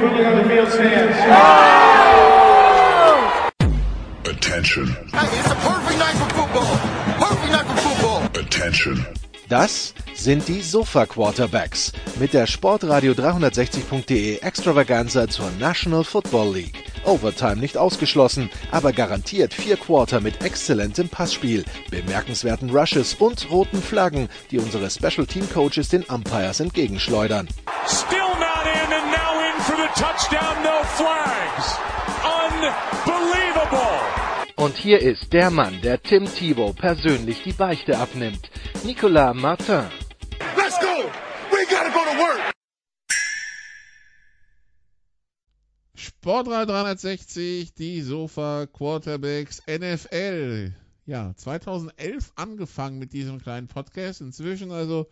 quickly on the field stands. Attention. Hey, it's a perfect night for football. Perfect night for football. Attention. Das sind die Sofa Quarterbacks mit der Sportradio 360.de Extravaganza zur National Football League. Overtime nicht ausgeschlossen, aber garantiert vier Quarter mit exzellentem Passspiel, bemerkenswerten Rushes und roten Flaggen, die unsere Special Team Coaches den Umpires entgegenschleudern. Still touchdown, no flags. Unbelievable. Und hier ist der Mann, der Tim Thibault persönlich die Beichte abnimmt. Nicolas Martin. Let's go. We gotta go to work. Sportrad 360, die Sofa Quarterbacks NFL. Ja, 2011 angefangen mit diesem kleinen Podcast. Inzwischen also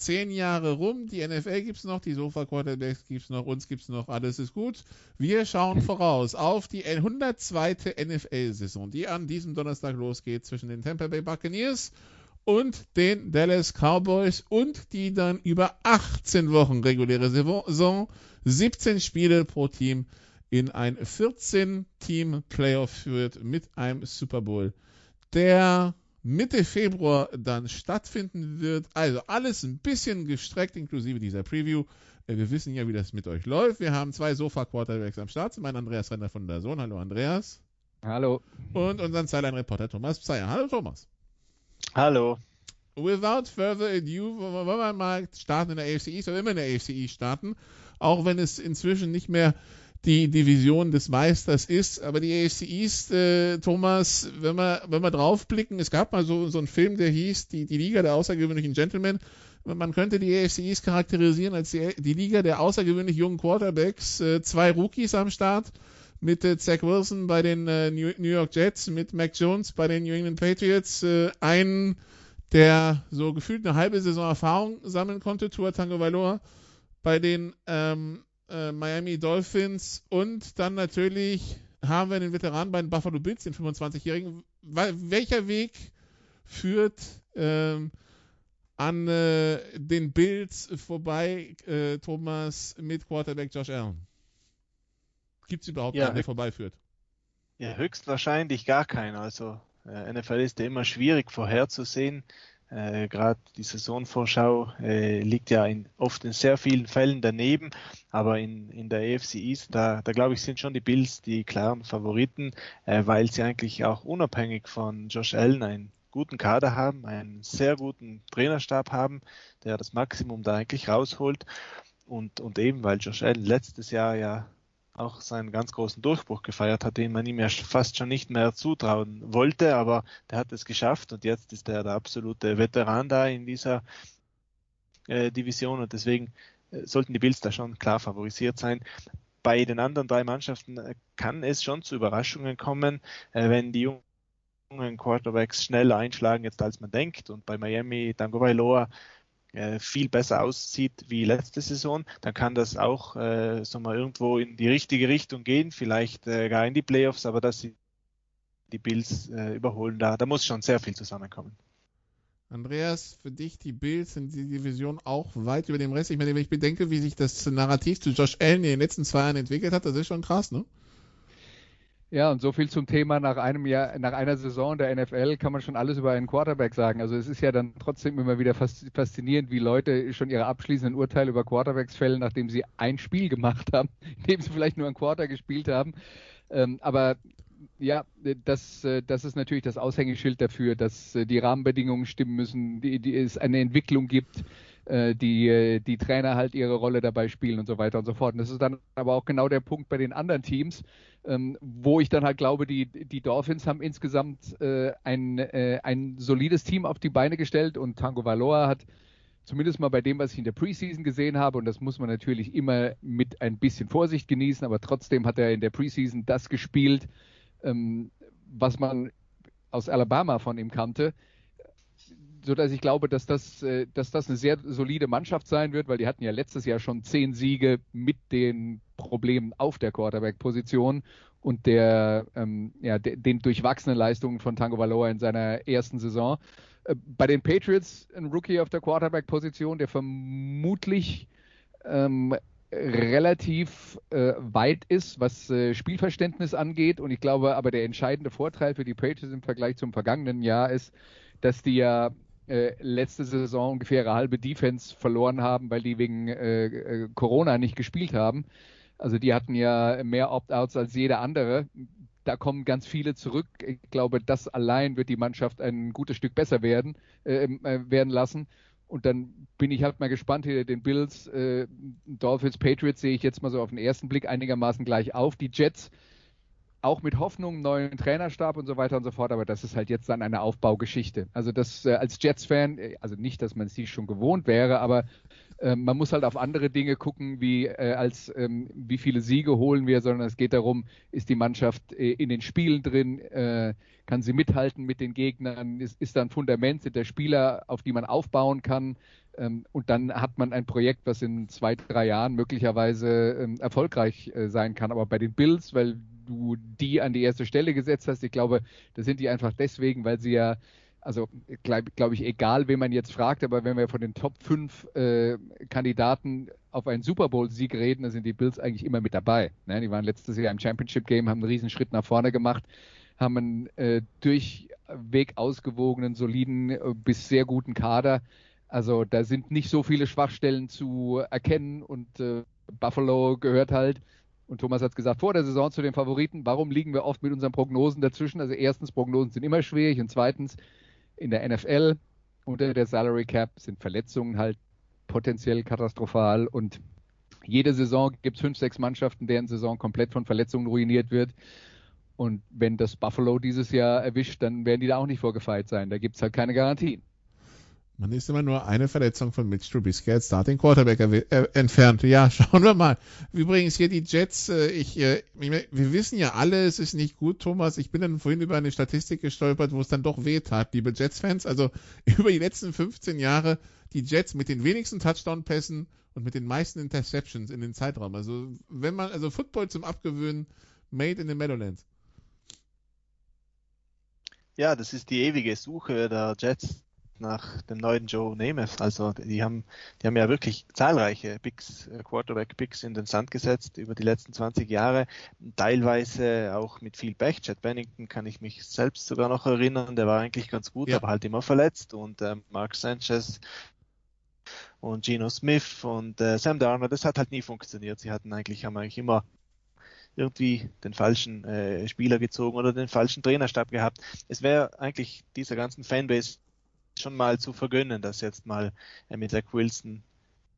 zehn Jahre rum. Die NFL gibt's noch, die Sofa Quarterbacks gibt's noch, uns gibt's noch. Alles ist gut. Wir schauen voraus auf die 102. NFL-Saison, die an diesem Donnerstag losgeht zwischen den Tampa Bay Buccaneers und den Dallas Cowboys und die dann über 18 Wochen reguläre Saison, 17 Spiele pro Team in ein 14-Team-Playoff führt mit einem Super Bowl, der Mitte Februar dann stattfinden wird. Also alles ein bisschen gestreckt, inklusive dieser Preview. Äh, wir wissen ja, wie das mit euch läuft. Wir haben zwei Sofa-Quarterbacks am Start. Mein Andreas Renner von der Sohn. Hallo Andreas. Hallo. Und unseren Sideline-Reporter Thomas Pseyer. Hallo Thomas. Hallo. Without further ado, wollen wir mal starten in der AFC East, oder immer in der AFC East starten, auch wenn es inzwischen nicht mehr die Division des Meisters ist. Aber die AFC East, äh, Thomas, wenn wir, wenn wir draufblicken, es gab mal so, so einen Film, der hieß die, die Liga der außergewöhnlichen Gentlemen. Man könnte die AFC East charakterisieren als die, die Liga der außergewöhnlich jungen Quarterbacks. Äh, zwei Rookies am Start mit äh, Zach Wilson bei den äh, New, New York Jets, mit Mac Jones bei den New England Patriots, äh, einen, der so gefühlt eine halbe Saison Erfahrung sammeln konnte, Tua Tango Valor, bei den ähm, äh, Miami Dolphins und dann natürlich haben wir den Veteran bei den Buffalo Bills, den 25-Jährigen. Welcher Weg führt ähm, an äh, den Bills vorbei, äh, Thomas, mit Quarterback Josh Allen? Gibt es überhaupt ja, einen, der vorbeiführt? Ja, höchstwahrscheinlich gar keinen. Also äh, NFL ist ja immer schwierig vorherzusehen. Äh, Gerade die Saisonvorschau äh, liegt ja in, oft in sehr vielen Fällen daneben, aber in, in der AFC East, da, da glaube ich, sind schon die Bills die klaren Favoriten, äh, weil sie eigentlich auch unabhängig von Josh Allen einen guten Kader haben, einen sehr guten Trainerstab haben, der das Maximum da eigentlich rausholt. Und, und eben, weil Josh Allen letztes Jahr ja auch seinen ganz großen Durchbruch gefeiert hat, den man ihm ja fast schon nicht mehr zutrauen wollte, aber der hat es geschafft und jetzt ist er der absolute Veteran da in dieser äh, Division und deswegen äh, sollten die Bills da schon klar favorisiert sein. Bei den anderen drei Mannschaften äh, kann es schon zu Überraschungen kommen, äh, wenn die jungen Quarterbacks schneller einschlagen jetzt als man denkt und bei Miami Dango Bailoa viel besser aussieht wie letzte Saison, dann kann das auch äh, so mal irgendwo in die richtige Richtung gehen, vielleicht äh, gar in die Playoffs, aber dass sie die Bills äh, überholen, da, da muss schon sehr viel zusammenkommen. Andreas, für dich die Bills sind die Division auch weit über dem Rest. Ich meine, wenn ich bedenke, wie sich das Narrativ zu Josh Allen in den letzten zwei Jahren entwickelt hat, das ist schon krass, ne? Ja, und so viel zum Thema nach einem Jahr, nach einer Saison der NFL kann man schon alles über einen Quarterback sagen. Also es ist ja dann trotzdem immer wieder faszinierend, wie Leute schon ihre abschließenden Urteile über Quarterbacks fällen, nachdem sie ein Spiel gemacht haben, indem sie vielleicht nur ein Quarter gespielt haben. Ähm, aber ja, das, das ist natürlich das Aushängeschild dafür, dass die Rahmenbedingungen stimmen müssen, die, die es eine Entwicklung gibt, äh, die, die Trainer halt ihre Rolle dabei spielen und so weiter und so fort. Und das ist dann aber auch genau der Punkt bei den anderen Teams, ähm, wo ich dann halt glaube, die, die Dolphins haben insgesamt äh, ein, äh, ein solides Team auf die Beine gestellt und Tango Valor hat zumindest mal bei dem, was ich in der Preseason gesehen habe, und das muss man natürlich immer mit ein bisschen Vorsicht genießen, aber trotzdem hat er in der Preseason das gespielt, ähm, was man aus Alabama von ihm kannte so dass ich glaube, dass das, äh, dass das eine sehr solide Mannschaft sein wird, weil die hatten ja letztes Jahr schon zehn Siege mit den Problemen auf der Quarterback-Position und der, ähm, ja, de, den durchwachsenen Leistungen von Tango Valoa in seiner ersten Saison. Äh, bei den Patriots ein Rookie auf der Quarterback-Position, der vermutlich ähm, relativ äh, weit ist, was äh, Spielverständnis angeht. Und ich glaube aber der entscheidende Vorteil für die Patriots im Vergleich zum vergangenen Jahr ist, dass die ja äh, letzte Saison ungefähr ihre halbe Defense verloren haben, weil die wegen äh, äh, Corona nicht gespielt haben. Also die hatten ja mehr Opt-outs als jeder andere. Da kommen ganz viele zurück. Ich glaube, das allein wird die Mannschaft ein gutes Stück besser werden, äh, äh werden lassen. Und dann bin ich halt mal gespannt, hier den Bills, Dolphins, Patriots sehe ich jetzt mal so auf den ersten Blick einigermaßen gleich auf. Die Jets auch mit Hoffnung, neuen Trainerstab und so weiter und so fort, aber das ist halt jetzt dann eine Aufbaugeschichte. Also das äh, als Jets-Fan, äh, also nicht, dass man es sich schon gewohnt wäre, aber äh, man muss halt auf andere Dinge gucken, wie äh, als ähm, wie viele Siege holen wir, sondern es geht darum, ist die Mannschaft äh, in den Spielen drin, äh, kann sie mithalten mit den Gegnern, ist, ist da ein Fundament, sind der Spieler, auf die man aufbauen kann. Ähm, und dann hat man ein Projekt, was in zwei, drei Jahren möglicherweise ähm, erfolgreich sein kann. Aber bei den Bills, weil du die an die erste Stelle gesetzt hast. Ich glaube, da sind die einfach deswegen, weil sie ja, also glaube glaub ich, egal, wen man jetzt fragt, aber wenn wir von den Top 5 äh, Kandidaten auf einen Super Bowl-Sieg reden, dann sind die Bills eigentlich immer mit dabei. Ne? Die waren letztes Jahr im Championship-Game, haben einen riesen Schritt nach vorne gemacht, haben einen äh, durchweg ausgewogenen, soliden äh, bis sehr guten Kader. Also da sind nicht so viele Schwachstellen zu erkennen und äh, Buffalo gehört halt und Thomas hat es gesagt, vor der Saison zu den Favoriten. Warum liegen wir oft mit unseren Prognosen dazwischen? Also erstens, Prognosen sind immer schwierig und zweitens, in der NFL unter der Salary Cap sind Verletzungen halt potenziell katastrophal und jede Saison gibt es fünf, sechs Mannschaften, deren Saison komplett von Verletzungen ruiniert wird. Und wenn das Buffalo dieses Jahr erwischt, dann werden die da auch nicht vorgefeilt sein. Da gibt es halt keine Garantien. Man ist immer nur eine Verletzung von Mitch Trubisky als Starting Quarterback äh, entfernt. Ja, schauen wir mal. Übrigens hier die Jets, äh, ich, äh, wir wissen ja alle, es ist nicht gut, Thomas. Ich bin dann vorhin über eine Statistik gestolpert, wo es dann doch weh tat, liebe Jets-Fans. Also über die letzten 15 Jahre die Jets mit den wenigsten Touchdown-Pässen und mit den meisten Interceptions in den Zeitraum. Also wenn man, also Football zum Abgewöhnen, made in the Meadowlands. Ja, das ist die ewige Suche der Jets nach dem neuen Joe Namath. Also die haben, die haben ja wirklich zahlreiche Picks, äh, Quarterback-Picks in den Sand gesetzt über die letzten 20 Jahre. Teilweise auch mit viel Pech. Chad Bennington kann ich mich selbst sogar noch erinnern. Der war eigentlich ganz gut, ja. aber halt immer verletzt. Und äh, Mark Sanchez und Geno Smith und äh, Sam Darnold, das hat halt nie funktioniert. Sie hatten eigentlich, haben eigentlich immer irgendwie den falschen äh, Spieler gezogen oder den falschen Trainerstab gehabt. Es wäre eigentlich dieser ganzen Fanbase schon mal zu vergönnen, dass jetzt mal äh, mit Zach Wilson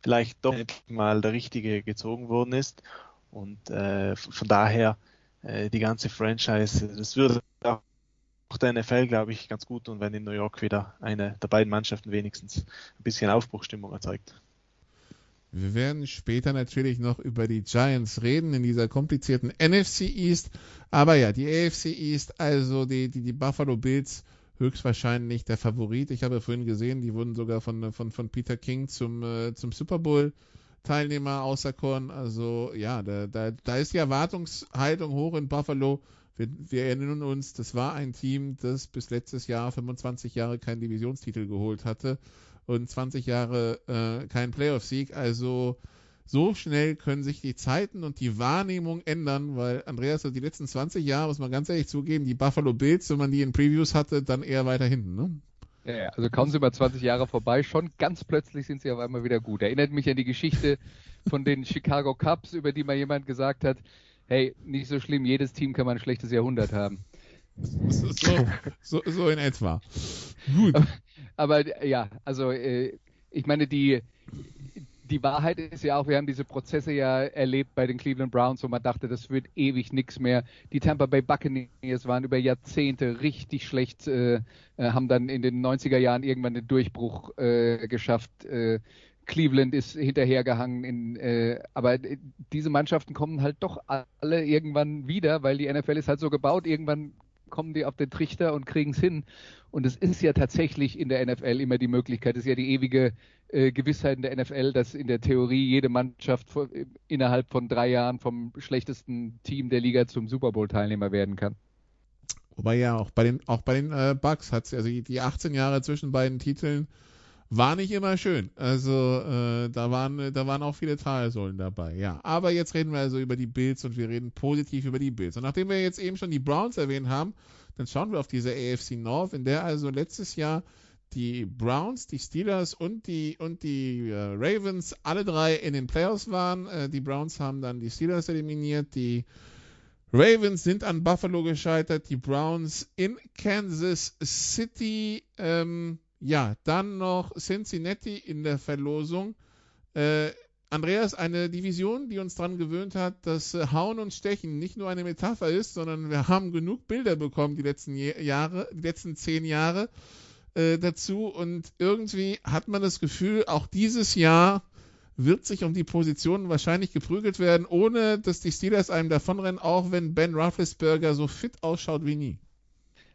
vielleicht doch mal der Richtige gezogen worden ist. Und äh, von daher äh, die ganze Franchise, das würde auch der NFL, glaube ich, ganz gut tun, wenn in New York wieder eine der beiden Mannschaften wenigstens ein bisschen Aufbruchstimmung erzeugt. Wir werden später natürlich noch über die Giants reden in dieser komplizierten NFC East. Aber ja, die AFC East, also die, die, die Buffalo Bills höchstwahrscheinlich der Favorit. Ich habe vorhin gesehen, die wurden sogar von, von, von Peter King zum, äh, zum Super Bowl Teilnehmer auserkoren. Also ja, da, da, da ist die Erwartungshaltung hoch in Buffalo. Wir, wir erinnern uns, das war ein Team, das bis letztes Jahr 25 Jahre keinen Divisionstitel geholt hatte und 20 Jahre äh, keinen Playoff-Sieg. Also so schnell können sich die Zeiten und die Wahrnehmung ändern, weil Andreas, die letzten 20 Jahre, muss man ganz ehrlich zugeben, die Buffalo Bills, wenn man die in Previews hatte, dann eher weiter hinten, ne? Ja, also kaum sind wir 20 Jahre vorbei, schon ganz plötzlich sind sie auf einmal wieder gut. Erinnert mich an die Geschichte von den Chicago Cubs, über die mal jemand gesagt hat, hey, nicht so schlimm, jedes Team kann mal ein schlechtes Jahrhundert haben. So, so, so in etwa. Gut. Aber, aber ja, also äh, ich meine, die, die Wahrheit ist ja auch, wir haben diese Prozesse ja erlebt bei den Cleveland Browns, wo man dachte, das wird ewig nichts mehr. Die Tampa Bay Buccaneers waren über Jahrzehnte richtig schlecht, äh, äh haben dann in den 90er Jahren irgendwann den Durchbruch äh, geschafft. Äh, Cleveland ist hinterhergehangen, in, äh, aber diese Mannschaften kommen halt doch alle irgendwann wieder, weil die NFL ist halt so gebaut, irgendwann kommen die auf den Trichter und kriegen es hin. Und es ist ja tatsächlich in der NFL immer die Möglichkeit, es ist ja die ewige äh, Gewissheit in der NFL, dass in der Theorie jede Mannschaft vor, innerhalb von drei Jahren vom schlechtesten Team der Liga zum Super Bowl-Teilnehmer werden kann. Wobei ja auch bei den, auch bei den äh, Bucks hat es, also die 18 Jahre zwischen beiden Titeln war nicht immer schön. Also äh, da waren da waren auch viele Talsäulen dabei. Ja, aber jetzt reden wir also über die Bills und wir reden positiv über die Bills. Und nachdem wir jetzt eben schon die Browns erwähnt haben, dann schauen wir auf diese AFC North, in der also letztes Jahr die Browns, die Steelers und die und die äh, Ravens alle drei in den Playoffs waren. Äh, die Browns haben dann die Steelers eliminiert, die Ravens sind an Buffalo gescheitert, die Browns in Kansas City. Ähm, ja, dann noch Cincinnati in der Verlosung. Äh, Andreas, eine Division, die uns daran gewöhnt hat, dass äh, Hauen und Stechen nicht nur eine Metapher ist, sondern wir haben genug Bilder bekommen die letzten Jahre, die letzten zehn Jahre äh, dazu. Und irgendwie hat man das Gefühl, auch dieses Jahr wird sich um die Positionen wahrscheinlich geprügelt werden, ohne dass die Steelers einem davonrennen, auch wenn Ben Roethlisberger so fit ausschaut wie nie.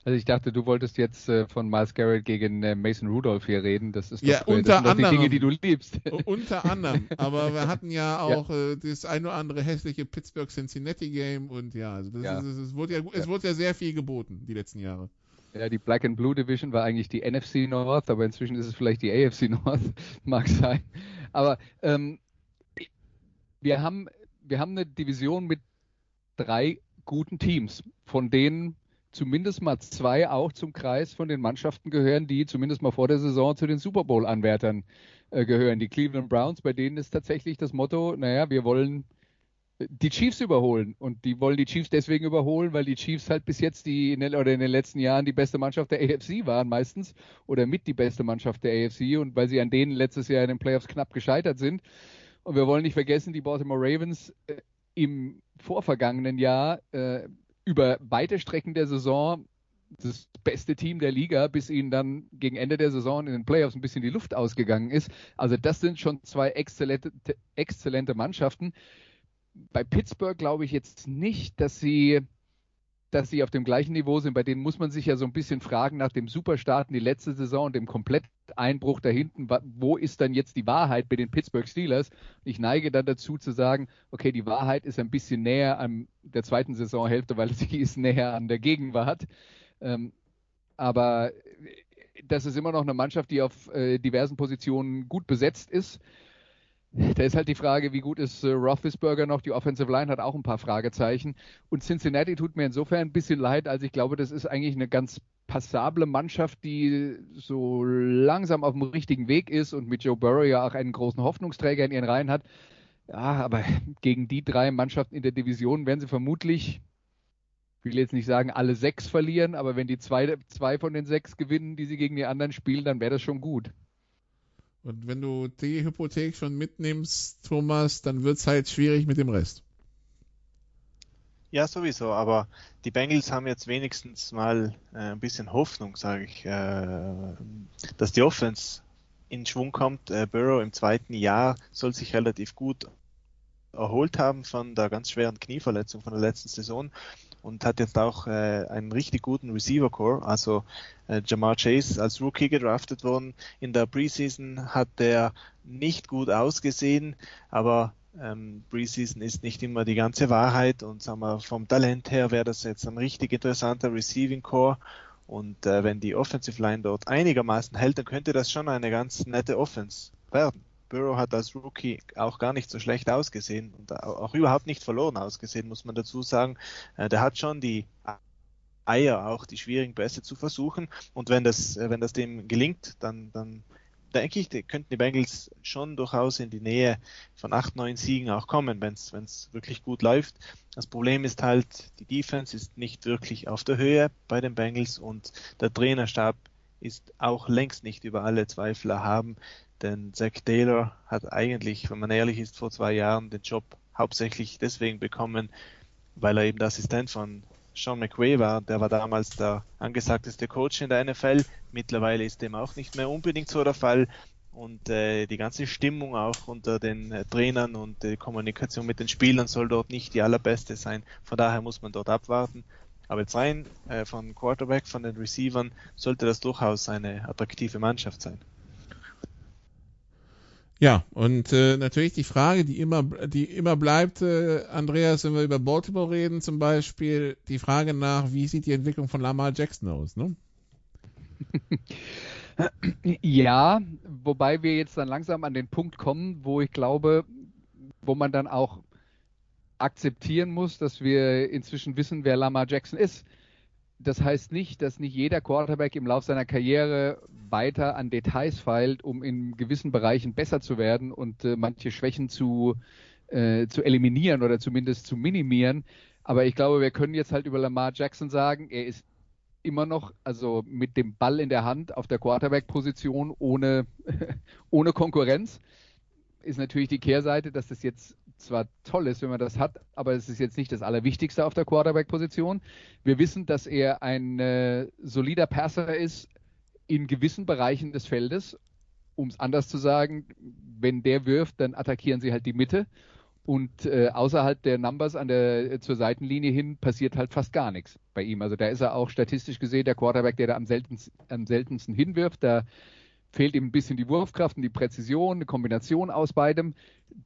Also ich dachte, du wolltest jetzt äh, von Miles Garrett gegen äh, Mason Rudolph hier reden. Das ist doch, ja, unter das sind anderem, die Dinge, die du liebst. Unter anderem. Aber wir hatten ja auch ja. Äh, das ein oder andere hässliche Pittsburgh-Cincinnati-Game und ja, also das ja. Ist, es, wurde ja, es wurde ja sehr viel geboten die letzten Jahre. Ja, die Black and Blue Division war eigentlich die NFC North, aber inzwischen ist es vielleicht die AFC North, mag sein. Aber ähm, wir, haben, wir haben eine Division mit drei guten Teams, von denen zumindest mal zwei auch zum Kreis von den Mannschaften gehören, die zumindest mal vor der Saison zu den Super Bowl-Anwärtern äh, gehören. Die Cleveland Browns, bei denen ist tatsächlich das Motto, naja, wir wollen die Chiefs überholen. Und die wollen die Chiefs deswegen überholen, weil die Chiefs halt bis jetzt die in den, oder in den letzten Jahren die beste Mannschaft der AFC waren meistens oder mit die beste Mannschaft der AFC und weil sie an denen letztes Jahr in den Playoffs knapp gescheitert sind. Und wir wollen nicht vergessen, die Baltimore Ravens äh, im vorvergangenen Jahr äh, über weite Strecken der Saison das beste Team der Liga, bis ihnen dann gegen Ende der Saison in den Playoffs ein bisschen die Luft ausgegangen ist. Also das sind schon zwei exzellente, exzellente Mannschaften bei Pittsburgh glaube ich jetzt nicht, dass sie, dass sie auf dem gleichen Niveau sind. Bei denen muss man sich ja so ein bisschen fragen nach dem Superstarten die letzte Saison und dem Kompletteinbruch da hinten, wo ist dann jetzt die Wahrheit bei den Pittsburgh Steelers? Ich neige dann dazu zu sagen, okay, die Wahrheit ist ein bisschen näher an der zweiten Saisonhälfte, weil sie ist näher an der Gegenwart. Ähm, aber das ist immer noch eine Mannschaft, die auf äh, diversen Positionen gut besetzt ist. Da ist halt die Frage, wie gut ist äh, Roethlisberger noch? Die Offensive Line hat auch ein paar Fragezeichen. Und Cincinnati tut mir insofern ein bisschen leid, als ich glaube, das ist eigentlich eine ganz passable Mannschaft, die so langsam auf dem richtigen Weg ist und mit Joe Burrow ja auch einen großen Hoffnungsträger in ihren Reihen hat. Ja, aber gegen die drei Mannschaften in der Division werden sie vermutlich, ich will jetzt nicht sagen, alle sechs verlieren, aber wenn die zwei, zwei von den sechs gewinnen, die sie gegen die anderen spielen, dann wäre das schon gut. Und wenn du die Hypothek schon mitnimmst, Thomas, dann wird es halt schwierig mit dem Rest. Ja, sowieso, aber die Bengals haben jetzt wenigstens mal äh, ein bisschen Hoffnung, sage ich, äh, dass die Offense in Schwung kommt. Äh, Burrow im zweiten Jahr soll sich relativ gut erholt haben von der ganz schweren Knieverletzung von der letzten Saison und hat jetzt auch äh, einen richtig guten Receiver Core. Also äh, Jamar Chase als Rookie gedraftet worden. In der Preseason hat der nicht gut ausgesehen, aber ähm, Preseason ist nicht immer die ganze Wahrheit und sagen wir, vom Talent her wäre das jetzt ein richtig interessanter Receiving Core. Und äh, wenn die Offensive Line dort einigermaßen hält, dann könnte das schon eine ganz nette Offense werden. Burrow hat als Rookie auch gar nicht so schlecht ausgesehen und auch überhaupt nicht verloren ausgesehen, muss man dazu sagen. Äh, der hat schon die Eier, auch die schwierigen Pässe zu versuchen. Und wenn das, äh, wenn das dem gelingt, dann, dann denke ich, könnten die Bengals schon durchaus in die Nähe von acht, neun Siegen auch kommen, wenn es wirklich gut läuft. Das Problem ist halt, die Defense ist nicht wirklich auf der Höhe bei den Bengals und der Trainerstab ist auch längst nicht über alle Zweifel erhaben. Denn Zach Taylor hat eigentlich, wenn man ehrlich ist, vor zwei Jahren den Job hauptsächlich deswegen bekommen, weil er eben der Assistent von Sean McVay war. Der war damals der angesagteste Coach in der NFL. Mittlerweile ist dem auch nicht mehr unbedingt so der Fall. Und äh, die ganze Stimmung auch unter den äh, Trainern und die Kommunikation mit den Spielern soll dort nicht die allerbeste sein. Von daher muss man dort abwarten. Aber jetzt rein äh, von Quarterback, von den Receivern, sollte das durchaus eine attraktive Mannschaft sein. Ja, und äh, natürlich die Frage, die immer, die immer bleibt, äh, Andreas, wenn wir über Baltimore reden zum Beispiel, die Frage nach, wie sieht die Entwicklung von Lamar Jackson aus, ne? Ja, wobei wir jetzt dann langsam an den Punkt kommen, wo ich glaube, wo man dann auch akzeptieren muss, dass wir inzwischen wissen, wer Lamar Jackson ist. Das heißt nicht, dass nicht jeder Quarterback im Laufe seiner Karriere weiter an Details feilt, um in gewissen Bereichen besser zu werden und äh, manche Schwächen zu, äh, zu eliminieren oder zumindest zu minimieren. Aber ich glaube, wir können jetzt halt über Lamar Jackson sagen, er ist immer noch, also mit dem Ball in der Hand auf der Quarterback-Position ohne, ohne Konkurrenz. Ist natürlich die Kehrseite, dass das jetzt zwar toll ist, wenn man das hat, aber es ist jetzt nicht das Allerwichtigste auf der Quarterback-Position. Wir wissen, dass er ein äh, solider Passer ist in gewissen Bereichen des Feldes. Um es anders zu sagen, wenn der wirft, dann attackieren sie halt die Mitte. Und äh, außerhalb der Numbers an der, äh, zur Seitenlinie hin passiert halt fast gar nichts bei ihm. Also da ist er auch statistisch gesehen der Quarterback, der da am seltensten, am seltensten hinwirft. Da fehlt ihm ein bisschen die Wurfkraft und die Präzision, eine Kombination aus beidem.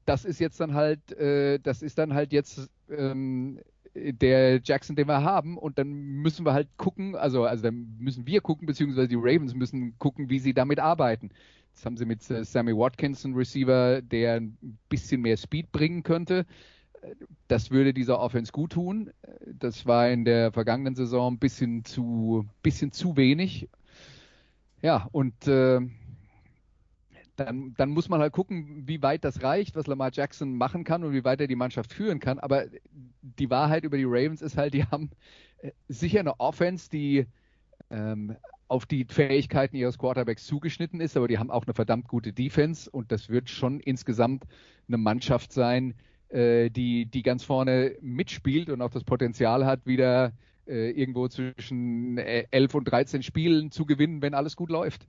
Das ist jetzt dann halt, äh, das ist dann halt jetzt ähm, der Jackson, den wir haben. Und dann müssen wir halt gucken, also, also dann müssen wir gucken, beziehungsweise die Ravens müssen gucken, wie sie damit arbeiten. Jetzt haben sie mit äh, Sammy Watkins einen Receiver, der ein bisschen mehr Speed bringen könnte. Das würde dieser Offense gut tun. Das war in der vergangenen Saison ein bisschen zu, bisschen zu wenig. Ja, und äh, dann, dann, muss man halt gucken, wie weit das reicht, was Lamar Jackson machen kann und wie weit er die Mannschaft führen kann. Aber die Wahrheit über die Ravens ist halt, die haben äh, sicher eine Offense, die ähm, auf die Fähigkeiten ihres Quarterbacks zugeschnitten ist, aber die haben auch eine verdammt gute Defense und das wird schon insgesamt eine Mannschaft sein, äh, die, die ganz vorne mitspielt und auch das Potenzial hat, wieder äh, irgendwo zwischen 11 äh, und 13 Spielen zu gewinnen, wenn alles gut läuft.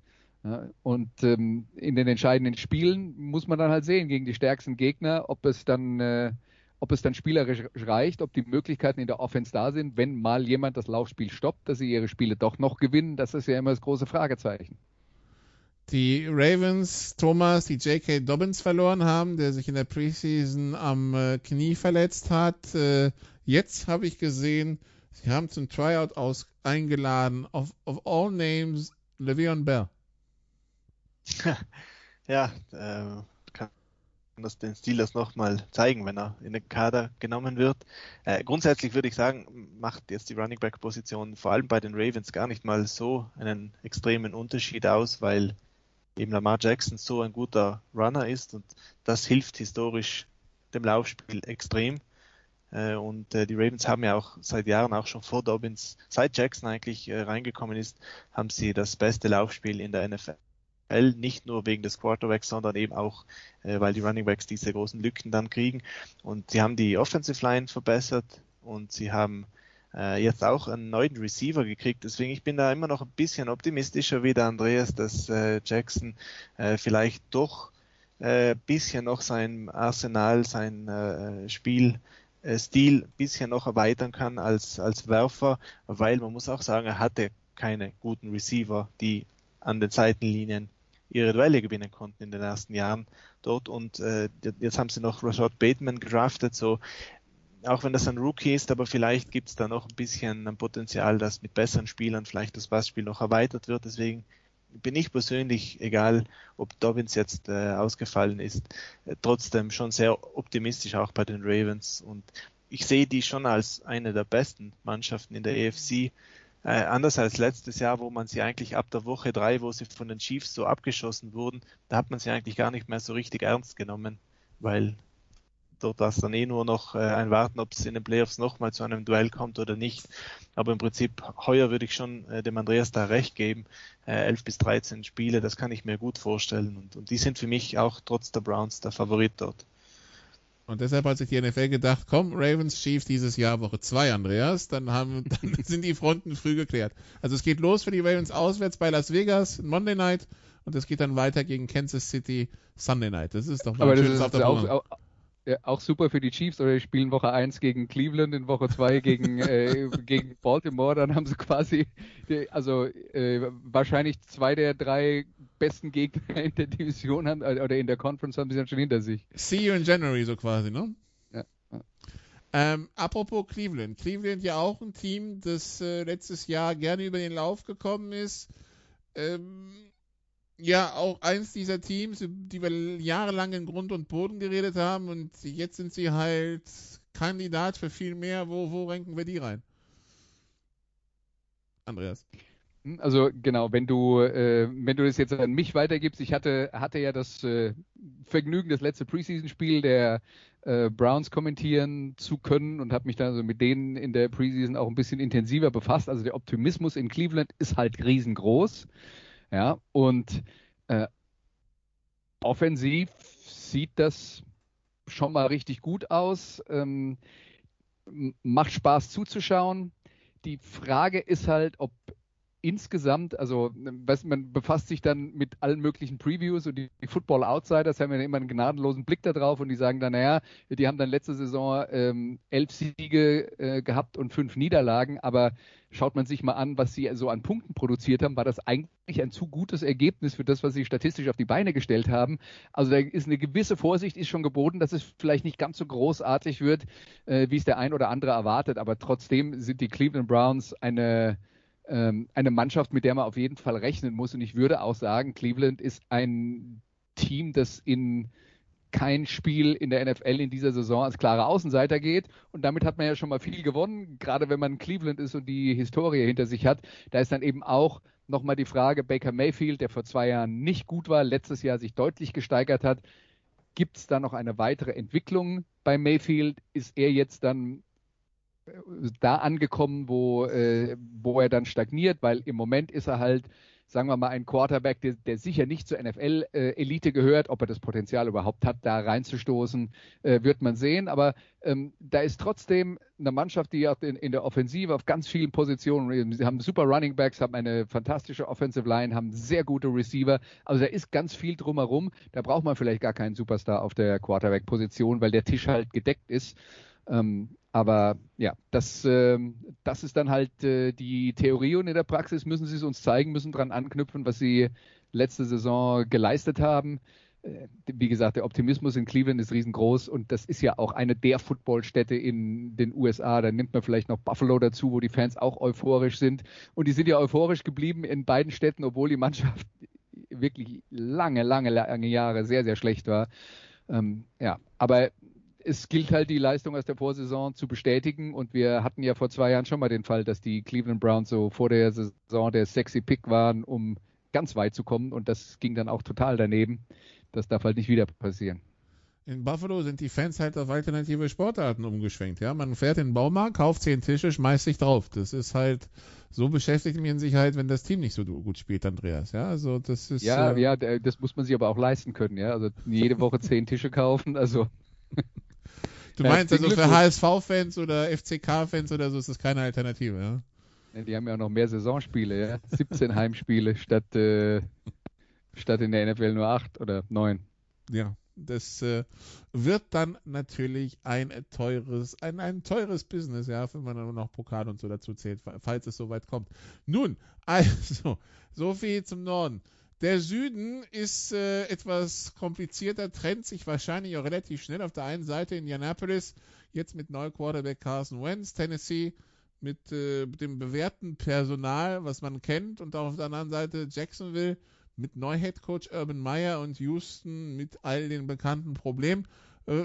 Und ähm, in den entscheidenden Spielen muss man dann halt sehen gegen die stärksten Gegner, ob es dann, äh, ob es dann spielerisch reicht, ob die Möglichkeiten in der Offense da sind, wenn mal jemand das Laufspiel stoppt, dass sie ihre Spiele doch noch gewinnen. Das ist ja immer das große Fragezeichen. Die Ravens, Thomas, die J.K. Dobbins verloren haben, der sich in der Preseason am äh, Knie verletzt hat. Äh, jetzt habe ich gesehen, sie haben zum Tryout aus eingeladen, of, of all names, Le'Veon Bell. ja, äh, kann das den Steelers nochmal zeigen, wenn er in den Kader genommen wird. Äh, grundsätzlich würde ich sagen, macht jetzt die Running Back Position vor allem bei den Ravens gar nicht mal so einen extremen Unterschied aus, weil eben Lamar Jackson so ein guter Runner ist und das hilft historisch dem Laufspiel extrem. Äh, und äh, die Ravens haben ja auch seit Jahren, auch schon vor Dobbins, seit Jackson eigentlich äh, reingekommen ist, haben sie das beste Laufspiel in der NFL. Nicht nur wegen des Quarterbacks, sondern eben auch, weil die Running Backs diese großen Lücken dann kriegen. Und sie haben die Offensive Line verbessert und sie haben äh, jetzt auch einen neuen Receiver gekriegt. Deswegen ich bin da immer noch ein bisschen optimistischer wie der Andreas, dass äh, Jackson äh, vielleicht doch äh, bisschen noch sein Arsenal, sein äh, Spiel äh, Stil bisschen noch erweitern kann als, als Werfer, weil man muss auch sagen, er hatte keine guten Receiver, die an den Seitenlinien ihre Duelle gewinnen konnten in den ersten Jahren dort und äh, jetzt haben sie noch Rashad Bateman gedraftet, so auch wenn das ein Rookie ist, aber vielleicht gibt es da noch ein bisschen ein Potenzial, dass mit besseren Spielern vielleicht das Passspiel noch erweitert wird. Deswegen bin ich persönlich, egal ob Dobbins jetzt äh, ausgefallen ist, äh, trotzdem schon sehr optimistisch auch bei den Ravens und ich sehe die schon als eine der besten Mannschaften in der AFC. Äh, anders als letztes Jahr, wo man sie eigentlich ab der Woche drei, wo sie von den Chiefs so abgeschossen wurden, da hat man sie eigentlich gar nicht mehr so richtig ernst genommen, weil dort war es dann eh nur noch äh, ein Warten, ob es in den Playoffs nochmal zu einem Duell kommt oder nicht. Aber im Prinzip, heuer würde ich schon äh, dem Andreas da recht geben. Äh, 11 bis 13 Spiele, das kann ich mir gut vorstellen. Und, und die sind für mich auch trotz der Browns der Favorit dort. Und deshalb hat sich die NFL gedacht, komm, Ravens Chiefs dieses Jahr Woche 2, Andreas, dann haben, dann sind die Fronten früh geklärt. Also es geht los für die Ravens auswärts bei Las Vegas, Monday Night, und es geht dann weiter gegen Kansas City Sunday Night. Das ist doch mal Aber ein schönes das ist auch, auch, ja, auch super für die Chiefs, oder die spielen Woche 1 gegen Cleveland, in Woche 2 gegen, äh, gegen Baltimore, dann haben sie quasi, also äh, wahrscheinlich zwei der drei besten Gegner in der Division haben, äh, oder in der Conference haben sie dann schon hinter sich. See you in January, so quasi, ne? Ja. Ähm, apropos Cleveland. Cleveland ja auch ein Team, das äh, letztes Jahr gerne über den Lauf gekommen ist. Ähm, ja auch eins dieser Teams, die wir jahrelang in Grund und Boden geredet haben und jetzt sind sie halt Kandidat für viel mehr. Wo, wo ranken wir die rein? Andreas. Hm, also genau, wenn du, äh, wenn du das jetzt an mich weitergibst, ich hatte, hatte ja das äh, Vergnügen, das letzte Preseason-Spiel der äh, Browns kommentieren zu können und habe mich dann also mit denen in der Preseason auch ein bisschen intensiver befasst. Also der Optimismus in Cleveland ist halt riesengroß. Ja, und äh, offensiv sieht das schon mal richtig gut aus. Ähm, macht Spaß zuzuschauen. Die Frage ist halt, ob insgesamt, also was, man befasst sich dann mit allen möglichen Previews und die, die, Football Outsiders haben ja immer einen gnadenlosen Blick da drauf und die sagen dann, naja, die haben dann letzte Saison ähm, elf Siege äh, gehabt und fünf Niederlagen, aber schaut man sich mal an, was sie so an Punkten produziert haben, war das eigentlich ein zu gutes Ergebnis für das, was sie statistisch auf die Beine gestellt haben. Also da ist eine gewisse Vorsicht ist schon geboten, dass es vielleicht nicht ganz so großartig wird, äh, wie es der ein oder andere erwartet, aber trotzdem sind die Cleveland Browns eine ähm, eine Mannschaft, mit der man auf jeden Fall rechnen muss. Und ich würde auch sagen, Cleveland ist ein Team, das in kein Spiel in der NFL in dieser Saison als klarer Außenseiter geht. Und damit hat man ja schon mal viel gewonnen, gerade wenn man Cleveland ist und die Historie hinter sich hat. Da ist dann eben auch nochmal die Frage, Baker Mayfield, der vor zwei Jahren nicht gut war, letztes Jahr sich deutlich gesteigert hat. Gibt es da noch eine weitere Entwicklung bei Mayfield? Ist er jetzt dann da angekommen, wo, äh, wo er dann stagniert, weil im Moment ist er halt, sagen wir mal, ein Quarterback, der, der sicher nicht zur NFL-Elite äh, gehört. Ob er das Potenzial überhaupt hat, da reinzustoßen, äh, wird man sehen. Aber ähm, da ist trotzdem eine Mannschaft, die in, in, der Offensive auf ganz vielen Positionen, sie haben super Running Backs, haben eine fantastische Offensive Line, haben sehr gute Receiver. Also da ist ganz viel drumherum. Da braucht man vielleicht gar keinen Superstar auf der Quarterback-Position, weil der Tisch halt gedeckt ist. Ähm, aber ja, das, äh, das ist dann halt äh, die Theorie und in der Praxis müssen sie es uns zeigen, müssen dran anknüpfen, was sie letzte Saison geleistet haben. Äh, wie gesagt, der Optimismus in Cleveland ist riesengroß und das ist ja auch eine der Footballstädte in den USA. Da nimmt man vielleicht noch Buffalo dazu, wo die Fans auch euphorisch sind. Und die sind ja euphorisch geblieben in beiden Städten, obwohl die Mannschaft wirklich lange, lange, lange Jahre sehr, sehr schlecht war. Ähm, ja, aber es gilt halt die Leistung aus der Vorsaison zu bestätigen und wir hatten ja vor zwei Jahren schon mal den Fall, dass die Cleveland Browns so vor der Saison der sexy Pick waren, um ganz weit zu kommen und das ging dann auch total daneben. Das darf halt nicht wieder passieren. In Buffalo sind die Fans halt auf alternative Sportarten umgeschwenkt. Ja, man fährt in den Baumarkt, kauft zehn Tische, schmeißt sich drauf. Das ist halt so beschäftigt mich in Sicherheit, wenn das Team nicht so gut spielt, Andreas. Ja, also das ist ja, äh, ja, das muss man sich aber auch leisten können. Ja, also jede Woche zehn Tische kaufen. Also Du meinst also für HSV-Fans oder FCK-Fans oder so ist das keine Alternative, ja? ja? Die haben ja auch noch mehr Saisonspiele, ja. 17 Heimspiele statt, äh, statt in der NFL nur 8 oder 9. Ja, das äh, wird dann natürlich ein teures, ein, ein teures Business, ja, wenn man dann noch Pokal und so dazu zählt, falls es soweit kommt. Nun, also, so viel zum Norden. Der Süden ist äh, etwas komplizierter, trennt sich wahrscheinlich auch relativ schnell. Auf der einen Seite Indianapolis, jetzt mit Quarterback Carson Wentz, Tennessee mit äh, dem bewährten Personal, was man kennt, und auch auf der anderen Seite Jacksonville mit Neuheadcoach Urban Meyer und Houston mit all den bekannten Problemen. Äh,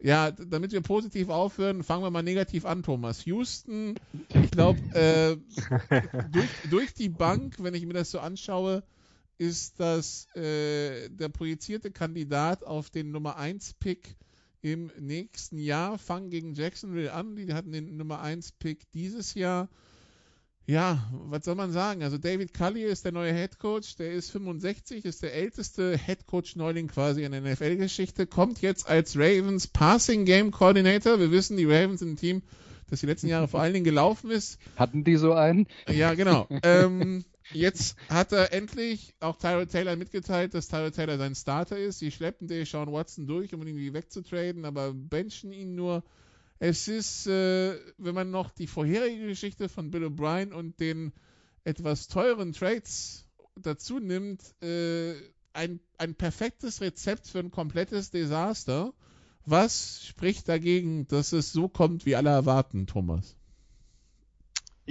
ja, damit wir positiv aufhören, fangen wir mal negativ an, Thomas. Houston, ich glaube, äh, durch, durch die Bank, wenn ich mir das so anschaue, ist das äh, der projizierte Kandidat auf den Nummer 1 Pick im nächsten Jahr. Fangen gegen Jacksonville an. Die hatten den Nummer 1 Pick dieses Jahr. Ja, was soll man sagen? Also David Cully ist der neue Head Coach, der ist 65, ist der älteste Head Coach Neuling quasi in der NFL-Geschichte, kommt jetzt als Ravens Passing Game Coordinator. Wir wissen, die Ravens sind ein Team, das die letzten Jahre vor allen Dingen gelaufen ist. Hatten die so einen? Ja, genau. ähm, Jetzt hat er endlich auch Tyrell Taylor mitgeteilt, dass Tyrell Taylor sein Starter ist. Sie schleppen den Sean Watson durch, um ihn irgendwie wegzutraden, aber benchen ihn nur. Es ist, äh, wenn man noch die vorherige Geschichte von Bill O'Brien und den etwas teuren Trades dazu nimmt, äh, ein, ein perfektes Rezept für ein komplettes Desaster. Was spricht dagegen, dass es so kommt, wie alle erwarten, Thomas?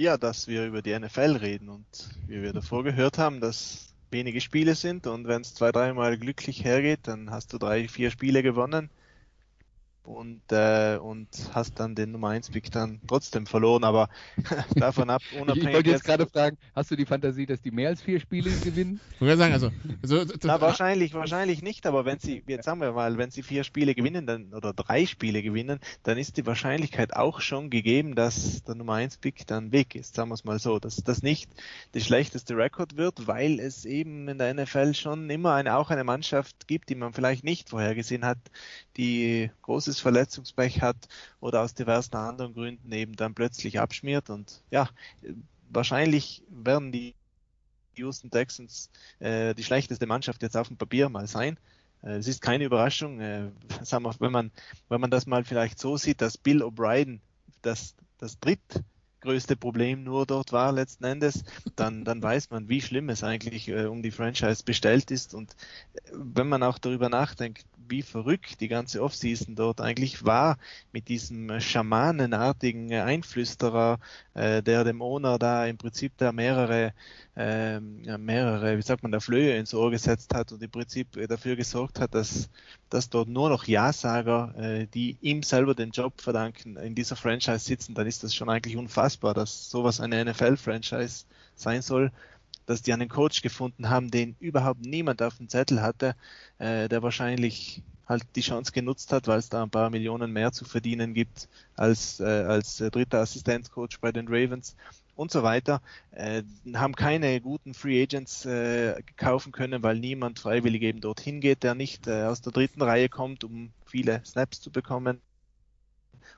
Ja, dass wir über die NFL reden und wie wir davor gehört haben, dass wenige Spiele sind und wenn es zwei, dreimal glücklich hergeht, dann hast du drei, vier Spiele gewonnen und, äh, und hast dann den Nummer 1 Pick dann trotzdem verloren, aber davon ab, unabhängig. Ich wollte jetzt gerade fragen, hast du die Fantasie, dass die mehr als vier Spiele gewinnen? Ich würde sagen, also, also Na, wahrscheinlich, wahrscheinlich nicht, aber wenn sie, jetzt sagen wir mal, wenn sie vier Spiele gewinnen, dann, oder drei Spiele gewinnen, dann ist die Wahrscheinlichkeit auch schon gegeben, dass der Nummer 1 Pick dann weg ist, sagen wir es mal so, dass das nicht der schlechteste Rekord wird, weil es eben in der NFL schon immer eine, auch eine Mannschaft gibt, die man vielleicht nicht vorhergesehen hat, die großes Verletzungspech hat oder aus diversen anderen Gründen eben dann plötzlich abschmiert. Und ja, wahrscheinlich werden die Houston Texans äh, die schlechteste Mannschaft jetzt auf dem Papier mal sein. Äh, es ist keine Überraschung, äh, sagen wir, wenn man wenn man das mal vielleicht so sieht, dass Bill O'Brien das das dritt größte Problem nur dort war letzten Endes, dann, dann weiß man, wie schlimm es eigentlich äh, um die Franchise bestellt ist. Und äh, wenn man auch darüber nachdenkt, wie verrückt die ganze Offseason dort eigentlich war mit diesem äh, schamanenartigen äh, Einflüsterer, äh, der dem Owner da im Prinzip da mehrere, äh, mehrere, wie sagt man, da Flöhe ins Ohr gesetzt hat und im Prinzip dafür gesorgt hat, dass, dass dort nur noch Ja-Sager, äh, die ihm selber den Job verdanken, in dieser Franchise sitzen, dann ist das schon eigentlich unfassbar, dass sowas eine NFL-Franchise sein soll dass die einen Coach gefunden haben, den überhaupt niemand auf dem Zettel hatte, äh, der wahrscheinlich halt die Chance genutzt hat, weil es da ein paar Millionen mehr zu verdienen gibt als, äh, als äh, dritter Assistenzcoach bei den Ravens und so weiter, äh, haben keine guten Free Agents äh, kaufen können, weil niemand freiwillig eben dorthin geht, der nicht äh, aus der dritten Reihe kommt, um viele Snaps zu bekommen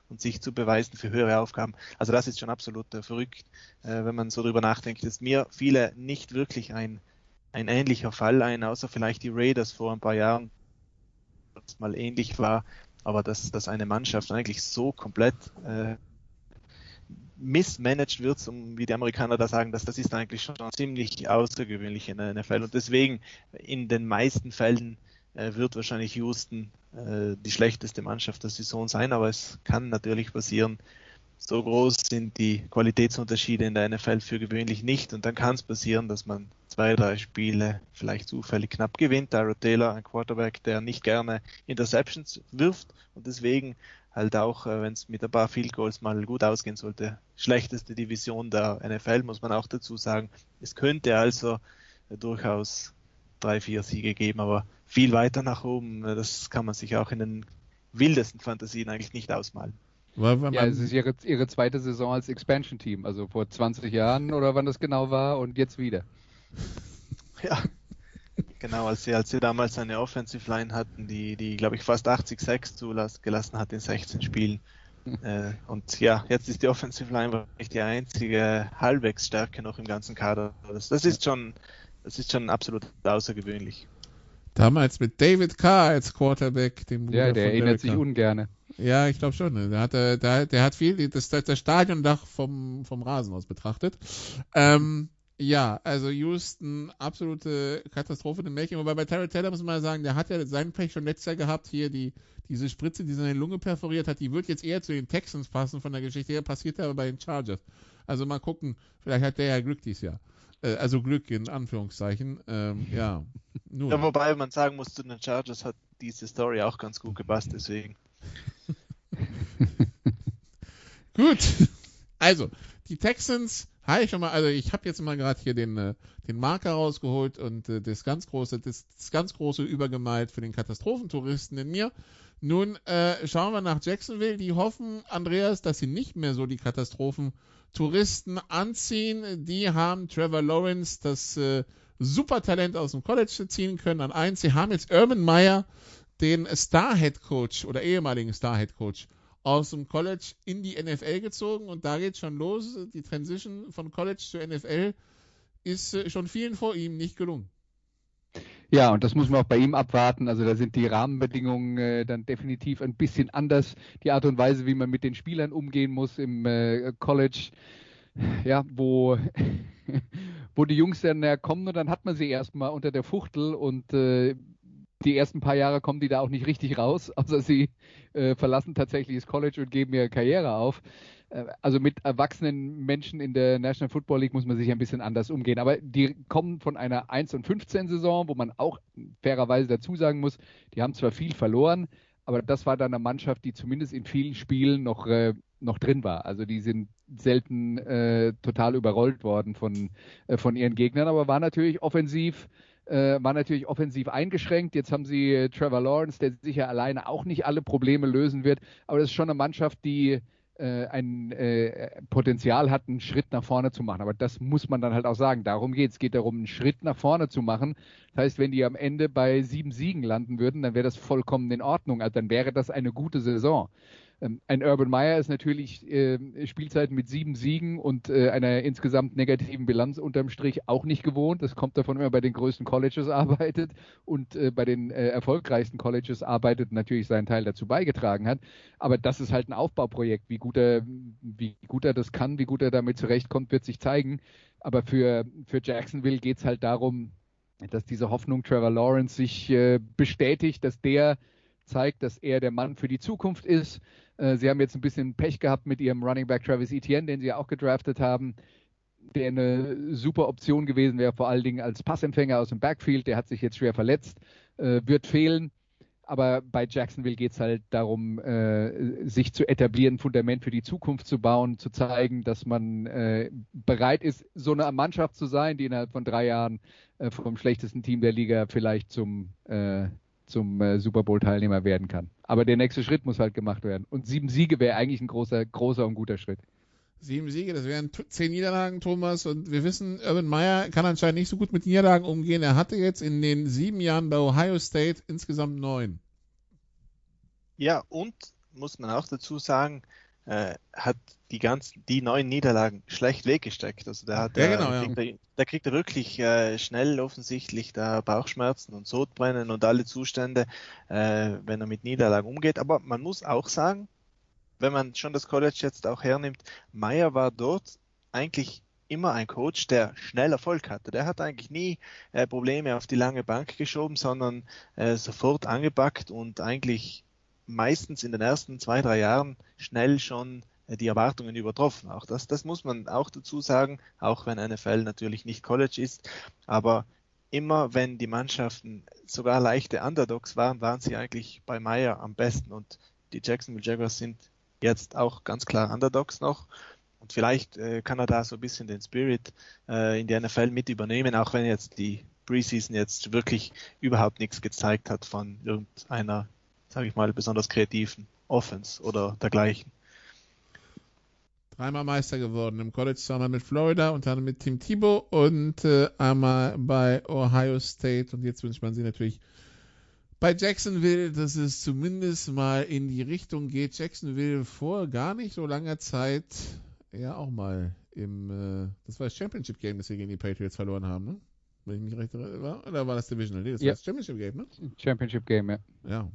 und sich zu beweisen für höhere Aufgaben. Also das ist schon absolut äh, verrückt, äh, wenn man so drüber nachdenkt. Ist mir viele nicht wirklich ein, ein ähnlicher Fall ein, außer vielleicht die Raiders vor ein paar Jahren, das mal ähnlich war, aber dass, dass eine Mannschaft eigentlich so komplett äh, missmanaged wird, um, wie die Amerikaner da sagen, dass das ist eigentlich schon ziemlich außergewöhnlich in der NFL und deswegen in den meisten Fällen äh, wird wahrscheinlich Houston äh, die schlechteste Mannschaft der Saison sein, aber es kann natürlich passieren. So groß sind die Qualitätsunterschiede in der NFL für gewöhnlich nicht und dann kann es passieren, dass man zwei, drei Spiele vielleicht zufällig knapp gewinnt. Tyrod Taylor, ein Quarterback, der nicht gerne Interceptions wirft und deswegen halt auch, äh, wenn es mit ein paar Field Goals mal gut ausgehen sollte, schlechteste Division der NFL, muss man auch dazu sagen. Es könnte also durchaus drei, vier Siege geben, aber viel weiter nach oben, äh, das kann man sich auch in den wildesten Fantasien eigentlich nicht ausmalen. Ja, es ist ihre, ihre zweite Saison als Expansion-Team, also vor 20 Jahren oder wann das genau war und jetzt wieder. Ja, genau, als sie, als sie damals eine Offensive Line hatten, die, die glaube ich, fast 80 Sacks zugelassen hat in 16 Spielen. äh, und ja, jetzt ist die Offensive Line wirklich die einzige halbwegs Stärke noch im ganzen Kader. Das, das ist schon, das ist schon absolut außergewöhnlich. Damals mit David Carr als Quarterback, dem Bruder Ja, der erinnert sich ungern. Ja, ich glaube schon. Ne? Der hat, äh, der, der hat viel das, das Stadiondach vom, vom Rasen aus betrachtet. Ähm, ja, also Houston, absolute Katastrophe im Märchen. Wobei bei Terry Taylor muss man mal sagen, der hat ja seinen Pech schon letztes Jahr gehabt, hier die, diese Spritze, die seine Lunge perforiert hat, die wird jetzt eher zu den Texans passen von der Geschichte her, passiert aber bei den Chargers. Also mal gucken, vielleicht hat der ja Glück dieses Jahr. Äh, also Glück in Anführungszeichen. Ähm, ja. Nun. ja, wobei man sagen muss, zu den Chargers hat diese Story auch ganz gut gepasst, deswegen. gut. Also, die Texans, hi schon mal, also ich habe jetzt mal gerade hier den, äh, den Marker rausgeholt und äh, das ganz große, das, das ganz große übergemalt für den Katastrophentouristen in mir. Nun äh, schauen wir nach Jacksonville. Die hoffen, Andreas, dass sie nicht mehr so die Katastrophen Touristen anziehen. Die haben Trevor Lawrence, das äh, Supertalent aus dem College ziehen können an eins. Sie haben jetzt Urban Meyer, den Star-Head Coach oder ehemaligen Star-Head Coach aus dem College in die NFL gezogen und da geht schon los. Die Transition von College zur NFL ist äh, schon vielen vor ihm nicht gelungen. Ja, und das muss man auch bei ihm abwarten. Also da sind die Rahmenbedingungen äh, dann definitiv ein bisschen anders. Die Art und Weise, wie man mit den Spielern umgehen muss im äh, College, ja, wo, wo die Jungs dann ja, kommen und dann hat man sie erstmal unter der Fuchtel und äh, die ersten paar Jahre kommen die da auch nicht richtig raus, außer sie äh, verlassen tatsächlich das College und geben ihre Karriere auf. äh, also mit erwachsenen Menschen in der National Football League muss man sich ein bisschen anders umgehen. Aber die kommen von einer 1 und 15 Saison, wo man auch fairerweise dazu sagen muss, die haben zwar viel verloren, aber das war dann eine Mannschaft, die zumindest in vielen Spielen noch, äh, noch drin war. Also die sind selten äh, total überrollt worden von, äh, von ihren Gegnern, aber war natürlich offensiv äh, war natürlich offensiv eingeschränkt. Jetzt haben sie äh, Trevor Lawrence, der sicher alleine auch nicht alle Probleme lösen wird, aber das ist schon eine Mannschaft, die äh, ein äh, Potenzial hat, einen Schritt nach vorne zu machen. Aber das muss man dann halt auch sagen. Darum geht es. Es geht darum, einen Schritt nach vorne zu machen. Das heißt, wenn die am Ende bei sieben Siegen landen würden, dann wäre das vollkommen in Ordnung. Also dann wäre das eine gute Saison. Ähm, ein Urban Meyer ist natürlich äh, Spielzeit mit sieben Siegen und äh, einer insgesamt negativen Bilanz unterm Strich auch nicht gewohnt. Das kommt davon, wenn man bei den größten Colleges arbeitet und äh, bei den äh, erfolgreichsten Colleges arbeitet natürlich seinen Teil dazu beigetragen hat. Aber das ist halt ein Aufbauprojekt. Wie gut er, wie gut er das kann, wie gut er damit zurechtkommt, wird sich zeigen. Aber für, für Jacksonville geht es halt darum, dass diese Hoffnung Trevor Lawrence sich äh, bestätigt, dass der zeigt, dass er der Mann für die Zukunft ist. Äh, sie haben jetzt ein bisschen Pech gehabt mit ihrem Running Back Travis Etienne, den sie ja auch gedraftet haben, der eine super Option gewesen wäre, vor allen Dingen als Passempfänger aus dem Backfield. Der hat sich jetzt schwer verletzt, äh, wird fehlen. Aber bei Jacksonville geht es halt darum, äh, sich zu etablieren, Fundament für die Zukunft zu bauen, zu zeigen, dass man bereit ist, so eine Mannschaft zu sein, die innerhalb von drei Jahren vom schlechtesten Team der Liga vielleicht zum zum äh, Super Bowl-Teilnehmer werden kann. Aber der nächste Schritt muss halt gemacht werden. Und sieben Siege wäre eigentlich ein großer, großer und guter Schritt. Sieben Siege, das wären zehn Niederlagen, Thomas. Und wir wissen, Urban Meyer kann anscheinend nicht so gut mit Niederlagen umgehen. Er hatte jetzt in den sieben Jahren bei Ohio State insgesamt neun. Ja, und muss man auch dazu sagen, äh, hat die ganzen, die neuen Niederlagen schlecht weggesteckt. Also der hat, ja, genau, äh, kriegt, ja. er, der kriegt er wirklich äh, schnell offensichtlich da Bauchschmerzen und Sodbrennen und alle Zustände, äh, wenn er mit Niederlagen umgeht. Aber man muss auch sagen, wenn man schon das College jetzt auch hernimmt, Meyer war dort eigentlich immer ein Coach, der schnell Erfolg hatte. Der hat eigentlich nie äh, Probleme auf die lange Bank geschoben, sondern äh, sofort angepackt und eigentlich meistens in den ersten zwei, drei Jahren schnell schon äh, die Erwartungen übertroffen. Auch das, das muss man auch dazu sagen, auch wenn NFL natürlich nicht College ist. Aber immer wenn die Mannschaften sogar leichte Underdogs waren, waren sie eigentlich bei Meyer am besten. Und die Jacksonville Jaguars sind jetzt auch ganz klar Underdogs noch. Und vielleicht äh, kann er da so ein bisschen den Spirit äh, in die NFL mit übernehmen, auch wenn jetzt die Preseason jetzt wirklich überhaupt nichts gezeigt hat von irgendeiner sage ich mal, besonders kreativen Offense oder dergleichen. Dreimal Meister geworden im College, zweimal mit Florida und dann mit Tim Thibault und äh, einmal bei Ohio State. Und jetzt wünscht man sie natürlich bei Jacksonville, dass es zumindest mal in die Richtung geht. Jacksonville vor gar nicht so langer Zeit ja auch mal im, äh, das war das Championship Game, das wir gegen die Patriots verloren haben, ne? Wenn ich mich recht erinnere. Oder war das Divisional? Nee, das ja. war das Championship Game, ne? Championship Game, ja. Ja,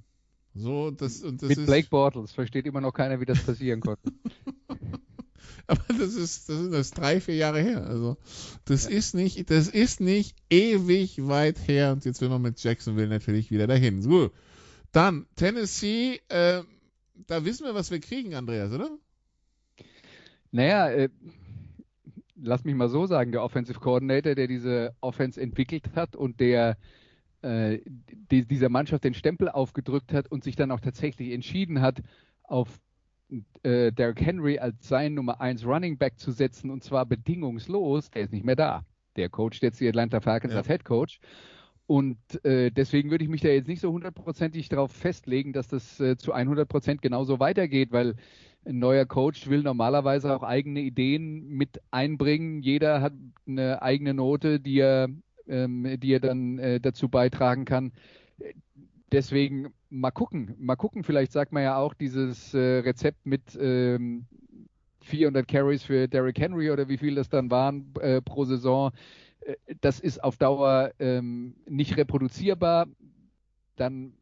so, das, und das Mit ist, Blake Bortles versteht immer noch keiner, wie das passieren konnte. Aber das ist, das ist das drei, vier Jahre her. Also, das ja. ist nicht, das ist nicht ewig weit her. Und jetzt will man mit Jacksonville natürlich wieder dahin. So. Dann, Tennessee, äh, da wissen wir, was wir kriegen, Andreas, oder? Naja, äh, lass mich mal so sagen, der Offensive Coordinator, der diese Offense entwickelt hat und der äh, die, dieser Mannschaft den Stempel aufgedrückt hat und sich dann auch tatsächlich entschieden hat, auf äh, Derrick Henry als sein Nummer 1 Running Back zu setzen und zwar bedingungslos, der ist nicht mehr da. Der coacht jetzt die Atlanta Falcons ja. als Head Coach. Und äh, deswegen würde ich mich da jetzt nicht so hundertprozentig darauf festlegen, dass das äh, zu 100 Prozent genauso weitergeht, weil ein neuer Coach will normalerweise auch eigene Ideen mit einbringen. Jeder hat eine eigene Note, die er ähm, die er dann äh, dazu beitragen kann. Deswegen mal gucken, mal gucken. Vielleicht sagt man ja auch dieses äh, Rezept mit ähm, 400 Carries für Derrick Henry oder wie viel das dann waren äh, pro Saison. Das ist auf Dauer ähm, nicht reproduzierbar. Dann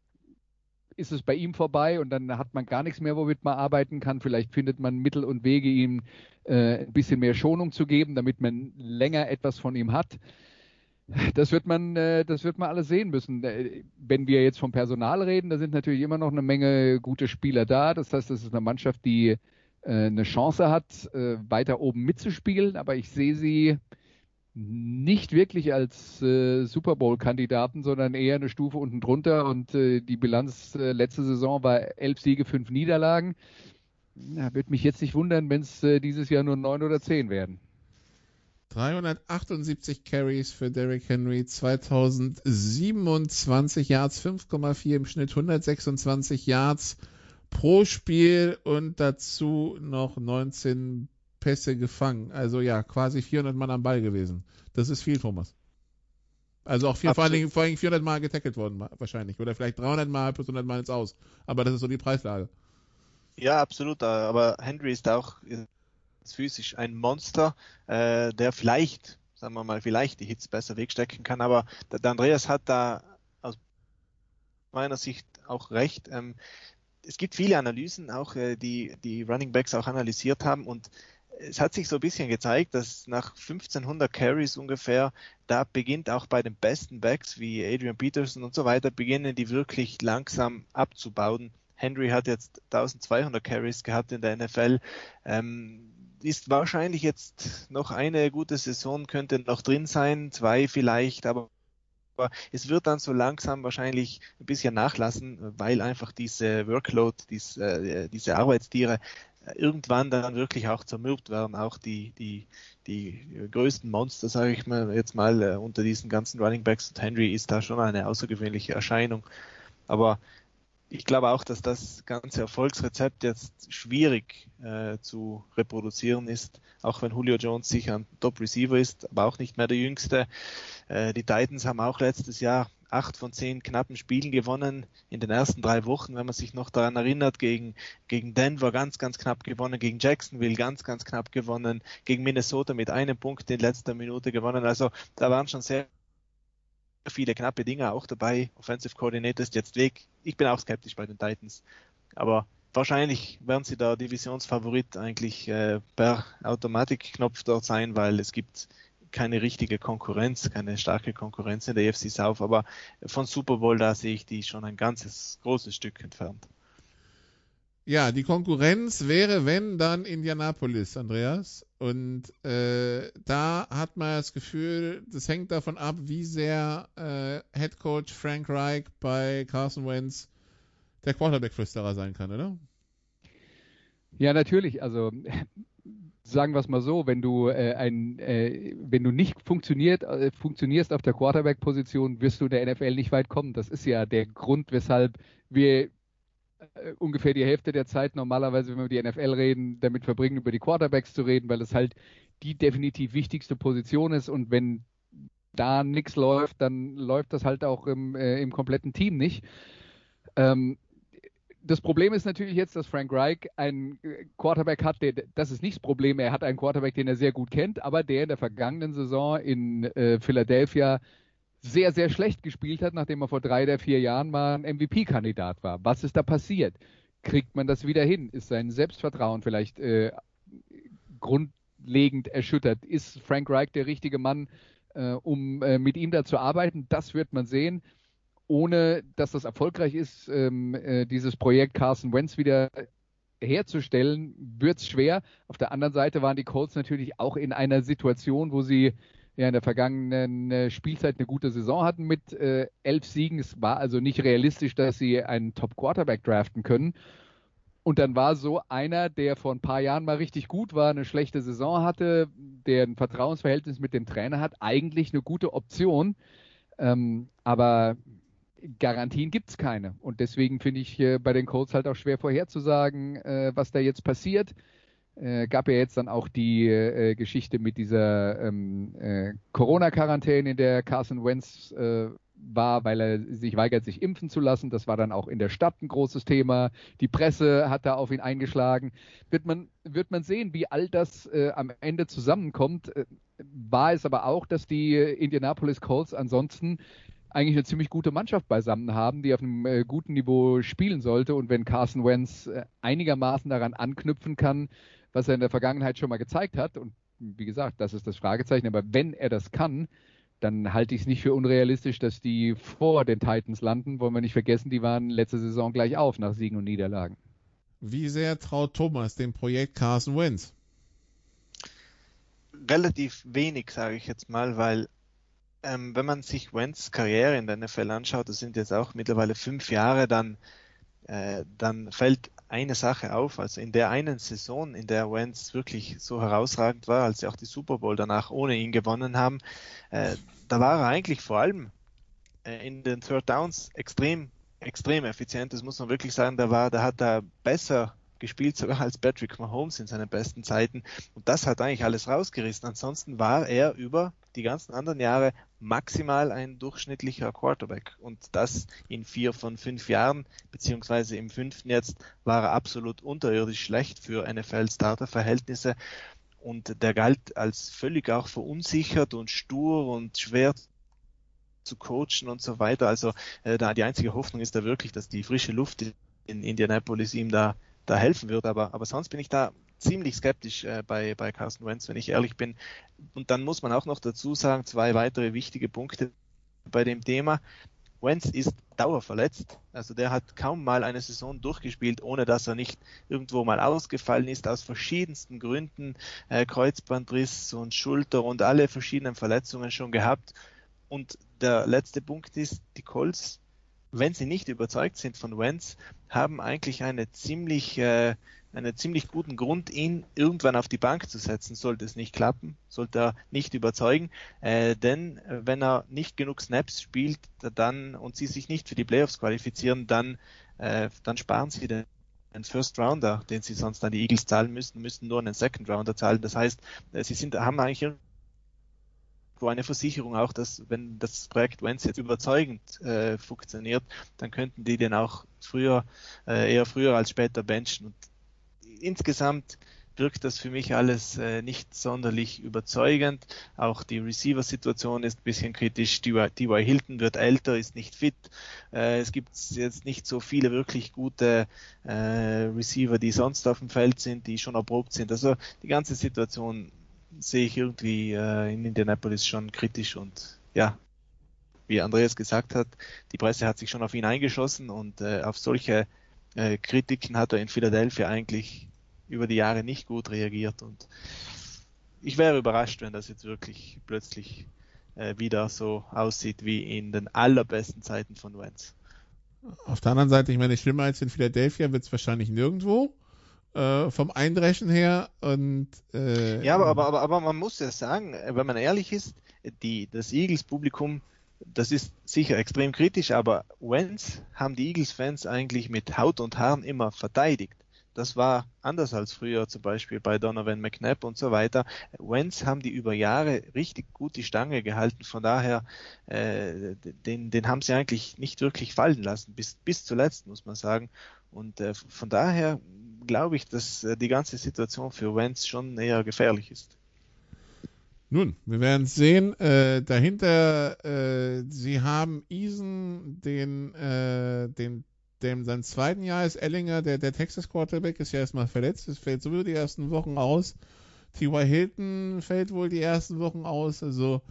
ist es bei ihm vorbei und dann hat man gar nichts mehr, womit man arbeiten kann. Vielleicht findet man Mittel und Wege, ihm äh, ein bisschen mehr Schonung zu geben, damit man länger etwas von ihm hat. Das wird man, äh, das wird man alles sehen müssen. Äh, wenn wir jetzt vom Personal reden, da sind natürlich immer noch eine Menge gute Spieler da. Das heißt, das ist eine Mannschaft, die äh, eine Chance hat, weiter oben mitzuspielen. Aber ich sehe sie nicht wirklich als Super Bowl-Kandidaten, sondern eher eine Stufe unten drunter. Und die Bilanz letzte Saison war elf Siege, fünf Niederlagen. Würde mich jetzt nicht wundern, wenn es dieses Jahr nur neun oder zehn werden. 378 Carries für Derrick Henry, 2027 Yards, 5,4 im Schnitt, 126 Yards pro Spiel und dazu noch 19 Pässe gefangen. Also ja, quasi 400 Mann am Ball gewesen. Das ist viel, Thomas. Also auch viel, vor allen, Dingen, vor allen Dingen 400 Mal getackelt worden wahrscheinlich. Oder vielleicht 300 Mal plus 100 Mal ins Aus. Aber das ist so die Preislage. Ja, absolut. Aber Henry ist auch physisch ein Monster, äh, der vielleicht, sagen wir mal, vielleicht die Hits besser wegstecken kann. Aber der, der Andreas hat da aus meiner Sicht auch recht. Ähm, es gibt viele Analysen, auch äh, die die Running Backs auch analysiert haben und es hat sich so ein bisschen gezeigt, dass nach 1500 Carries ungefähr, da beginnt auch bei den besten Backs wie Adrian Peterson und so weiter, beginnen die wirklich langsam abzubauen. Henry hat jetzt 1200 Carries gehabt in der NFL. Ähm, ist wahrscheinlich jetzt noch eine gute Saison, könnte noch drin sein, zwei vielleicht, aber es wird dann so langsam wahrscheinlich ein bisschen nachlassen, weil einfach diese Workload, dies, äh, diese Arbeitstiere irgendwann dann wirklich auch zermürbt werden, auch die, die, die größten Monster, sage ich mal jetzt mal, äh, unter diesen ganzen Running Backs und Henry ist da schon eine außergewöhnliche Erscheinung. Aber ich glaube auch, dass das ganze Erfolgsrezept jetzt schwierig äh, zu reproduzieren ist, auch wenn Julio Jones sicher ein Top-Receiver ist, aber auch nicht mehr der jüngste. Äh, die Titans haben auch letztes Jahr acht von zehn knappen Spielen gewonnen in den ersten drei Wochen, wenn man sich noch daran erinnert, gegen, gegen Denver ganz, ganz knapp gewonnen, gegen Jacksonville ganz, ganz knapp gewonnen, gegen Minnesota mit einem Punkt in letzter Minute gewonnen. Also da waren schon sehr viele knappe Dinge auch dabei. Offensive Coordinator ist jetzt weg. Ich bin auch skeptisch bei den Titans. Aber wahrscheinlich werden sie der Divisionsfavorit eigentlich äh, per Automatikknopf dort sein, weil es gibt keine richtige Konkurrenz, keine starke Konkurrenz in der FC South, aber von Super Bowl da sehe ich die schon ein ganzes großes Stück entfernt. Ja, die Konkurrenz wäre, wenn, dann Indianapolis, Andreas. Und äh, da hat man das Gefühl, das hängt davon ab, wie sehr äh, Head Coach Frank Reich bei Carson Wentz der Quarterback-Flüsterer sein kann, oder? Ja, natürlich. Also sagen wir es mal so, wenn du äh, ein, äh, wenn du nicht funktioniert, äh, funktionierst auf der Quarterback-Position, wirst du in der NFL nicht weit kommen. Das ist ja der Grund, weshalb wir ungefähr die Hälfte der Zeit normalerweise, wenn wir über die NFL reden, damit verbringen, über die Quarterbacks zu reden, weil es halt die definitiv wichtigste Position ist und wenn da nichts läuft, dann läuft das halt auch im, äh, im kompletten Team nicht. Ähm, das Problem ist natürlich jetzt, dass Frank Reich einen äh, Quarterback hat, der, das ist nicht das Problem, er hat einen Quarterback, den er sehr gut kennt, aber der in der vergangenen Saison in äh, Philadelphia sehr, sehr schlecht gespielt hat, nachdem er vor drei oder vier Jahren mal ein MVP-Kandidat war. Was ist da passiert? Kriegt man das wieder hin? Ist sein Selbstvertrauen vielleicht äh, grundlegend erschüttert? Ist Frank Reich der richtige Mann, äh, um äh, mit ihm da zu arbeiten? Das wird man sehen. Ohne dass das erfolgreich ist, ähm, äh, dieses Projekt Carson Wentz wieder herzustellen, wird es schwer. Auf der anderen Seite waren die Colts natürlich auch in einer Situation, wo sie ja in der vergangenen äh, Spielzeit eine gute Saison hatten mit äh, elf Siegen. Es war also nicht realistisch, dass sie einen Top-Quarterback draften können. Und dann war so einer, der vor ein paar Jahren mal richtig gut war, eine schlechte Saison hatte, der ein Vertrauensverhältnis mit dem Trainer hat, eigentlich eine gute Option. Ähm, aber Garantien gibt es keine. Und deswegen finde ich äh, bei den Colts halt auch schwer vorherzusagen, äh, was da jetzt passiert. Äh, gab ja jetzt dann auch die äh, Geschichte mit dieser ähm, äh, Corona-Quarantäne, in der Carson Wentz äh, war, weil er sich weigert, sich impfen zu lassen. Das war dann auch in der Stadt ein großes Thema. Die Presse hat da auf ihn eingeschlagen. Wird man, wird man sehen, wie all das äh, am Ende zusammenkommt. Äh, war es aber auch, dass die Indianapolis Colts ansonsten eigentlich eine ziemlich gute Mannschaft beisammen haben, die auf einem äh, guten Niveau spielen sollte. Und wenn Carson Wentz äh, einigermaßen daran anknüpfen kann, was er in der Vergangenheit schon mal gezeigt hat. Und wie gesagt, das ist das Fragezeichen. Aber wenn er das kann, dann halte ich es nicht für unrealistisch, dass die vor den Titans landen. Wollen wir nicht vergessen, die waren letzte Saison gleich auf nach Siegen und Niederlagen. Wie sehr traut Thomas dem Projekt Carson Wentz? Relativ wenig, sage ich jetzt mal, weil ähm, wenn man sich Wentz Karriere in der NFL anschaut, das sind jetzt auch mittlerweile fünf Jahre, dann, äh, dann fällt eine Sache auf. Also in der einen Saison, in der Wentz wirklich so herausragend war, als sie auch die Super Bowl danach ohne ihn gewonnen haben, äh, da war er eigentlich vor allem äh, in den Third Downs extrem, extrem effizient. Das muss man wirklich sagen. Da war, da hat er besser gespielt, sogar als Patrick Mahomes in seinen besten Zeiten. Und das hat eigentlich alles rausgerissen. Ansonsten war er über die ganzen anderen Jahre maximal ein durchschnittlicher Quarterback. Und das in vier von fünf Jahren, beziehungsweise im fünften jetzt, war er absolut unterirdisch schlecht für NFL-Starter-Verhältnisse. Und der galt als völlig auch verunsichert und stur und schwer zu coachen und so weiter. Also äh, da die einzige Hoffnung ist da wirklich, dass die frische Luft in Indianapolis ihm da da helfen wird. Aber, aber sonst bin ich da ziemlich skeptisch äh, bei, bei Carsten Wentz, wenn ich ehrlich bin. Und dann muss man auch noch dazu sagen, zwei weitere wichtige Punkte bei dem Thema. Wentz ist dauerverletzt. Also der hat kaum mal eine Saison durchgespielt, ohne dass er nicht irgendwo mal ausgefallen ist, aus verschiedensten Gründen. Äh, Kreuzbandriss und Schulter und alle verschiedenen Verletzungen schon gehabt. Und der letzte Punkt ist, die Colts wenn sie nicht überzeugt sind von Wentz, haben eigentlich eine ziemlich, äh, einen ziemlich guten Grund, ihn irgendwann auf die Bank zu setzen. Sollte es nicht klappen, sollte er nicht überzeugen, äh, denn äh, wenn er nicht genug Snaps spielt, dann und sie sich nicht für die Playoffs qualifizieren, dann, äh, dann sparen sie den einen First Rounder, den sie sonst an die Eagles zahlen müssen, müssen nur einen Second Rounder zahlen. Das heißt, äh, sie sind, haben eigentlich wo eine Versicherung auch, dass wenn das Projekt Wenz jetzt überzeugend äh, funktioniert, dann könnten die den auch früher, äh, eher früher als später benchen. Und insgesamt wirkt das für mich alles äh, nicht sonderlich überzeugend. Auch die Receiver-Situation ist ein bisschen kritisch. D.Y. Hilton wird älter, ist nicht fit. Äh, es gibt jetzt nicht so viele wirklich gute äh, Receiver, die sonst auf dem Feld sind, die schon erprobt sind. Also die ganze Situation sehe ich irgendwie äh, in Indianapolis schon kritisch und ja, wie Andreas gesagt hat, die Presse hat sich schon auf ihn eingeschossen und äh, auf solche äh, Kritiken hat er in Philadelphia eigentlich über die Jahre nicht gut reagiert und ich wäre überrascht, wenn das jetzt wirklich plötzlich äh, wieder so aussieht wie in den allerbesten Zeiten von Wentz. Auf der anderen Seite, ich meine, schlimmer als in Philadelphia wird es wahrscheinlich nirgendwo äh, vom Eindreschen her und äh, ja, aber, aber, aber, aber man muss ja sagen, wenn man ehrlich ist, die, das Eagles-Publikum, das ist sicher extrem kritisch, aber Wentz haben die Eagles-Fans eigentlich mit Haut und Haaren immer verteidigt. Das war anders als früher, zum Beispiel bei Donovan McNabb und so weiter. Wentz haben die über Jahre richtig gut die Stange gehalten, von daher, äh, den, den haben sie eigentlich nicht wirklich fallen lassen, bis, bis zuletzt, muss man sagen. Und äh, von daher glaube ich, dass äh, die ganze Situation für Wentz schon eher gefährlich ist. Nun, wir werden sehen. Äh, dahinter, äh, sie haben Eason, den, äh, den, dem sein zweiten Jahr ist Ellinger, der, der Texas Quarterback, ist ja erstmal verletzt. Es fällt sowieso die ersten Wochen aus. T.Y. Hilton fällt wohl die ersten Wochen aus. Also,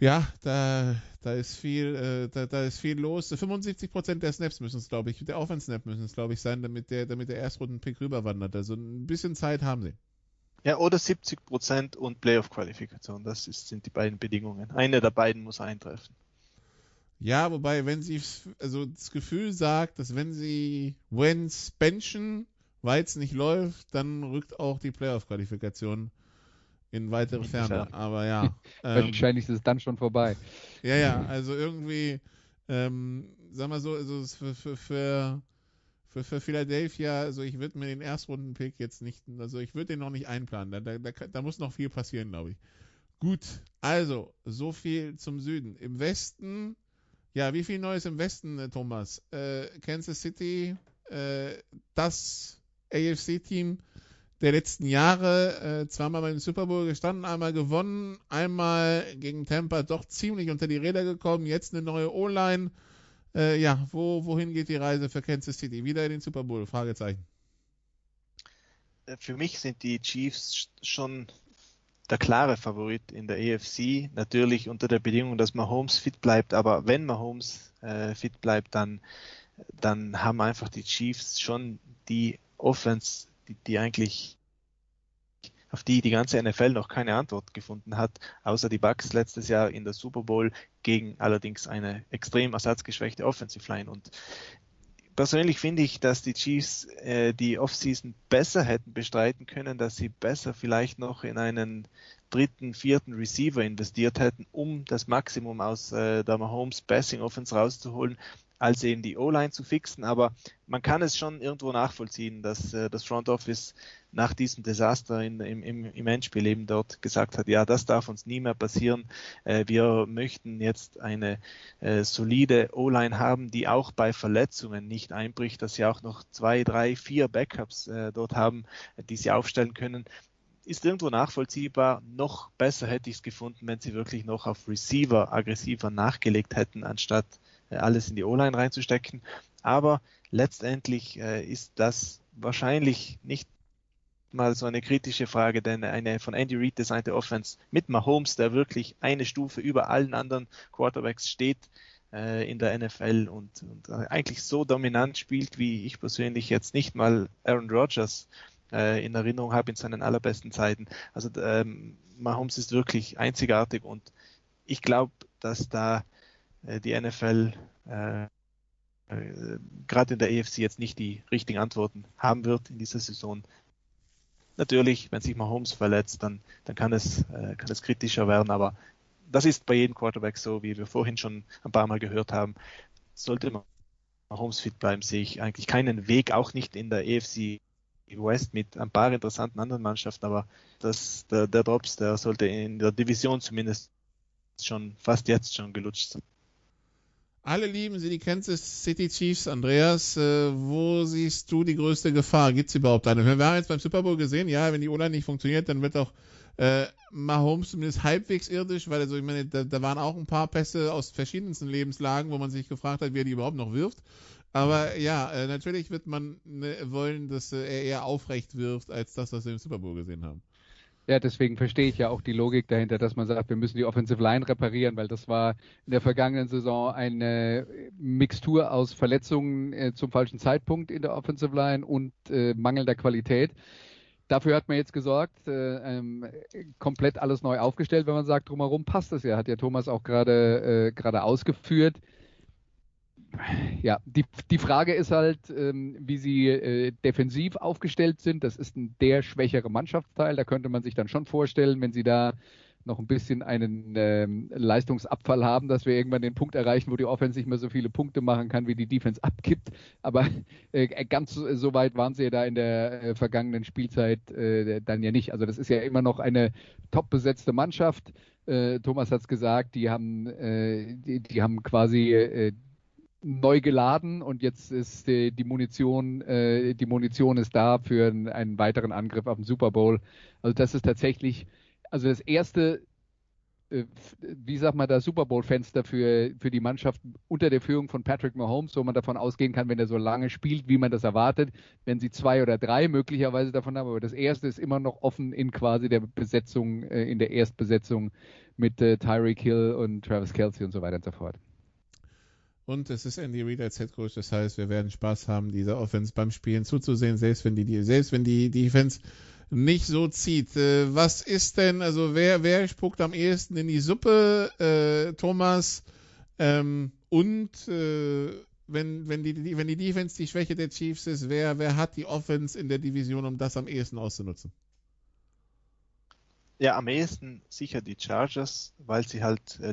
ja, da, da ist viel, äh, da, da ist viel los. 75% der Snaps müssen es, glaube ich, der Offense-Snap müssen es, glaube ich, sein, damit der, damit der Erstrunden-Pick rüberwandert. Also ein bisschen Zeit haben sie. Ja, oder 70% und Playoff-Qualifikation. Das ist, sind die beiden Bedingungen. Eine der beiden muss eintreffen. Ja, wobei, wenn sie, also das Gefühl sagt, dass wenn sie Wentz benchen, weil es nicht läuft, dann rückt auch die Playoff-Qualifikation in weitere Ferne. Aber ja. Ähm, Wahrscheinlich ist es dann schon vorbei. Ja, ja, also irgendwie, ähm, sag mal so, also für, für, für, für, Philadelphia, also ich würde mir den Erstrunden-Pick jetzt nicht, also ich würde den noch nicht einplanen. Da, da, da, da muss noch viel passieren, glaube ich. Gut, also, so viel zum Süden. Im Westen, ja, wie viel Neues im Westen, äh, Thomas? Äh, Kansas City, äh, das AFC-Team, der letzten Jahre äh, zweimal beim Super Bowl gestanden, einmal gewonnen, einmal gegen Tampa doch ziemlich unter die Räder gekommen, jetzt eine neue O-Line. Äh, ja, wo, wohin geht die Reise für Kansas City? Wieder in den Super Bowl? Fragezeichen. Äh, für mich sind die Chiefs schon der klare Favorit in der AFC. Natürlich unter der Bedingung, dass Mahomes fit bleibt, aber wenn Mahomes äh, fit bleibt, dann, dann haben einfach die Chiefs schon die Offense, die, die eigentlich auf die die ganze NFL noch keine Antwort gefunden hat, außer die Bucks letztes Jahr in der Super Bowl gegen allerdings eine extrem ersatzgeschwächte Offensive Line. Und persönlich finde ich, dass die Chiefs äh, die Offseason besser hätten bestreiten können, dass sie besser vielleicht noch in einen dritten, vierten Receiver investiert hätten, um das Maximum aus äh, der Mahomes Passing Offense rauszuholen als eben die O-Line zu fixen. Aber man kann es schon irgendwo nachvollziehen, dass äh, das Front Office nach diesem Desaster in, im, im, im Endspiel eben dort gesagt hat, ja, das darf uns nie mehr passieren. Äh, wir möchten jetzt eine äh, solide O-Line haben, die auch bei Verletzungen nicht einbricht, dass sie auch noch zwei, drei, vier Backups äh, dort haben, die sie aufstellen können ist irgendwo nachvollziehbar. Noch besser hätte ich es gefunden, wenn sie wirklich noch auf Receiver aggressiver nachgelegt hätten, anstatt alles in die O-Line reinzustecken. Aber letztendlich äh, ist das wahrscheinlich nicht mal so eine kritische Frage, denn eine von Andy Reid designte Offense mit Mahomes, der wirklich eine Stufe über allen anderen Quarterbacks steht äh, in der NFL und, und äh, eigentlich so dominant spielt, wie ich persönlich jetzt nicht mal Aaron Rodgers äh, in Erinnerung habe in seinen allerbesten Zeiten. Also ähm, Mahomes ist wirklich einzigartig und ich glaube, dass da äh, die NFL äh, äh, gerade in der EFC jetzt nicht die richtigen Antworten haben wird in dieser Saison. Natürlich, wenn sich Mahomes verletzt, dann, dann kann, es, äh, kann es kritischer werden, aber das ist bei jedem Quarterback so, wie wir vorhin schon ein paar Mal gehört haben. Sollte Mahomes fit bleiben, sehe ich eigentlich keinen Weg, auch nicht in der EFC West mit ein paar interessanten anderen Mannschaften, aber das, der, der Drops, der sollte in der Division zumindest schon fast jetzt schon gelutscht sein. Alle lieben sie, die Kansas City Chiefs. Andreas, äh, wo siehst du die größte Gefahr? Gibt es überhaupt eine? Wir haben jetzt beim Super Bowl gesehen, ja, wenn die O-Line nicht funktioniert, dann wird auch äh, Mahomes zumindest halbwegs irdisch, weil also ich meine, da, da waren auch ein paar Pässe aus verschiedensten Lebenslagen, wo man sich gefragt hat, wer die überhaupt noch wirft. Aber ja, äh, natürlich wird man ne, wollen, dass äh, er eher aufrecht wirft, als das, was wir im Super Bowl gesehen haben. Ja, deswegen verstehe ich ja auch die Logik dahinter, dass man sagt, wir müssen die Offensive Line reparieren, weil das war in der vergangenen Saison eine Mixtur aus Verletzungen äh, zum falschen Zeitpunkt in der Offensive Line und äh, mangelnder Qualität. Dafür hat man jetzt gesorgt, äh, ähm, komplett alles neu aufgestellt, wenn man sagt, drumherum passt es ja, hat ja Thomas auch gerade äh, gerade ausgeführt ja, die, die Frage ist halt, ähm, wie sie äh, defensiv aufgestellt sind. Das ist ein der schwächere Mannschaftsteil. Da könnte man sich dann schon vorstellen, wenn sie da noch ein bisschen einen ähm, Leistungsabfall haben, dass wir irgendwann den Punkt erreichen, wo die Offense nicht mehr so viele Punkte machen kann, wie die Defense abgibt. Aber äh, ganz so, weit waren sie ja da in der äh, vergangenen Spielzeit äh, dann ja nicht. Also das ist ja immer noch eine top besetzte Mannschaft. Äh, Thomas hat es gesagt, die haben, äh, die, die, haben quasi äh, neu geladen und jetzt ist die, die Munition, äh, die Munition ist da für einen, einen weiteren Angriff auf den Super Bowl. Also das ist tatsächlich, also das erste, äh, wie sagt man da, Super Bowl-Fenster für, für die Mannschaft unter der Führung von Patrick Mahomes, wo man davon ausgehen kann, wenn er so lange spielt, wie man das erwartet, wenn sie zwei oder drei möglicherweise davon haben. Aber das erste ist immer noch offen in quasi der Besetzung, äh, in der Erstbesetzung mit äh, Tyreek Hill und Travis Kelsey und so weiter und so fort. Und es ist Andy Reid als Head Coach, das heißt, wir werden Spaß haben, dieser Offense beim Spielen zuzusehen, selbst wenn die, selbst wenn die Defense nicht so zieht. Äh, was ist denn, also wer, wer spuckt am ehesten in die Suppe, äh, Thomas? Ähm, und äh, wenn, wenn, die, wenn die Defense die Schwäche der Chiefs ist, wer, wer hat die Offense in der Division, um das am ehesten auszunutzen? Ja, am ehesten sicher die Chargers, weil sie halt äh,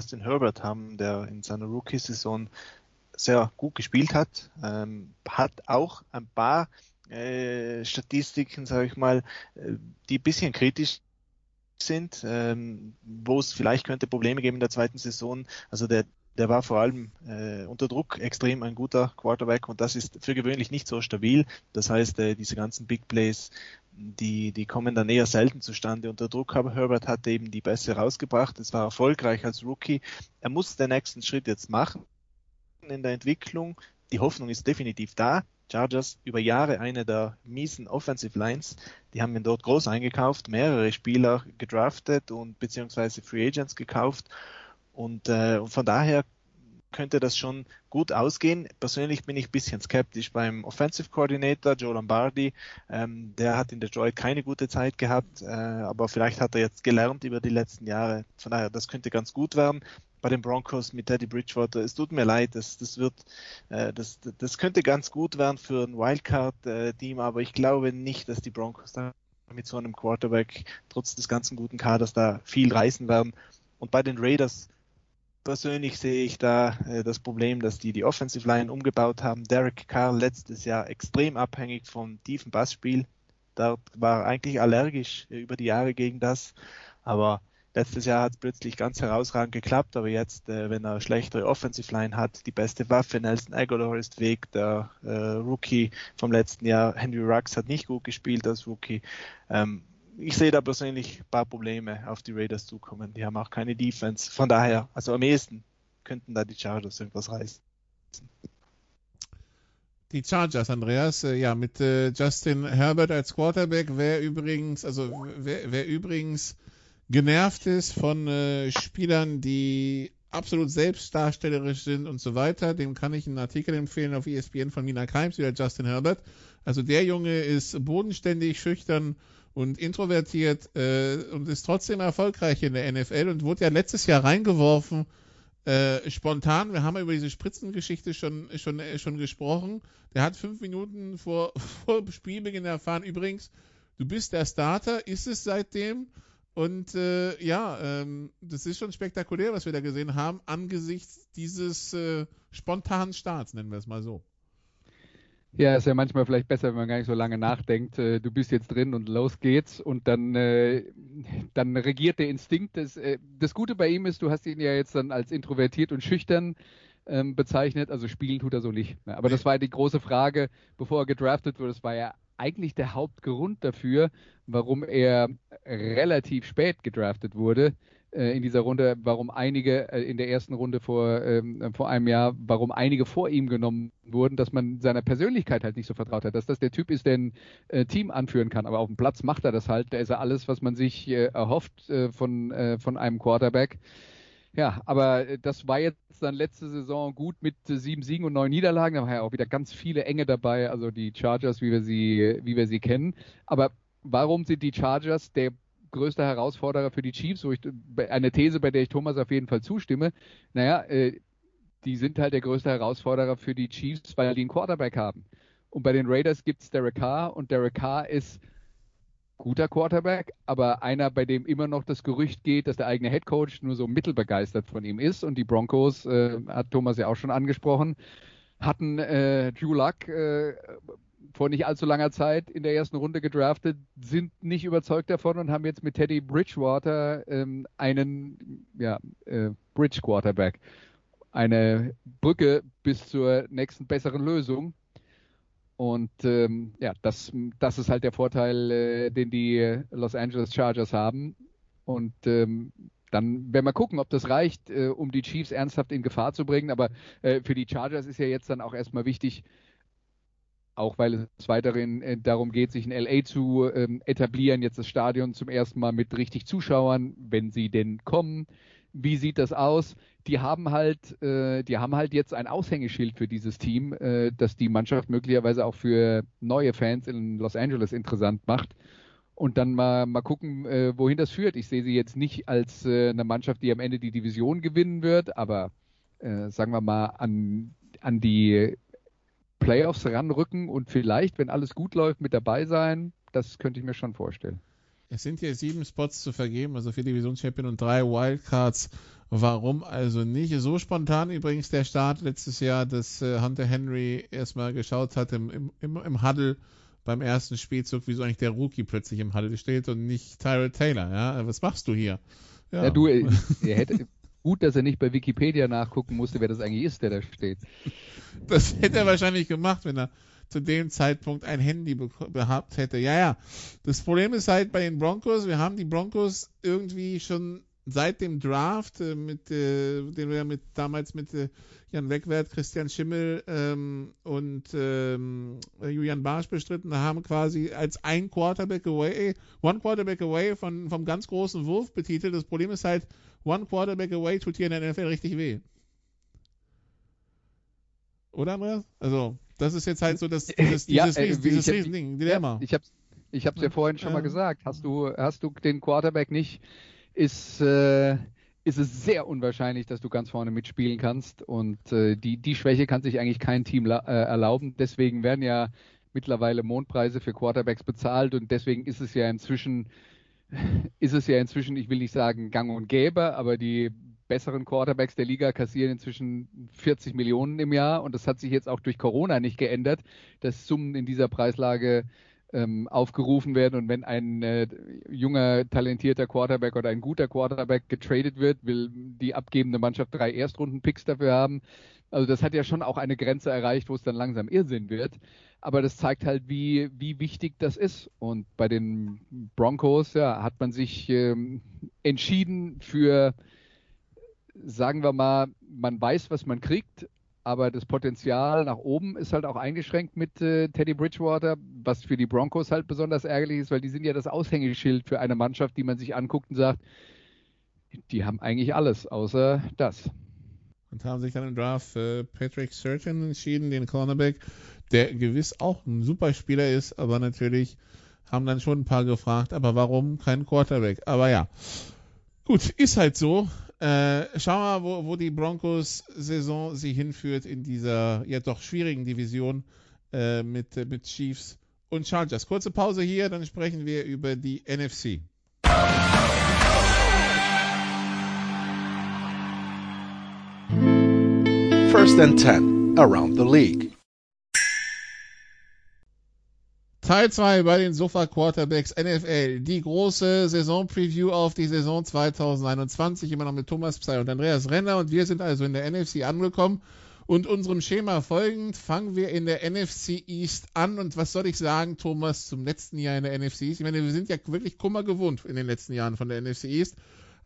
Justin Herbert haben, der in seiner Rookie-Saison sehr gut gespielt hat, ähm, hat auch ein paar äh, Statistiken, sage ich mal, äh, die ein bisschen kritisch sind, ähm, wo es vielleicht könnte Probleme geben in der zweiten Saison. Also der der war vor allem äh, unter Druck extrem ein guter Quarterback und das ist für gewöhnlich nicht so stabil. Das heißt, äh, diese ganzen Big Plays die, die kommen dann eher selten zustande unter Druck, aber Herbert hat eben die Bässe rausgebracht. Es war erfolgreich als Rookie. Er muss den nächsten Schritt jetzt machen in der Entwicklung. Die Hoffnung ist definitiv da. Chargers über Jahre eine der miesen Offensive Lines. Die haben ihn dort groß eingekauft, mehrere Spieler gedraftet und beziehungsweise Free Agents gekauft. Und, äh, und von daher könnte das schon gut ausgehen. Persönlich bin ich ein bisschen skeptisch beim Offensive Coordinator Joe Lombardi. Ähm, der hat in Detroit keine gute Zeit gehabt, äh, aber vielleicht hat er jetzt gelernt über die letzten Jahre. Von daher, das könnte ganz gut werden. Bei den Broncos mit Teddy Bridgewater, es tut mir leid, das, das wird, äh, das, das könnte ganz gut werden für ein Wildcard-Team, aber ich glaube nicht, dass die Broncos da mit so einem Quarterback trotz des ganzen guten Kaders da viel reißen werden. Und bei den Raiders, persönlich sehe ich da äh, das Problem, dass die die Offensive Line umgebaut haben. Derek Carr letztes Jahr extrem abhängig vom tiefen Bassspiel. Da war eigentlich allergisch äh, über die Jahre gegen das. Aber letztes Jahr hat es plötzlich ganz herausragend geklappt. Aber jetzt, äh, wenn er schlechtere Offensive Line hat, die beste Waffe, Nelson Aguilar ist weg. Der äh, Rookie vom letzten Jahr, Henry Rux, hat nicht gut gespielt als Rookie. Ähm, ich sehe da persönlich ein paar Probleme auf die Raiders zukommen. Die haben auch keine Defense. Von daher, also am ehesten könnten da die Chargers irgendwas reißen. Die Chargers, Andreas, äh, ja, mit äh, Justin Herbert als Quarterback, wer übrigens, also wer, wer übrigens genervt ist von äh, Spielern, die absolut selbstdarstellerisch sind und so weiter, dem kann ich einen Artikel empfehlen auf ESPN von Mina Keims über Justin Herbert. Also der Junge ist bodenständig, schüchtern und introvertiert äh, und ist trotzdem erfolgreich in der NFL und wurde ja letztes Jahr reingeworfen, äh, spontan. Wir haben ja über diese Spritzengeschichte schon, schon, äh, schon gesprochen. Der hat fünf Minuten vor, vor Spielbeginn erfahren, übrigens, du bist der Starter, ist es seitdem. Und äh, ja, ähm, das ist schon spektakulär, was wir da gesehen haben, angesichts dieses äh, spontanen Starts, nennen wir es mal so. Ja, ist ja manchmal vielleicht besser, wenn man gar nicht so lange nachdenkt. Äh, du bist jetzt drin und los geht's und dann, äh, dann regiert der Instinkt. Das, äh, das Gute bei ihm ist, du hast ihn ja jetzt dann als introvertiert und schüchtern ähm, bezeichnet. Also spielen tut er so nicht. Aber das war die große Frage, bevor er gedraftet wurde. Das war ja eigentlich der Hauptgrund dafür, warum er relativ spät gedraftet wurde in dieser Runde, warum einige äh, in der ersten Runde vor, ähm, vor einem Jahr, warum einige vor ihm genommen wurden, dass man seiner Persönlichkeit halt nicht so vertraut hat, dass das der Typ ist, der ein äh, Team anführen kann. Aber auf dem Platz macht er das halt. Da ist er alles, was man sich äh, erhofft äh, von, äh, von einem Quarterback. Ja, aber das war jetzt dann letzte Saison gut mit sieben Siegen und neun Niederlagen. Da waren ja auch wieder ganz viele Enge dabei, also die Chargers, wie wir sie, wie wir sie kennen. Aber warum sind die Chargers der größte Herausforderer für die Chiefs, wo ich eine These, bei der ich Thomas auf jeden Fall zustimme. Naja, äh, die sind halt der größte Herausforderer für die Chiefs, weil die einen Quarterback haben. Und bei den Raiders gibt es Derek Carr und Derek Carr ist guter Quarterback, aber einer, bei dem immer noch das Gerücht geht, dass der eigene Head Coach nur so mittelbegeistert von ihm ist. Und die Broncos, äh, hat Thomas ja auch schon angesprochen, hatten äh, Drew Luck äh, vor nicht allzu langer Zeit in der ersten Runde gedraftet, sind nicht überzeugt davon und haben jetzt mit Teddy Bridgewater ähm, einen ja, äh, Bridge Quarterback. Eine Brücke bis zur nächsten besseren Lösung. Und ähm, ja, das, das ist halt der Vorteil, äh, den die Los Angeles Chargers haben. Und ähm, dann werden wir gucken, ob das reicht, äh, um die Chiefs ernsthaft in Gefahr zu bringen. Aber äh, für die Chargers ist ja jetzt dann auch erstmal wichtig, auch weil es weiterhin äh, darum geht, sich in LA zu ähm, etablieren, jetzt das Stadion zum ersten Mal mit richtig Zuschauern, wenn sie denn kommen. Wie sieht das aus? Die haben halt, äh, die haben halt jetzt ein Aushängeschild für dieses Team, äh, das die Mannschaft möglicherweise auch für neue Fans in Los Angeles interessant macht. Und dann mal, mal gucken, äh, wohin das führt. Ich sehe sie jetzt nicht als äh, eine Mannschaft, die am Ende die Division gewinnen wird, aber äh, sagen wir mal an, an die Playoffs ranrücken und vielleicht, wenn alles gut läuft, mit dabei sein. Das könnte ich mir schon vorstellen. Es sind hier sieben Spots zu vergeben, also vier Divisionschampion und drei Wildcards. Warum also nicht? So spontan übrigens der Start letztes Jahr, dass äh, Hunter Henry erstmal geschaut hat im, im, im Huddle beim ersten Spielzug, wieso eigentlich der Rookie plötzlich im Huddle steht und nicht Tyrell Taylor. Ja, was machst du hier? Ja, ja du, er hätte, Gut, dass er nicht bei Wikipedia nachgucken musste, wer das eigentlich ist, der da steht. Das hätte er wahrscheinlich gemacht, wenn er zu dem Zeitpunkt ein Handy gehabt hätte. Ja, ja. Das Problem ist halt bei den Broncos, wir haben die Broncos irgendwie schon seit dem Draft, äh, mit, äh, den wir mit, damals mit äh, Jan Wegwert, Christian Schimmel ähm, und ähm, Julian Barsch bestritten haben, quasi als ein Quarterback away, one Quarterback away von, vom ganz großen Wurf betitelt. Das Problem ist halt, one Quarterback away tut hier in der NFL richtig weh. Oder, Andreas? Also, das ist jetzt halt so das, dieses, ja, dieses, äh, Riesen, dieses ich Riesending, Dilemma. Ich habe ich hab's ja vorhin schon mal gesagt. Hast du, hast du den Quarterback nicht, ist, äh, ist es sehr unwahrscheinlich, dass du ganz vorne mitspielen kannst. Und äh, die, die Schwäche kann sich eigentlich kein Team äh, erlauben. Deswegen werden ja mittlerweile Mondpreise für Quarterbacks bezahlt und deswegen ist es ja inzwischen, ist es ja inzwischen, ich will nicht sagen gang und gäbe, aber die besseren Quarterbacks der Liga kassieren inzwischen 40 Millionen im Jahr und das hat sich jetzt auch durch Corona nicht geändert, dass Summen in dieser Preislage ähm, aufgerufen werden und wenn ein äh, junger, talentierter Quarterback oder ein guter Quarterback getradet wird, will die abgebende Mannschaft drei Erstrunden-Picks dafür haben. Also das hat ja schon auch eine Grenze erreicht, wo es dann langsam Irrsinn wird. Aber das zeigt halt, wie, wie wichtig das ist. Und bei den Broncos ja, hat man sich ähm, entschieden für, sagen wir mal, man weiß, was man kriegt, aber das Potenzial nach oben ist halt auch eingeschränkt mit äh, Teddy Bridgewater, was für die Broncos halt besonders ärgerlich ist, weil die sind ja das Aushängeschild für eine Mannschaft, die man sich anguckt und sagt, die haben eigentlich alles, außer das. Und haben sich dann im Draft für Patrick Surgeon entschieden, den Cornerback, der gewiss auch ein super Spieler ist, aber natürlich haben dann schon ein paar gefragt, aber warum kein Quarterback? Aber ja, gut, ist halt so. Äh, schauen wir mal, wo, wo die Broncos-Saison sie hinführt in dieser ja doch schwierigen Division äh, mit, äh, mit Chiefs und Chargers. Kurze Pause hier, dann sprechen wir über die NFC. First and 10 around the league. Teil 2 bei den Sofa Quarterbacks NFL. Die große Saison-Preview auf die Saison 2021. Immer noch mit Thomas Psey und Andreas Renner. Und wir sind also in der NFC angekommen. Und unserem Schema folgend fangen wir in der NFC East an. Und was soll ich sagen, Thomas, zum letzten Jahr in der NFC East? Ich meine, wir sind ja wirklich Kummer gewohnt in den letzten Jahren von der NFC East.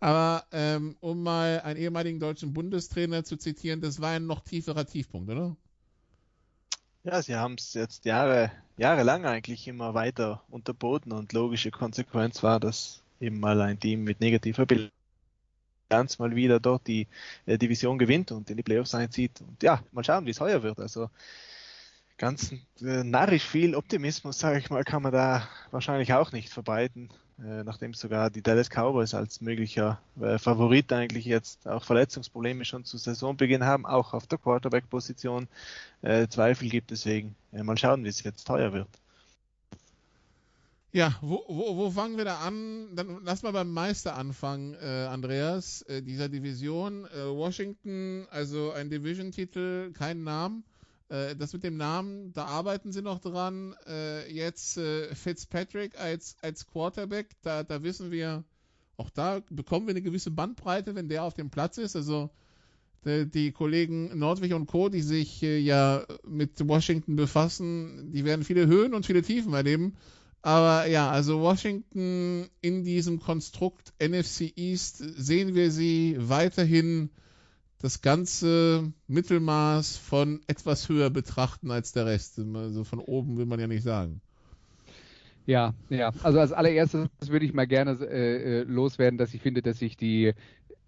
Aber ähm, um mal einen ehemaligen deutschen Bundestrainer zu zitieren, das war ein noch tieferer Tiefpunkt, oder? Ja, sie haben es jetzt Jahre, jahrelang eigentlich immer weiter unterboten und logische Konsequenz war, dass eben mal ein Team mit negativer Bilanz mal wieder dort die äh, Division gewinnt und in die Playoffs einzieht. Und ja, mal schauen, wie es heuer wird. Also ganz äh, narrisch viel Optimismus, sage ich mal, kann man da wahrscheinlich auch nicht verbreiten, nachdem sogar die Dallas Cowboys als möglicher äh, Favorit eigentlich jetzt auch Verletzungsprobleme schon zu Saisonbeginn haben, auch auf der Quarterback-Position äh, Zweifel gibt. Deswegen äh, mal schauen, wie es jetzt teuer wird. Ja, wo, wo, wo fangen wir da an? Dann lass mal beim Meister anfangen, äh, Andreas, äh, dieser Division. Äh, Washington, also ein Division-Titel, kein Namen. Äh, das mit dem Namen, da arbeiten sie noch dran. Äh, jetzt äh, Fitzpatrick als, als Quarterback, da, da wissen wir, auch da bekommen wir eine gewisse Bandbreite, wenn der auf dem Platz ist. Also die, die Kollegen Nordwig und Co., die sich äh, ja mit Washington befassen, die werden viele Höhen und viele Tiefen erleben. Aber ja, also Washington in diesem Konstrukt NFC East sehen wir sie weiterhin das ganze Mittelmaß von etwas höher betrachten als der Rest. Also von oben will man ja nicht sagen. Ja, ja. Also als allererstes würde ich mal gerne äh, loswerden, dass ich finde, dass sich die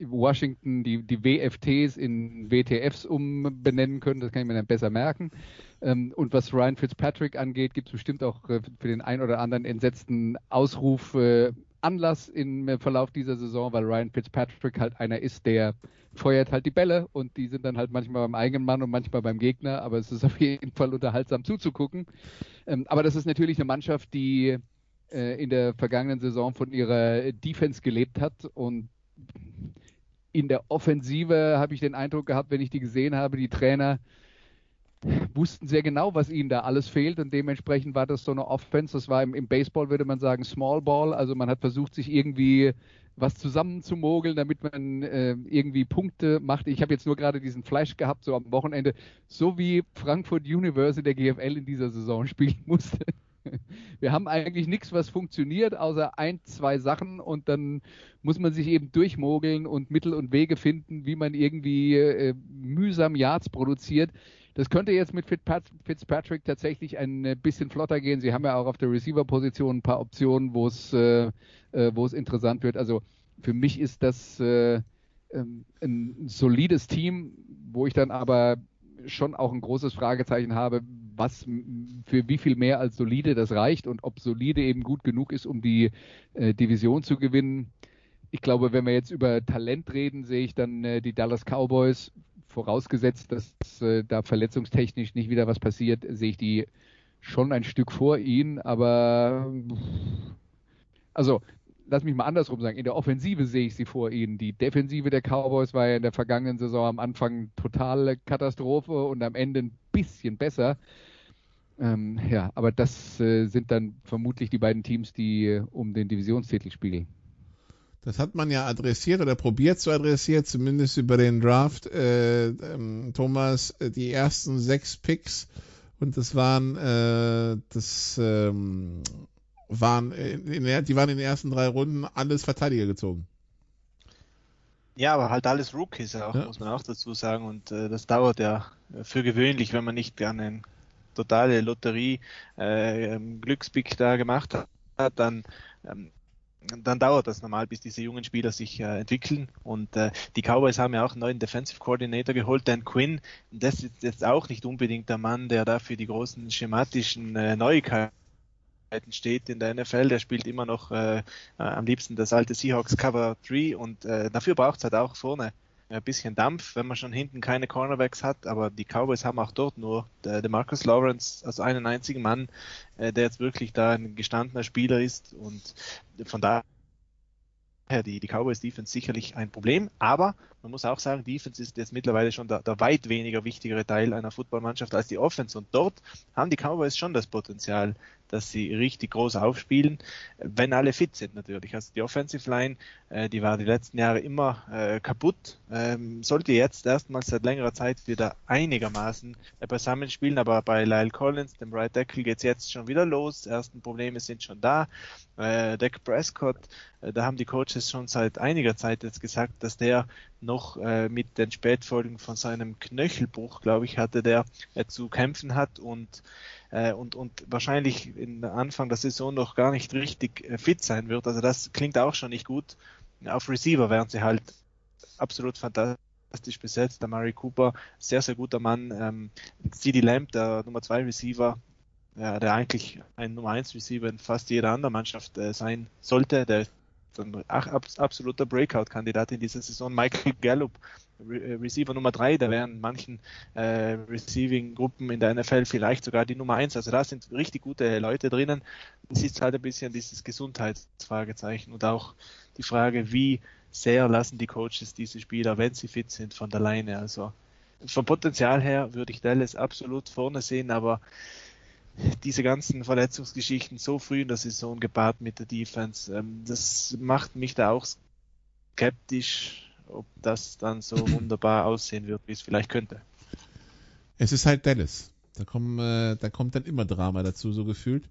Washington die, die WFTs in WTFs umbenennen können. Das kann ich mir dann besser merken. Ähm, und was Ryan Fitzpatrick angeht, gibt es bestimmt auch äh, für den ein oder anderen entsetzten Ausruf äh, Anlass im Verlauf dieser Saison, weil Ryan Fitzpatrick halt einer ist, der feuert halt die Bälle und die sind dann halt manchmal beim eigenen Mann und manchmal beim Gegner, aber es ist auf jeden Fall unterhaltsam zuzugucken. Ähm, aber das ist natürlich eine Mannschaft, die äh, in der vergangenen Saison von ihrer Defense gelebt hat und in der Offensive habe ich den Eindruck gehabt, wenn ich die gesehen habe, die Trainer wussten sehr genau, was ihnen da alles fehlt und dementsprechend war das so eine Offense, das war im, im Baseball würde man sagen Small Ball, also man hat versucht sich irgendwie was zusammenzumogeln, damit man äh, irgendwie Punkte macht. Ich habe jetzt nur gerade diesen Flash gehabt, so am Wochenende, so wie Frankfurt Universe in der GFL in dieser Saison spielen musste. Wir haben eigentlich nichts, was funktioniert, außer ein, zwei Sachen und dann muss man sich eben durchmogeln und Mittel und Wege finden, wie man irgendwie äh, mühsam Yards produziert. Das könnte jetzt mit Fitzpatrick tatsächlich ein bisschen flotter gehen. Sie haben ja auch auf der Receiver-Position ein paar Optionen, wo es, äh, wo es interessant wird. Also für mich ist das äh, ein solides Team, wo ich dann aber schon auch ein großes Fragezeichen habe, was für wie viel mehr als solide das reicht und ob solide eben gut genug ist, um die äh, Division zu gewinnen. Ich glaube, wenn wir jetzt über Talent reden, sehe ich dann äh, die Dallas Cowboys, vorausgesetzt, dass äh, da verletzungstechnisch nicht wieder was passiert, sehe ich die schon ein Stück vor ihnen, aber also lass mich mal andersrum sagen, in der Offensive sehe ich sie vor ihnen. Die Defensive der Cowboys war ja in der vergangenen Saison am Anfang totale Katastrophe und am Ende ein bisschen besser. Ähm, ja, aber das äh, sind dann vermutlich die beiden Teams, die äh, um den Divisionstitel spielen. Das hat man ja adressiert oder probiert zu adressieren, zumindest über den Draft. Äh, ähm, Thomas, äh, die ersten sechs Picks und das waren äh, das ähm, waren in der, die waren in den ersten drei Runden alles Verteidiger gezogen. Ja, aber halt alles Rookies auch, ja. muss man auch dazu sagen. Und äh, das dauert ja für gewöhnlich, wenn man nicht gerne eine totale Lotterie äh, ähm, Glückspick da gemacht hat, dann ähm, dann dauert das normal, bis diese jungen Spieler sich äh, entwickeln. Und äh, die Cowboys haben ja auch einen neuen Defensive Coordinator geholt, Dan Quinn. Das ist jetzt auch nicht unbedingt der Mann, der da für die großen schematischen äh, Neuigkeiten steht in der NFL. Der spielt immer noch äh, äh, am liebsten das alte Seahawks Cover 3 und äh, dafür braucht es halt auch vorne ein bisschen Dampf, wenn man schon hinten keine Cornerbacks hat, aber die Cowboys haben auch dort nur der, der Marcus Lawrence, also einen einzigen Mann, äh, der jetzt wirklich da ein gestandener Spieler ist und von daher die, die Cowboys Defense sicherlich ein Problem, aber man muss auch sagen, Defense ist jetzt mittlerweile schon der, der weit weniger wichtigere Teil einer Footballmannschaft als die Offense und dort haben die Cowboys schon das Potenzial, dass sie richtig groß aufspielen, wenn alle fit sind natürlich. Also die Offensive Line, äh, die war die letzten Jahre immer äh, kaputt, ähm, sollte jetzt erstmals seit längerer Zeit wieder einigermaßen äh, beisammen spielen, aber bei Lyle Collins, dem Right Tackle, geht's jetzt schon wieder los. Ersten Probleme sind schon da. Äh, Dak Prescott, äh, da haben die Coaches schon seit einiger Zeit jetzt gesagt, dass der noch äh, mit den Spätfolgen von seinem Knöchelbruch, glaube ich, hatte der äh, zu kämpfen hat und äh, und, und wahrscheinlich in Anfang der Saison noch gar nicht richtig äh, fit sein wird. Also das klingt auch schon nicht gut. Auf Receiver wären sie halt absolut fantastisch besetzt. Der Murray Cooper, sehr, sehr guter Mann. Ähm, CD Lamb, der Nummer 2 Receiver, ja, der eigentlich ein Nummer 1 Receiver in fast jeder anderen Mannschaft äh, sein sollte. Der ist ein absoluter Breakout-Kandidat in dieser Saison. Michael Gallup, Äh, Receiver Nummer 3, der wäre in manchen äh, Receiving-Gruppen in der NFL vielleicht sogar die Nummer 1. Also da sind richtig gute Leute drinnen. Es ist halt ein bisschen dieses Gesundheitsfragezeichen und auch die Frage, wie sehr lassen die Coaches diese Spieler, wenn sie fit sind, von der Leine. Also vom Potenzial her würde ich Dallas absolut vorne sehen, aber diese ganzen Verletzungsgeschichten so früh in der Saison gepaart mit der Defense, ähm, das macht mich da auch skeptisch, ob das dann so wunderbar aussehen wird, wie es vielleicht könnte. Es ist halt Dallas. Da, kommen, äh, da kommt dann immer Drama dazu, so gefühlt.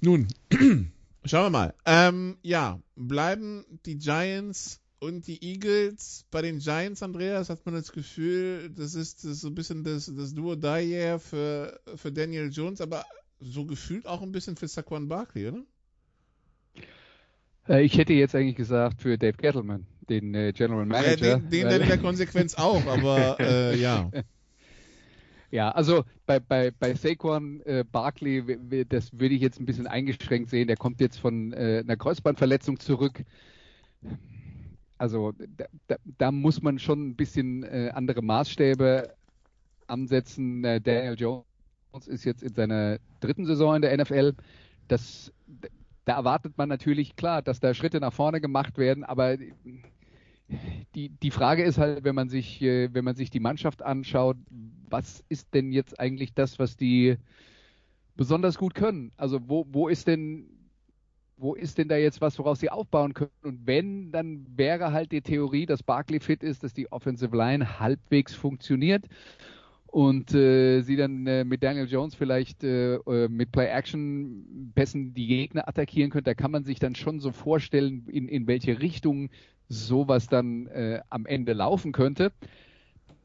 Nun, schauen wir mal. Ähm, ja, bleiben die Giants und die Eagles. Bei den Giants, Andreas, hat man das Gefühl, das ist, das ist so ein bisschen das, das Duo-Die-Year für, für Daniel Jones, aber so gefühlt auch ein bisschen für Saquon Barkley, oder? Äh, ich hätte jetzt eigentlich gesagt für Dave Gettleman, den äh, General Manager. Ja, den, den dann in der Konsequenz auch, aber äh, ja. Ja, also bei, bei, bei Saquon äh, Barkley, das würde ich jetzt ein bisschen eingeschränkt sehen. Der kommt jetzt von äh, einer Kreuzbandverletzung zurück. Also da, da, da muss man schon ein bisschen äh, andere Maßstäbe ansetzen. Äh, Daniel Jones ist jetzt in seiner dritten Saison in der NFL. Das, da erwartet man natürlich klar, dass da Schritte nach vorne gemacht werden, aber die, die Frage ist halt, wenn man sich, äh, wenn man sich die Mannschaft anschaut, was ist denn jetzt eigentlich das, was die besonders gut können? Also wo, wo ist denn, wo ist denn da jetzt was, woraus sie aufbauen können? Und wenn, dann wäre halt die Theorie, dass Barkley fit ist, dass die Offensive Line halbwegs funktioniert und äh, sie dann äh, mit Daniel Jones vielleicht äh, äh mit Play-Action-Pässen die Gegner attackieren können. Da kann man sich dann schon so vorstellen, in, in welche Richtung sowas dann äh, am Ende laufen könnte.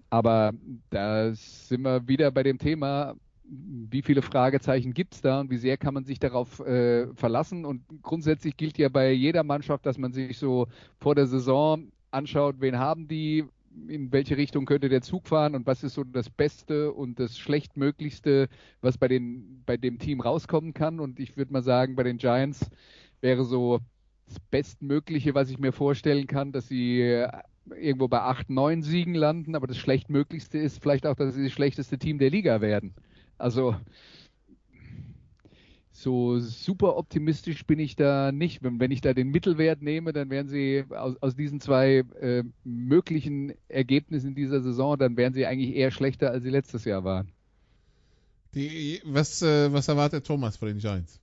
Aber da sind wir wieder bei dem Thema, wie viele Fragezeichen gibt es da und wie sehr kann man sich darauf äh, verlassen? Und grundsätzlich gilt ja bei jeder Mannschaft, dass man sich so vor der Saison anschaut, wen haben die, in welche Richtung könnte der Zug fahren und was ist so das Beste und das Schlechtmöglichste, was bei, den, bei dem Team rauskommen kann. Und ich würde mal sagen, bei den Giants wäre so das Bestmögliche, was ich mir vorstellen kann, dass sie äh, irgendwo bei 8, 9 Siegen landen, aber das Schlechtmöglichste ist vielleicht auch, dass sie das schlechteste Team der Liga werden. Also so super optimistisch bin ich da nicht. Wenn, wenn ich da den Mittelwert nehme, dann wären sie aus, aus diesen zwei äh, möglichen Ergebnissen dieser Saison, dann wären sie eigentlich eher schlechter, als sie letztes Jahr waren. Die, was, äh, was erwartet Thomas von den Giants?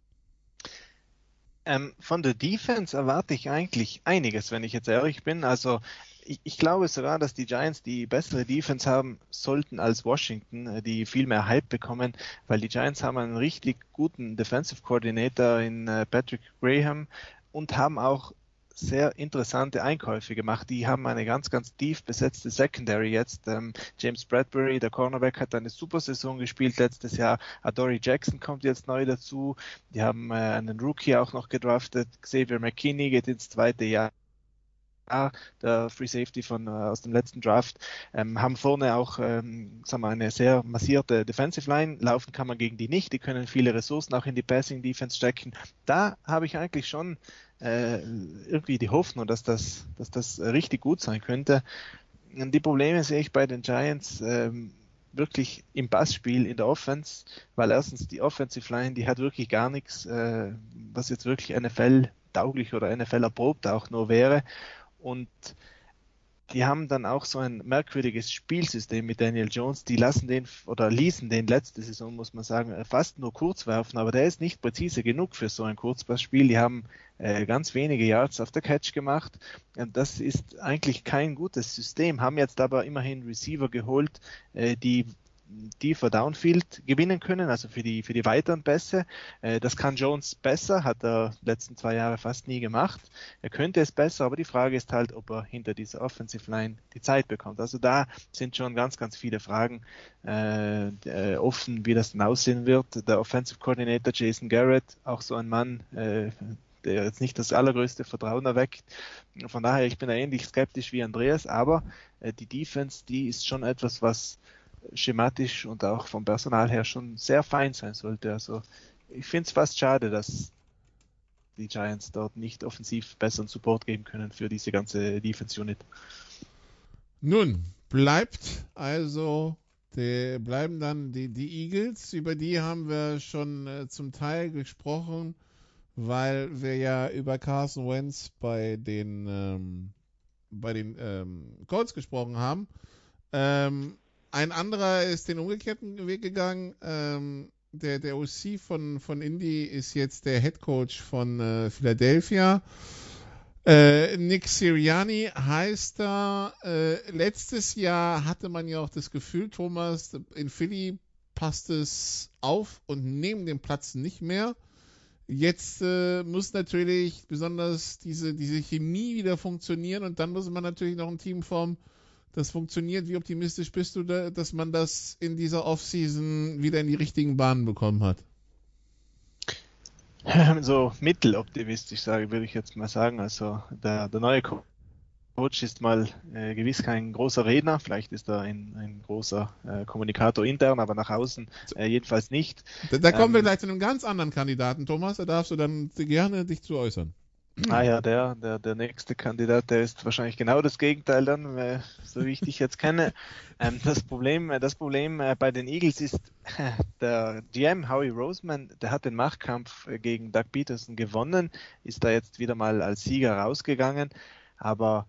Ähm, von der Defense erwarte ich eigentlich einiges, wenn ich jetzt ehrlich bin. Also ich, ich, glaube sogar, dass die Giants die bessere Defense haben sollten als Washington, äh, die viel mehr Hype bekommen, weil die Giants haben einen richtig guten Defensive Coordinator in äh, Patrick Graham und haben auch sehr interessante Einkäufe gemacht. Die haben eine ganz, ganz tief besetzte Secondary jetzt. Ähm, James Bradbury, der Cornerback, hat eine super Saison gespielt letztes Jahr. Adoree Jackson kommt jetzt neu dazu. Die haben äh, einen Rookie auch noch gedraftet. Xavier McKinney geht ins zweite Jahr der Free Safety von äh, aus dem letzten Draft, ähm, haben vorne auch ähm, sagen wir, eine sehr massierte Defensive Line. Laufen kann man gegen die nicht. Die können viele Ressourcen auch in die Passing Defense stecken. Da habe ich eigentlich schon äh, irgendwie die Hoffnung, dass das, dass das richtig gut sein könnte. Und die Probleme sehe ich bei den Giants ähm, wirklich im Passspiel in der Offense, weil erstens die Offensive Line, die hat wirklich gar nichts, äh, was jetzt wirklich NFL tauglich oder NFL erprobt auch nur wäre. Und die haben dann auch so ein merkwürdiges Spielsystem mit Daniel Jones. Die lassen den oder ließen den letzte Saison, muss man sagen, fast nur kurz werfen, aber der ist nicht präzise genug für so ein Kurzpassspiel. Die haben äh, ganz wenige Yards auf der Catch gemacht. Und das ist eigentlich kein gutes System. Haben jetzt aber immerhin Receiver geholt, äh, die tiefer Downfield gewinnen können, also für die, für die weiteren Pässe. Äh, das kann Jones besser, hat er letzten zwei Jahre fast nie gemacht. Er könnte es besser, aber die Frage ist halt, ob er hinter dieser Offensive Line die Zeit bekommt. Also da sind schon ganz, ganz viele Fragen äh, äh, offen, wie das dann aussehen wird. Der Offensive Coordinator Jason Garrett, auch so ein Mann, äh, der jetzt nicht das allergrößte Vertrauen erweckt. Von daher, ich bin da ähnlich skeptisch wie Andreas, aber äh, die Defense, die ist schon etwas, was schematisch und auch vom Personal her schon sehr fein sein sollte. Also ich finde es fast schade, dass die Giants dort nicht offensiv besseren Support geben können für diese ganze Defense Unit. Nun, bleibt also, die, bleiben dann die, die Eagles, über die haben wir schon äh, zum Teil gesprochen, weil wir ja über Carson Wentz bei den, ähm, bei den ähm, Colts gesprochen haben. Ähm, ein anderer ist den umgekehrten Weg gegangen. Ähm, der, der OC von, von Indy ist jetzt der Head Coach von äh, Philadelphia. Äh, Nick Siriani heißt er. Äh, letztes Jahr hatte man ja auch das Gefühl, Thomas, in Philly passt es auf und neben dem Platz nicht mehr. Jetzt äh, muss natürlich besonders diese, diese Chemie wieder funktionieren und dann muss man natürlich noch ein Team formen, das funktioniert. Wie optimistisch bist du, da, dass man das in dieser Offseason wieder in die richtigen Bahnen bekommen hat? So mitteloptimistisch, sage würde ich jetzt mal sagen. Also der, der neue Coach ist mal äh, gewiss kein großer Redner, vielleicht ist er ein, ein großer äh, Kommunikator intern, aber nach außen äh, jedenfalls nicht. Da, da kommen ähm, wir gleich zu einem ganz anderen Kandidaten, Thomas, da darfst du dann gerne dich zu äußern. Ah ja, der, der, der nächste Kandidat, der ist wahrscheinlich genau das Gegenteil dann, so wie ich dich jetzt kenne. Ähm, das Problem, das Problem äh, bei den Eagles ist, der GM Howie Roseman, der hat den Machtkampf äh, gegen Doug Peterson gewonnen, ist da jetzt wieder mal als Sieger rausgegangen, aber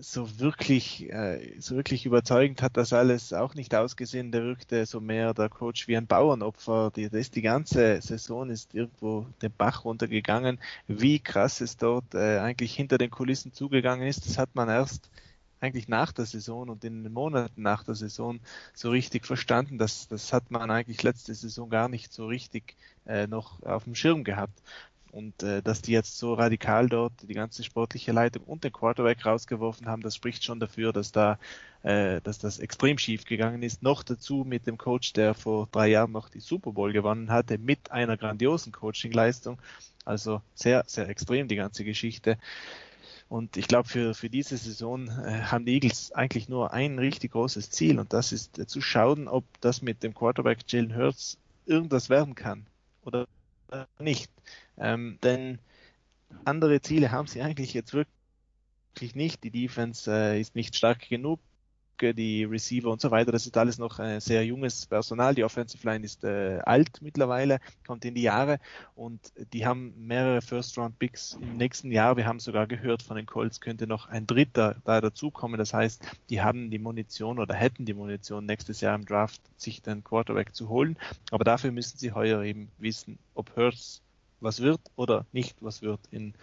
so wirklich, äh, so wirklich überzeugend hat das alles auch nicht ausgesehen. Der wirkte so mehr der Coach wie ein Bauernopfer. Die, das die ganze Saison ist irgendwo den Bach runtergegangen. Wie krass es dort äh, eigentlich hinter den Kulissen zugegangen ist, das hat man erst eigentlich nach der Saison und in den Monaten nach der Saison so richtig verstanden. Das, das hat man eigentlich letzte Saison gar nicht so richtig äh, noch auf dem Schirm gehabt. Und äh, dass die jetzt so radikal dort die ganze sportliche Leitung und den Quarterback rausgeworfen haben, das spricht schon dafür, dass da, äh, dass das extrem schief gegangen ist. Noch dazu mit dem Coach, der vor drei Jahren noch die Super Bowl gewonnen hatte, mit einer grandiosen Coachingleistung. Also sehr, sehr extrem die ganze Geschichte. Und ich glaube, für, für diese Saison äh, haben die Eagles eigentlich nur ein richtig großes Ziel und das ist äh, zu schauen, ob das mit dem Quarterback Jalen Hurts irgendwas werden kann oder nicht. Ähm, denn andere Ziele haben sie eigentlich jetzt wirklich nicht. Die Defense äh, ist nicht stark genug die Receiver und so weiter. Das ist alles noch äh, sehr junges Personal. Die Offensive Line ist äh, alt mittlerweile, kommt in die Jahre und die haben mehrere First-Round-Picks im nächsten Jahr. Wir haben sogar gehört, von den Colts könnte noch ein dritter da dazukommen. Das heißt, die haben die Munition oder hätten die Munition nächstes Jahr im Draft, sich den Quarterback zu holen. Aber dafür müssen sie heuer eben wissen, ob Hurts was wird oder nicht was wird in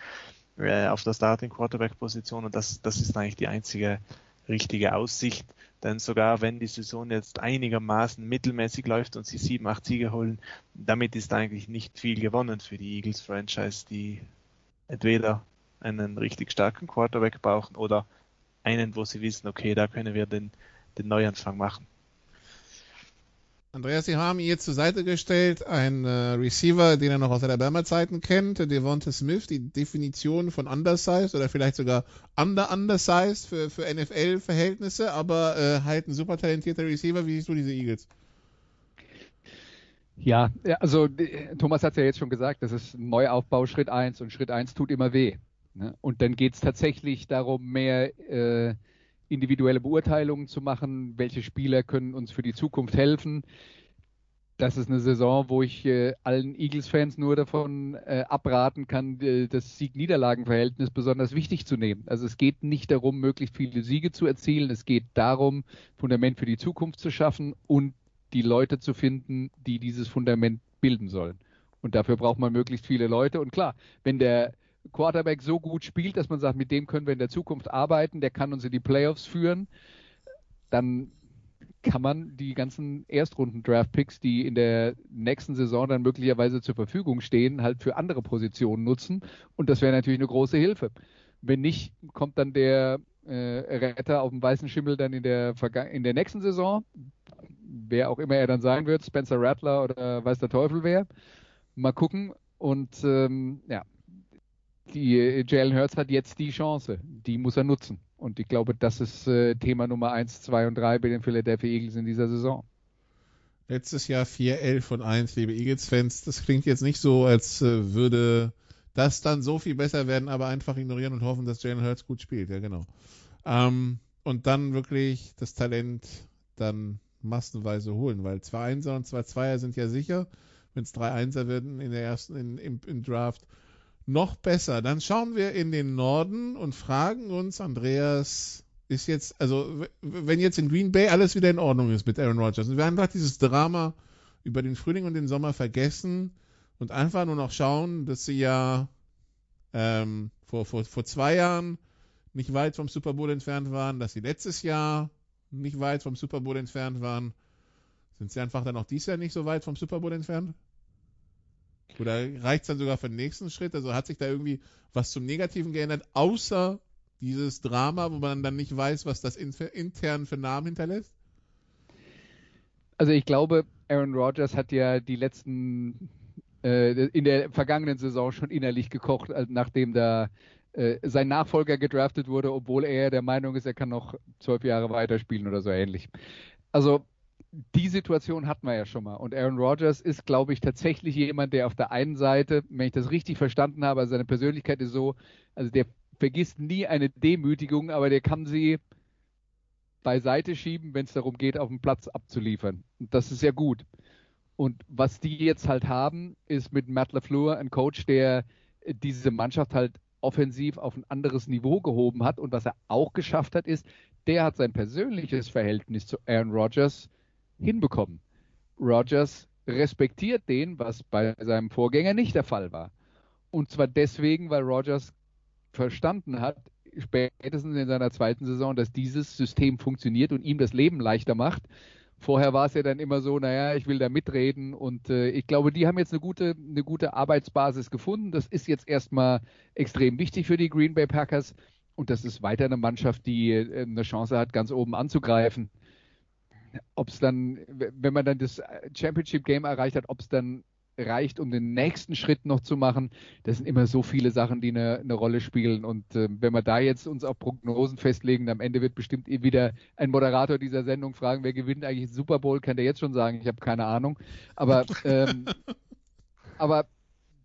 äh, auf der Starting Quarterback Position und das das ist eigentlich die einzige richtige Aussicht. Denn sogar wenn die Saison jetzt einigermaßen mittelmäßig läuft und sie sieben, acht Siege holen, damit ist eigentlich nicht viel gewonnen für die Eagles Franchise, die entweder einen richtig starken Quarterback brauchen oder einen, wo sie wissen, okay, da können wir den, den Neuanfang machen. Andreas, Sie haben hier zur Seite gestellt einen äh, Receiver, den er noch aus Alabama-Zeiten kennt, Devonta Smith, die Definition von undersized oder vielleicht sogar under-undersized für, für NFL-Verhältnisse, aber äh, halt ein super talentierter Receiver. Wie siehst du diese Eagles? Ja, also Thomas hat es ja jetzt schon gesagt, das ist ein Neuaufbau Schritt 1 und Schritt 1 tut immer weh. Ne? Und dann geht es tatsächlich darum, mehr äh, individuelle Beurteilungen zu machen, welche Spieler können uns für die Zukunft helfen. Das ist eine Saison, wo ich äh, allen Eagles-Fans nur davon äh, abraten kann, das Sieg-Niederlagen-Verhältnis besonders wichtig zu nehmen. Also es geht nicht darum, möglichst viele Siege zu erzielen. Es geht darum, Fundament für die Zukunft zu schaffen und die Leute zu finden, die dieses Fundament bilden sollen. Und dafür braucht man möglichst viele Leute. Und klar, wenn der Quarterback so gut spielt, dass man sagt, mit dem können wir in der Zukunft arbeiten, der kann uns in die Playoffs führen, dann kann man die ganzen Erstrunden-Draft-Picks, die in der nächsten Saison dann möglicherweise zur Verfügung stehen, halt für andere Positionen nutzen. Und das wäre natürlich eine große Hilfe. Wenn nicht, kommt dann der äh, Retter auf dem weißen Schimmel dann in der, in der nächsten Saison, wer auch immer er dann sein wird, Spencer Rattler oder weiß der Teufel wer. Mal gucken. Und ähm, ja, die äh, Jalen Hurts hat jetzt die Chance, die muss er nutzen. Und ich glaube, das ist äh, Thema Nummer 1, 2 und 3 bei den Philadelphia Eagles in dieser Saison. Letztes Jahr 4, 11 und 1, liebe Eagles-Fans. Das klingt jetzt nicht so, als äh, würde das dann so viel besser werden, aber einfach ignorieren und hoffen, dass Jalen Hurts gut spielt. Ja, genau. Ähm, und dann wirklich das Talent dann massenweise holen, weil 2 Einser und 2 Zweier sind ja sicher. Wenn es 3 Einser werden in der ersten, in, im, im Draft, noch besser. Dann schauen wir in den Norden und fragen uns, Andreas, ist jetzt, also wenn jetzt in Green Bay alles wieder in Ordnung ist mit Aaron Rodgers und wir einfach dieses Drama über den Frühling und den Sommer vergessen und einfach nur noch schauen, dass sie ja ähm, vor, vor, vor zwei Jahren nicht weit vom Super Bowl entfernt waren, dass sie letztes Jahr nicht weit vom Super Bowl entfernt waren. Sind sie einfach dann auch dieses Jahr nicht so weit vom Super Bowl entfernt? Oder reicht es dann sogar für den nächsten Schritt? Also hat sich da irgendwie was zum Negativen geändert, außer dieses Drama, wo man dann nicht weiß, was das intern für Namen hinterlässt? Also ich glaube, Aaron Rodgers hat ja die letzten äh, in der vergangenen Saison schon innerlich gekocht, nachdem da äh, sein Nachfolger gedraftet wurde, obwohl er der Meinung ist, er kann noch zwölf Jahre weiterspielen oder so ähnlich. Also die Situation hatten wir ja schon mal. Und Aaron Rodgers ist, glaube ich, tatsächlich jemand, der auf der einen Seite, wenn ich das richtig verstanden habe, seine Persönlichkeit ist so, also der vergisst nie eine Demütigung, aber der kann sie beiseite schieben, wenn es darum geht, auf dem Platz abzuliefern. Und das ist ja gut. Und was die jetzt halt haben, ist mit Matt LaFleur ein Coach, der diese Mannschaft halt offensiv auf ein anderes Niveau gehoben hat. Und was er auch geschafft hat, ist, der hat sein persönliches Verhältnis zu Aaron Rodgers hinbekommen. Rogers respektiert den, was bei seinem Vorgänger nicht der Fall war. Und zwar deswegen, weil Rogers verstanden hat, spätestens in seiner zweiten Saison, dass dieses System funktioniert und ihm das Leben leichter macht. Vorher war es ja dann immer so, naja, ich will da mitreden und äh, ich glaube, die haben jetzt eine gute, eine gute Arbeitsbasis gefunden. Das ist jetzt erstmal extrem wichtig für die Green Bay Packers und das ist weiter eine Mannschaft, die äh, eine Chance hat, ganz oben anzugreifen ob es dann, wenn man dann das Championship Game erreicht hat, ob es dann reicht, um den nächsten Schritt noch zu machen. Das sind immer so viele Sachen, die eine, eine Rolle spielen. Und äh, wenn wir da jetzt uns auf Prognosen festlegen, am Ende wird bestimmt wieder ein Moderator dieser Sendung fragen, wer gewinnt eigentlich den Super Bowl, kann der jetzt schon sagen, ich habe keine Ahnung. Aber, ähm, aber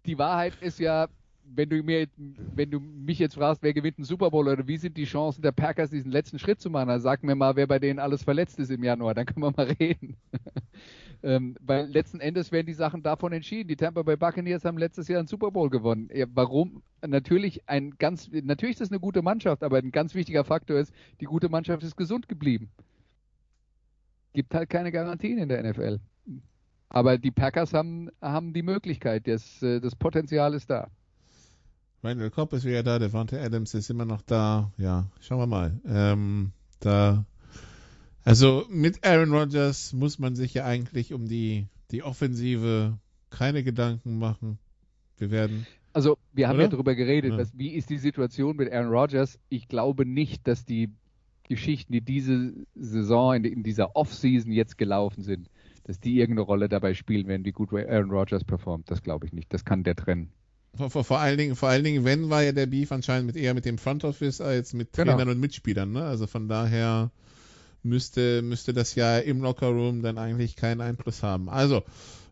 die Wahrheit ist ja, wenn du mir, wenn du mich jetzt fragst, wer gewinnt den Super Bowl oder wie sind die Chancen der Packers, diesen letzten Schritt zu machen, dann sag mir mal, wer bei denen alles verletzt ist im Januar, dann können wir mal reden. ähm, weil letzten Endes werden die Sachen davon entschieden. Die Tampa Bay Buccaneers haben letztes Jahr einen Super Bowl gewonnen. Ja, warum? Natürlich ein ganz, natürlich ist das eine gute Mannschaft, aber ein ganz wichtiger Faktor ist, die gute Mannschaft ist gesund geblieben. Gibt halt keine Garantien in der NFL. Aber die Packers haben, haben die Möglichkeit, das, äh, das Potenzial ist da. Randall Cobb ist wieder da, Devante Adams ist immer noch da. Ja, schauen wir mal. Ähm, da, also mit Aaron Rodgers muss man sich ja eigentlich um die, die Offensive keine Gedanken machen. Wir werden. Also, wir haben oder? ja darüber geredet, ja. Dass, wie ist die Situation mit Aaron Rodgers? Ich glaube nicht, dass die Geschichten, die diese Saison, in, in dieser Offseason jetzt gelaufen sind, dass die irgendeine Rolle dabei spielen werden, wie gut Aaron Rodgers performt. Das glaube ich nicht. Das kann der trennen. Vor, vor, vor, allen Dingen, vor allen Dingen, wenn war ja der Beef anscheinend mit eher mit dem Front Office als mit genau. Trainern und Mitspielern, ne? Also von daher müsste, müsste das ja im Locker Room dann eigentlich keinen Einfluss haben. Also,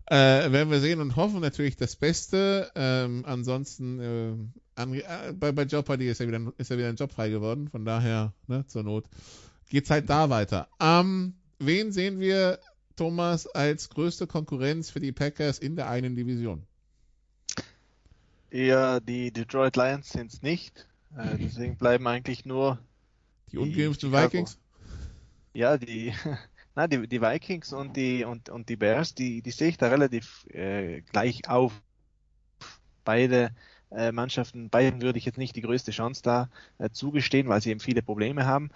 äh, werden wir sehen und hoffen natürlich das Beste. Ähm, ansonsten, äh, an, äh, bei, bei Jeopardy ist ja, wieder, ist ja wieder ein Job frei geworden, von daher, ne, zur Not, geht's halt da weiter. Ähm, wen sehen wir, Thomas, als größte Konkurrenz für die Packers in der einen Division? Eher die Detroit Lions sind es nicht. Äh, deswegen bleiben eigentlich nur die ungeimpften Vikings. Ja, die, na, die, die Vikings und die und, und die Bears, die, die sehe ich da relativ äh, gleich auf. Beide äh, Mannschaften, beiden würde ich jetzt nicht die größte Chance da äh, zugestehen, weil sie eben viele Probleme haben.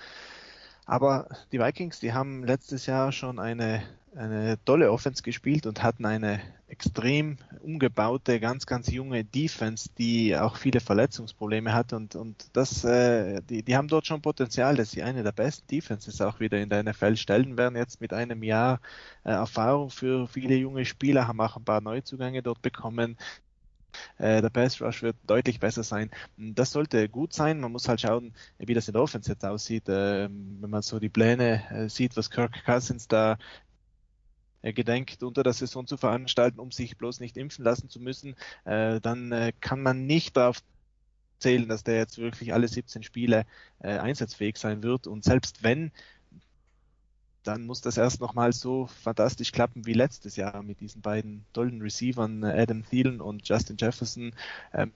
Aber die Vikings, die haben letztes Jahr schon eine eine tolle Offense gespielt und hatten eine extrem umgebaute, ganz, ganz junge Defense, die auch viele Verletzungsprobleme hat und, und das, äh, die, die haben dort schon Potenzial, dass sie eine der besten Defenses auch wieder in der NFL stellen werden, jetzt mit einem Jahr äh, Erfahrung für viele junge Spieler, haben auch ein paar Neuzugänge dort bekommen, äh, der Pass Rush wird deutlich besser sein. Das sollte gut sein. Man muss halt schauen, wie das in der Offense jetzt aussieht. Ähm, wenn man so die Pläne äh, sieht, was Kirk Cousins da gedenkt, unter der Saison zu veranstalten, um sich bloß nicht impfen lassen zu müssen, äh, dann äh, kann man nicht darauf zählen, dass der jetzt wirklich alle 17 Spiele äh, einsatzfähig sein wird. Und selbst wenn, dann muss das erst nochmal so fantastisch klappen wie letztes Jahr mit diesen beiden tollen Receivern, äh, Adam Thielen und Justin Jefferson. Ähm,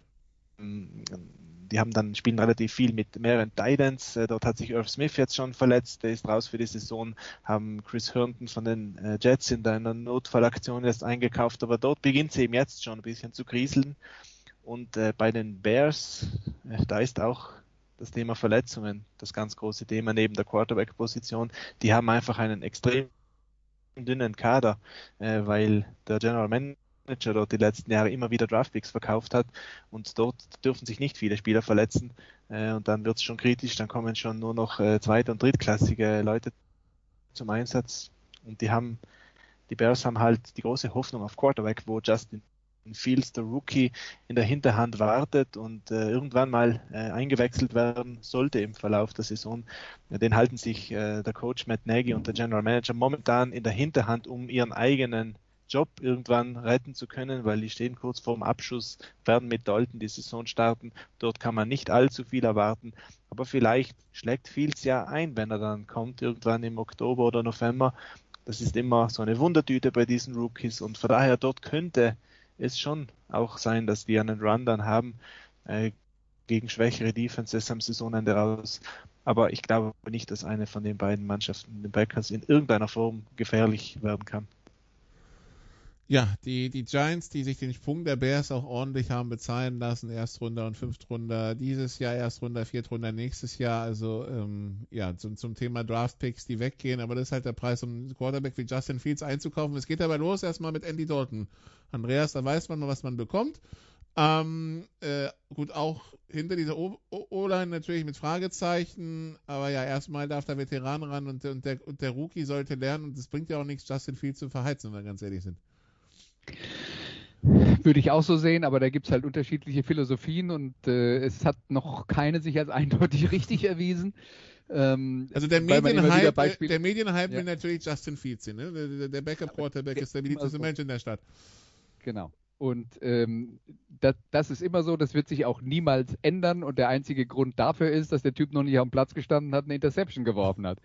die haben dann spielen relativ viel mit mehreren Titans. Äh, dort hat sich Irv Smith jetzt schon verletzt, der ist raus für die Saison. Haben Chris Herndon von den äh, Jets in einer Notfallaktion jetzt eingekauft, aber dort beginnt sie eben jetzt schon ein bisschen zu kriseln. Und äh, bei den Bears, äh, da ist auch das Thema Verletzungen das ganz große Thema neben der Quarterback-Position. Die haben einfach einen extrem dünnen Kader, äh, weil der General Manager Manager dort die letzten Jahre immer wieder Draftpicks verkauft hat und dort dürfen sich nicht viele Spieler verletzen äh, und dann wird es schon kritisch, dann kommen schon nur noch äh, zweit- und drittklassige Leute zum Einsatz und die haben, die Bears haben halt die große Hoffnung auf Quarterback, wo Justin Fields, der Rookie, in der Hinterhand wartet und äh, irgendwann mal äh, eingewechselt werden sollte im Verlauf der Saison. Den halten sich äh, der Coach Matt Nagy und der General Manager momentan in der Hinterhand, um ihren eigenen Job irgendwann retten zu können, weil die stehen kurz vorm Abschuss, werden mit Dalton die Saison starten. Dort kann man nicht allzu viel erwarten, aber vielleicht schlägt Fields ja ein, wenn er dann kommt, irgendwann im Oktober oder November. Das ist immer so eine Wundertüte bei diesen Rookies und von daher dort könnte es schon auch sein, dass die einen Run dann haben äh, gegen schwächere Defenses am Saisonende raus. Aber ich glaube nicht, dass eine von den beiden Mannschaften, den Packers, in irgendeiner Form gefährlich werden kann. Ja, die, die Giants, die sich den Sprung der Bears auch ordentlich haben bezahlen lassen, Erstrunder und Fünftrunder dieses Jahr, Erstrunder, Viertrunder nächstes Jahr, also ähm, ja, zum, zum Thema Draftpicks, die weggehen, aber das ist halt der Preis, um einen Quarterback wie Justin Fields einzukaufen. Es geht aber los erstmal mit Andy Dalton. Andreas, da weiß man, was man bekommt. Ähm, äh, gut, auch hinter dieser O-Line natürlich mit Fragezeichen, aber ja, erstmal darf der Veteran ran und, und, der, und der Rookie sollte lernen und es bringt ja auch nichts, Justin Fields zu verheizen, wenn wir ganz ehrlich sind. Würde ich auch so sehen, aber da gibt es halt unterschiedliche Philosophien und äh, es hat noch keine sich als eindeutig richtig erwiesen. Ähm, also der Medienhype, der Medienhype ja. will natürlich Justin Fields ne? Der, der Backup Quarterback ist der beliebteste Mensch in der Stadt. Genau. Und ähm, das, das, ist immer so, das wird sich auch niemals ändern. Und der einzige Grund dafür ist, dass der Typ noch nicht auf dem Platz gestanden hat eine Interception geworfen hat.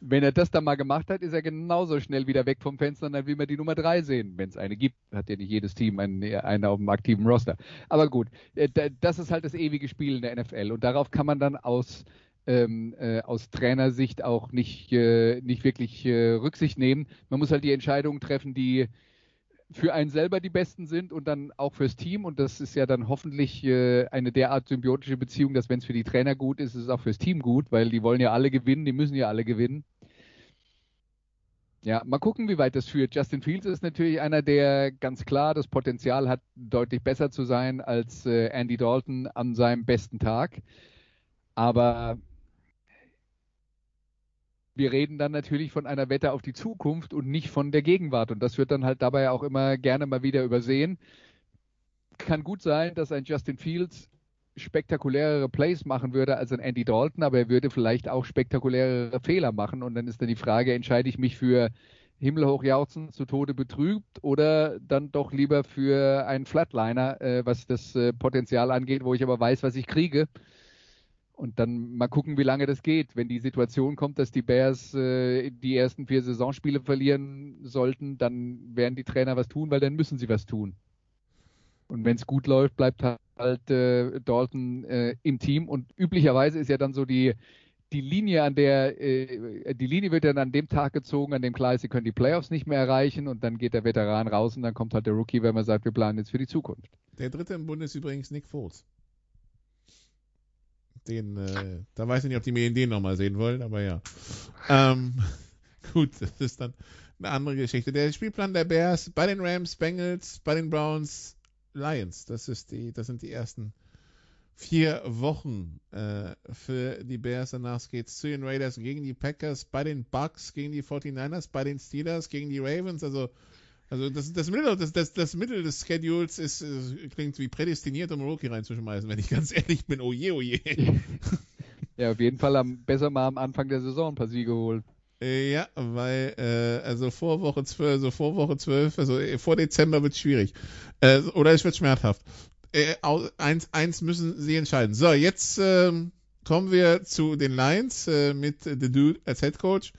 Wenn er das dann mal gemacht hat, ist er genauso schnell wieder weg vom Fenster und dann will man die Nummer drei sehen, wenn es eine gibt. Hat ja nicht jedes Team einen, einen auf dem aktiven Roster. Aber gut, äh, das ist halt das ewige Spiel in der NFL. Und darauf kann man dann aus ähm, äh, aus Trainersicht auch nicht, äh, nicht wirklich äh, Rücksicht nehmen. Man muss halt die Entscheidungen treffen, die für einen selber die besten sind und dann auch fürs Team. Und das ist ja dann hoffentlich äh, eine derart symbiotische Beziehung, dass wenn es für die Trainer gut ist, ist es auch fürs Team gut, weil die wollen ja alle gewinnen, die müssen ja alle gewinnen. Ja, mal gucken, wie weit das führt. Justin Fields ist natürlich einer, der ganz klar das Potenzial hat, deutlich besser zu sein als äh, Andy Dalton an seinem besten Tag. Aber wir reden dann natürlich von einer Wette auf die Zukunft und nicht von der Gegenwart. Und das wird dann halt dabei auch immer gerne mal wieder übersehen. Kann gut sein, dass ein Justin Fields spektakulärere Plays machen würde als ein Andy Dalton, aber er würde vielleicht auch spektakulärere Fehler machen. Und dann ist dann die Frage, entscheide ich mich für himmelhoch jauchzen, zu Tode betrübt oder dann doch lieber für einen Flatliner, äh, was das äh, Potenzial angeht, wo ich aber weiß, was ich kriege. Und dann mal gucken, wie lange das geht. Wenn die Situation kommt, dass die Bears äh, die ersten vier Saisonspiele verlieren sollten, dann werden die Trainer was tun, weil dann müssen sie was tun. Und wenn es gut läuft, bleibt halt äh, Dalton äh, im Team. Und üblicherweise ist ja dann so die, die Linie, an der äh, die Linie wird dann an dem Tag gezogen, an dem klar ist, sie können die Playoffs nicht mehr erreichen und dann geht der Veteran raus und dann kommt halt der Rookie, wenn man sagt, wir planen jetzt für die Zukunft. Der dritte im Bund ist übrigens Nick Foles. Den, äh, da weiß ich nicht, ob die Medien den nochmal sehen wollen, aber ja. Ähm, gut, das ist dann eine andere Geschichte. Der Spielplan der Bears bei den Rams, Bengals, bei den Browns, Lions. Das ist die, das sind die ersten vier Wochen äh, für die Bears. Danach geht es zu den Raiders gegen die Packers, bei den Bucks gegen die 49ers, bei den Steelers gegen die Ravens. Also also das, das, Mittel, das, das, das Mittel des Schedules ist, ist, klingt wie prädestiniert, um Rookie reinzuschmeißen, wenn ich ganz ehrlich bin. Oh je, oh je. Ja, auf jeden Fall am, besser mal am Anfang der Saison ein paar Siege holen. Äh, ja, weil, äh, also vor Woche 12, also vor Woche 12, also äh, vor Dezember wird es schwierig. Äh, oder es wird schmerzhaft. Äh, eins, eins müssen sie entscheiden. So, jetzt ähm, kommen wir zu den Lions äh, mit The Dude als Head Coach.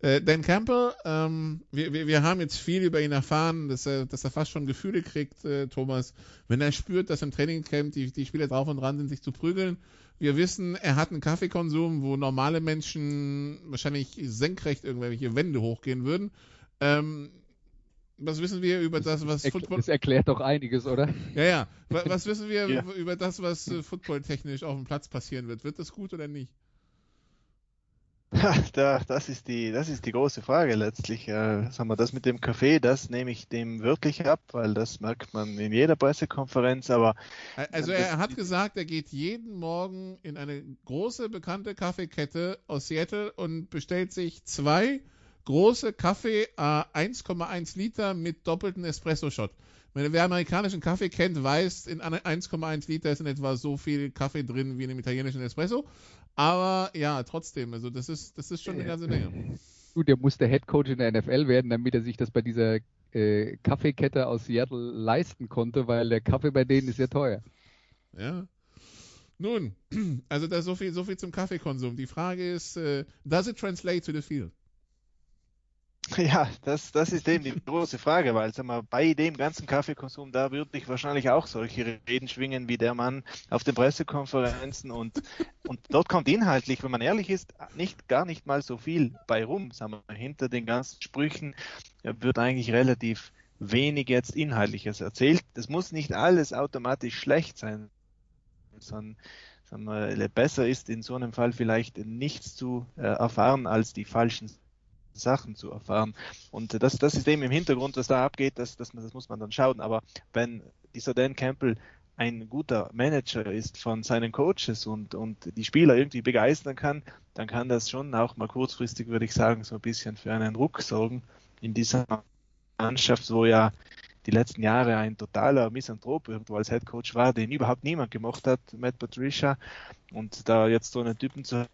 Äh, Dan Campbell, ähm, wir, wir, wir haben jetzt viel über ihn erfahren, dass er, dass er fast schon Gefühle kriegt, äh, Thomas, wenn er spürt, dass im Trainingcamp die, die Spieler drauf und dran sind, sich zu prügeln. Wir wissen, er hat einen Kaffeekonsum, wo normale Menschen wahrscheinlich senkrecht irgendwelche Wände hochgehen würden. Ähm, was wissen wir über das, was das Football. Das erklärt doch einiges, oder? Ja, ja. Was wissen wir ja. über das, was äh, footballtechnisch auf dem Platz passieren wird? Wird das gut oder nicht? Da, das, ist die, das ist die große Frage letztlich. Äh, sagen wir, das mit dem Kaffee, das nehme ich dem wirklich ab, weil das merkt man in jeder Pressekonferenz. Aber also er hat gesagt, er geht jeden Morgen in eine große bekannte Kaffeekette aus Seattle und bestellt sich zwei große Kaffee äh, 1,1 Liter mit doppelten Espresso-Shot. Wer amerikanischen Kaffee kennt, weiß, in 1,1 Liter ist in etwa so viel Kaffee drin wie in einem italienischen Espresso. Aber ja, trotzdem, also das ist, das ist schon eine ganze Menge. Gut, der muss der Head Coach in der NFL werden, damit er sich das bei dieser äh, Kaffeekette aus Seattle leisten konnte, weil der Kaffee bei denen ist ja teuer. Ja. Nun, also da so viel, so viel zum Kaffeekonsum. Die Frage ist, äh, does it translate to the field? Ja, das, das ist eben die große Frage, weil sag mal, bei dem ganzen Kaffeekonsum, da würde ich wahrscheinlich auch solche Reden schwingen wie der Mann auf den Pressekonferenzen und, und dort kommt inhaltlich, wenn man ehrlich ist, nicht gar nicht mal so viel bei rum. Sagen wir, hinter den ganzen Sprüchen wird eigentlich relativ wenig jetzt Inhaltliches erzählt. Das muss nicht alles automatisch schlecht sein, sondern sagen wir, besser ist in so einem Fall vielleicht nichts zu äh, erfahren als die falschen Sachen zu erfahren. Und das, das ist eben im Hintergrund, was da abgeht, das, das, das muss man dann schauen. Aber wenn dieser Dan Campbell ein guter Manager ist von seinen Coaches und, und die Spieler irgendwie begeistern kann, dann kann das schon auch mal kurzfristig, würde ich sagen, so ein bisschen für einen Ruck sorgen in dieser Mannschaft, wo ja die letzten Jahre ein totaler Misanthrop irgendwo als Head Coach war, den überhaupt niemand gemocht hat, Matt Patricia. Und da jetzt so einen Typen zu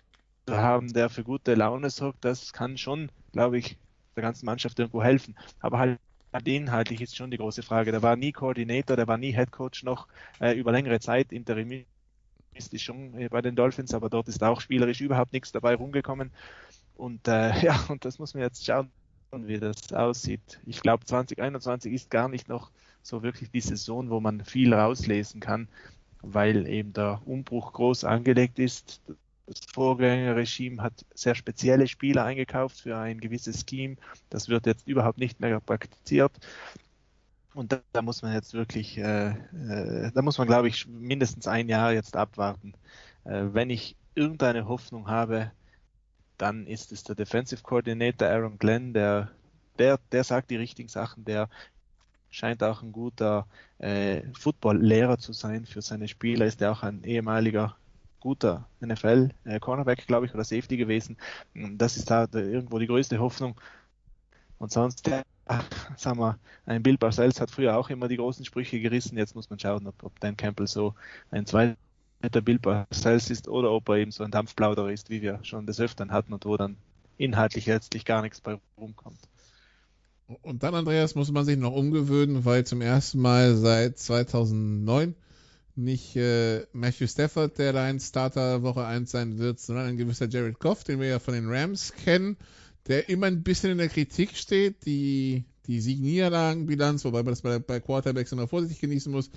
haben, der für gute Laune sorgt, das kann schon, glaube ich, der ganzen Mannschaft irgendwo helfen. Aber halt inhaltlich ist schon die große Frage. Der war nie Koordinator, der war nie Head Coach noch äh, über längere Zeit interimistisch schon äh, bei den Dolphins, aber dort ist auch spielerisch überhaupt nichts dabei rumgekommen. Und äh, ja, und das muss man jetzt schauen, wie das aussieht. Ich glaube, 2021 ist gar nicht noch so wirklich die Saison, wo man viel rauslesen kann, weil eben der Umbruch groß angelegt ist. Das Vorgängerregime hat sehr spezielle Spieler eingekauft für ein gewisses Scheme. Das wird jetzt überhaupt nicht mehr praktiziert. Und da, da muss man jetzt wirklich, äh, äh, da muss man, glaube ich, mindestens ein Jahr jetzt abwarten. Äh, wenn ich irgendeine Hoffnung habe, dann ist es der Defensive Coordinator Aaron Glenn, der, der, der sagt die richtigen Sachen, der scheint auch ein guter äh, Football-Lehrer zu sein für seine Spieler, ist er auch ein ehemaliger guter NFL äh, Cornerback, glaube ich, oder Safety gewesen. Das ist da irgendwo die größte Hoffnung. Und sonst, ja, sagen wir, ein Bill Parcells hat früher auch immer die großen Sprüche gerissen. Jetzt muss man schauen, ob, ob Dan Campbell so ein zweiter Bill Parcells ist oder ob er eben so ein Dampfplauderer ist, wie wir schon des Öfteren hatten und wo dann inhaltlich letztlich gar nichts bei rumkommt. Und dann, Andreas, muss man sich noch umgewöhnen, weil zum ersten Mal seit 2009 nicht äh, Matthew Stafford, der da ein Starter Woche 1 sein wird, sondern ein gewisser Jared Goff, den wir ja von den Rams kennen, der immer ein bisschen in der Kritik steht, die, die Sieg-Niederlagen-Bilanz, wobei man das bei, bei Quarterbacks immer vorsichtig genießen muss.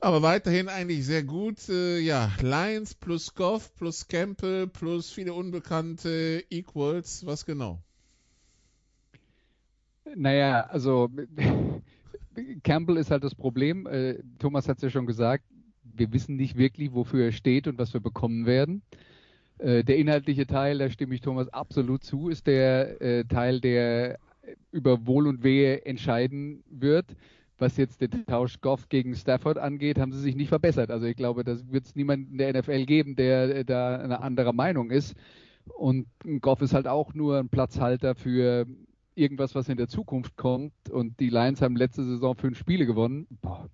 Aber weiterhin eigentlich sehr gut. Äh, ja, Lions plus Goff plus Campbell plus viele Unbekannte Equals. Was genau? Naja, also Campbell ist halt das Problem. Äh, Thomas hat es ja schon gesagt. Wir wissen nicht wirklich, wofür er steht und was wir bekommen werden. Äh, der inhaltliche Teil, da stimme ich Thomas absolut zu, ist der äh, Teil, der über Wohl und Wehe entscheiden wird. Was jetzt den Tausch Goff gegen Stafford angeht, haben sie sich nicht verbessert. Also ich glaube, das wird es niemanden in der NFL geben, der da eine andere Meinung ist. Und Goff ist halt auch nur ein Platzhalter für irgendwas, was in der Zukunft kommt. Und die Lions haben letzte Saison fünf Spiele gewonnen. Boah.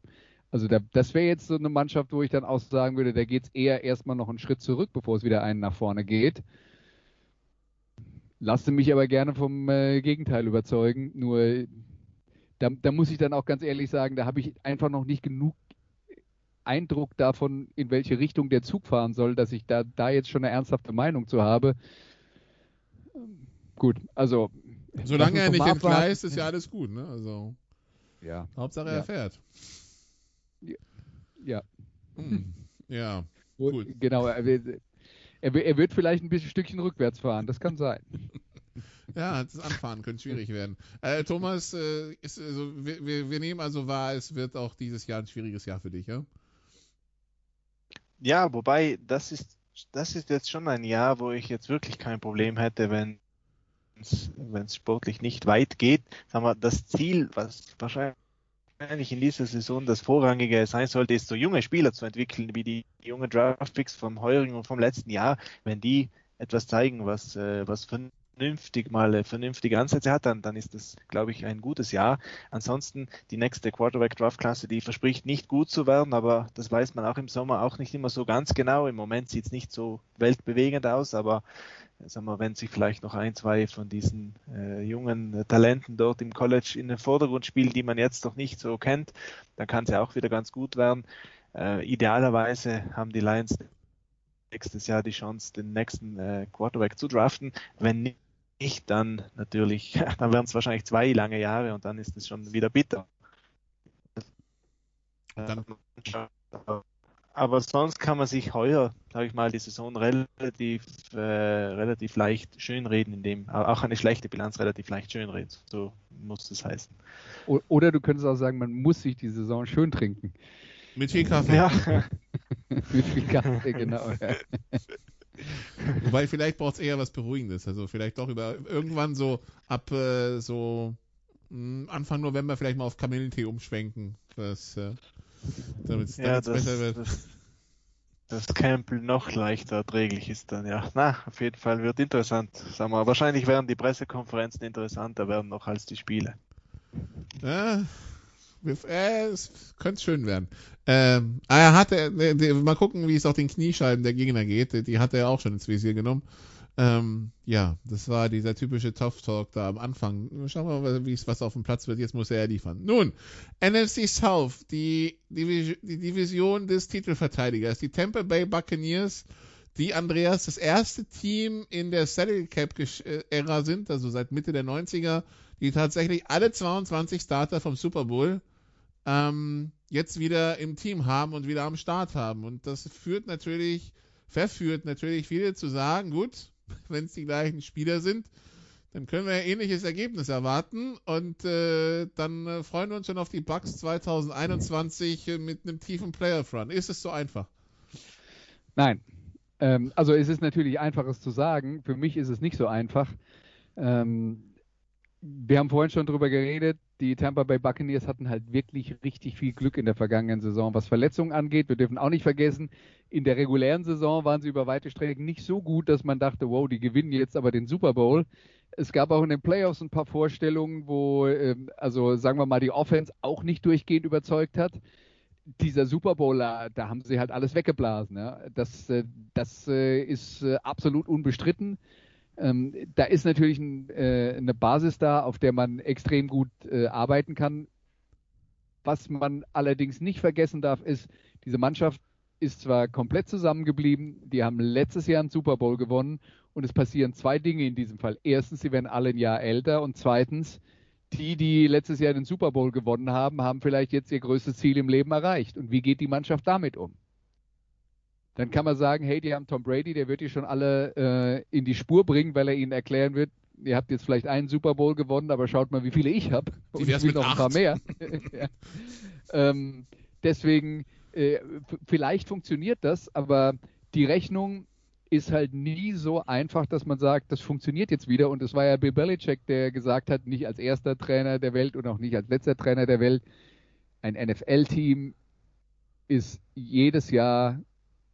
Also da, das wäre jetzt so eine Mannschaft, wo ich dann auch sagen würde, da geht es eher erstmal noch einen Schritt zurück, bevor es wieder einen nach vorne geht. Lasse mich aber gerne vom äh, Gegenteil überzeugen. Nur da, da, muss ich dann auch ganz ehrlich sagen, da habe ich einfach noch nicht genug Eindruck davon, in welche Richtung der Zug fahren soll, dass ich da, da jetzt schon eine ernsthafte Meinung zu habe. Gut, also Solange er nicht entgleist, ist ja alles gut, ne? Also. Ja. Hauptsache er ja. fährt. Ja. Hm. Ja. Gut. Genau, er wird, er, wird vielleicht ein bisschen Stückchen rückwärts fahren, das kann sein. Ja, das Anfahren könnte schwierig werden. Äh, Thomas, äh, ist, also, wir, wir, wir, nehmen also wahr, es wird auch dieses Jahr ein schwieriges Jahr für dich, ja? Ja, wobei, das ist, das ist jetzt schon ein Jahr, wo ich jetzt wirklich kein Problem hätte, wenn wenn es sportlich nicht weit geht, sagen wir, das Ziel, was wahrscheinlich in dieser Saison das Vorrangige sein sollte, ist so junge Spieler zu entwickeln, wie die junge Draftpicks vom heurigen und vom letzten Jahr, wenn die etwas zeigen, was, äh, was vernünftig mal äh, vernünftige Ansätze hat, dann, dann ist das, glaube ich, ein gutes Jahr. Ansonsten die nächste Quarterback-Draft-Klasse, die verspricht nicht gut zu werden, aber das weiß man auch im Sommer auch nicht immer so ganz genau. Im Moment sieht es nicht so weltbewegend aus, aber sagen wir, wenn sich vielleicht noch ein, zwei von diesen äh, jungen äh, Talenten dort im College in den Vordergrund spielen, die man jetzt noch nicht so kennt, dann kann es ja auch wieder ganz gut werden. Äh, idealerweise haben die Lions nächstes Jahr die Chance, den nächsten äh, Quarterback zu draften. Wenn nicht, dann natürlich, dann werden es wahrscheinlich zwei lange Jahre und dann ist es schon wieder bitter. Dann aber sonst kann man sich heuer, sage ich mal, die Saison relativ, äh, relativ leicht schönreden, indem auch eine schlechte Bilanz relativ leicht schönreden. So muss es heißen. Oder du könntest auch sagen, man muss sich die Saison schön trinken. Mit viel Kaffee. Ja. Mit viel Kaffee, genau. Ja. Wobei vielleicht braucht es eher was Beruhigendes. Also vielleicht doch über irgendwann so ab äh, so mh, hm, Anfang November vielleicht mal auf Kamillentee umschwenken. Äh, damit es ja, besser wird. Das, das Campbell noch leichter erträglich ist dann, ja. Na, auf jeden Fall wird interessant. Sagen wir, wahrscheinlich werden die Pressekonferenzen interessanter werden noch als die Spiele. Ja, äh, es könnte schön werden. Ähm, er hatte, äh, mal gucken, wie es auch den Kniescheiben der Gegner geht. Die hat er auch schon ins Visier genommen. Ähm, ja, das war dieser typische Tough Talk da am Anfang. Schauen wir mal, wie es was auf dem Platz wird. Jetzt muss er ja liefern. Nun, NFC South, die, die, die Division des Titelverteidigers, die Tampa Bay Buccaneers, die Andreas das erste Team in der Salary Cap Ära sind, also seit Mitte der 90er, die tatsächlich alle 22 Starter vom Super Bowl ähm, jetzt wieder im Team haben und wieder am Start haben. Und das führt natürlich, verführt natürlich viele zu sagen, gut, wenn es die gleichen Spieler sind, dann können wir ein ähnliches Ergebnis erwarten und äh, dann äh, freuen wir uns schon auf die Bucks 2021 äh, mit einem tiefen Playoff Run. Ist es so einfach? Nein. Ähm, also es ist natürlich einfaches zu sagen. Für mich ist es nicht so einfach. Ähm, wir haben vorhin schon drüber geredet. Die Tampa Bay Buccaneers hatten halt wirklich richtig viel Glück in der vergangenen Saison, was Verletzungen angeht. Wir dürfen auch nicht vergessen, in der regulären Saison waren sie über weite Strecken nicht so gut, dass man dachte, wow, die gewinnen jetzt aber den Super Bowl. Es gab auch in den Playoffs ein paar Vorstellungen, wo, ähm, also sagen wir mal, die Offense auch nicht durchgehend überzeugt hat. Dieser Super Bowl, da haben sie halt alles weggeblasen. Ja. Das, äh, das äh, ist äh, absolut unbestritten. Ähm, da ist natürlich ein, äh, eine Basis da, auf der man extrem gut äh, arbeiten kann. Was man allerdings nicht vergessen darf, ist, diese Mannschaft ist zwar komplett zusammengeblieben, die haben letztes Jahr einen Super Bowl gewonnen und es passieren zwei Dinge in diesem Fall. Erstens, sie werden alle ein Jahr älter und zweitens, die, die letztes Jahr den Super Bowl gewonnen haben, haben vielleicht jetzt ihr größtes Ziel im Leben erreicht. Und wie geht die Mannschaft damit um? Dann kann man sagen, hey, die haben Tom Brady, der wird die schon alle äh, in die Spur bringen, weil er ihnen erklären wird, ihr habt jetzt vielleicht einen Super Bowl gewonnen, aber schaut mal, wie viele ich habe. Und ich will noch ein paar mehr. ja. ähm, deswegen, äh, vielleicht funktioniert das, aber die Rechnung ist halt nie so einfach, dass man sagt, das funktioniert jetzt wieder. Und es war ja Bill Belichick, der gesagt hat, nicht als erster Trainer der Welt und auch nicht als letzter Trainer der Welt, ein NFL-Team ist jedes Jahr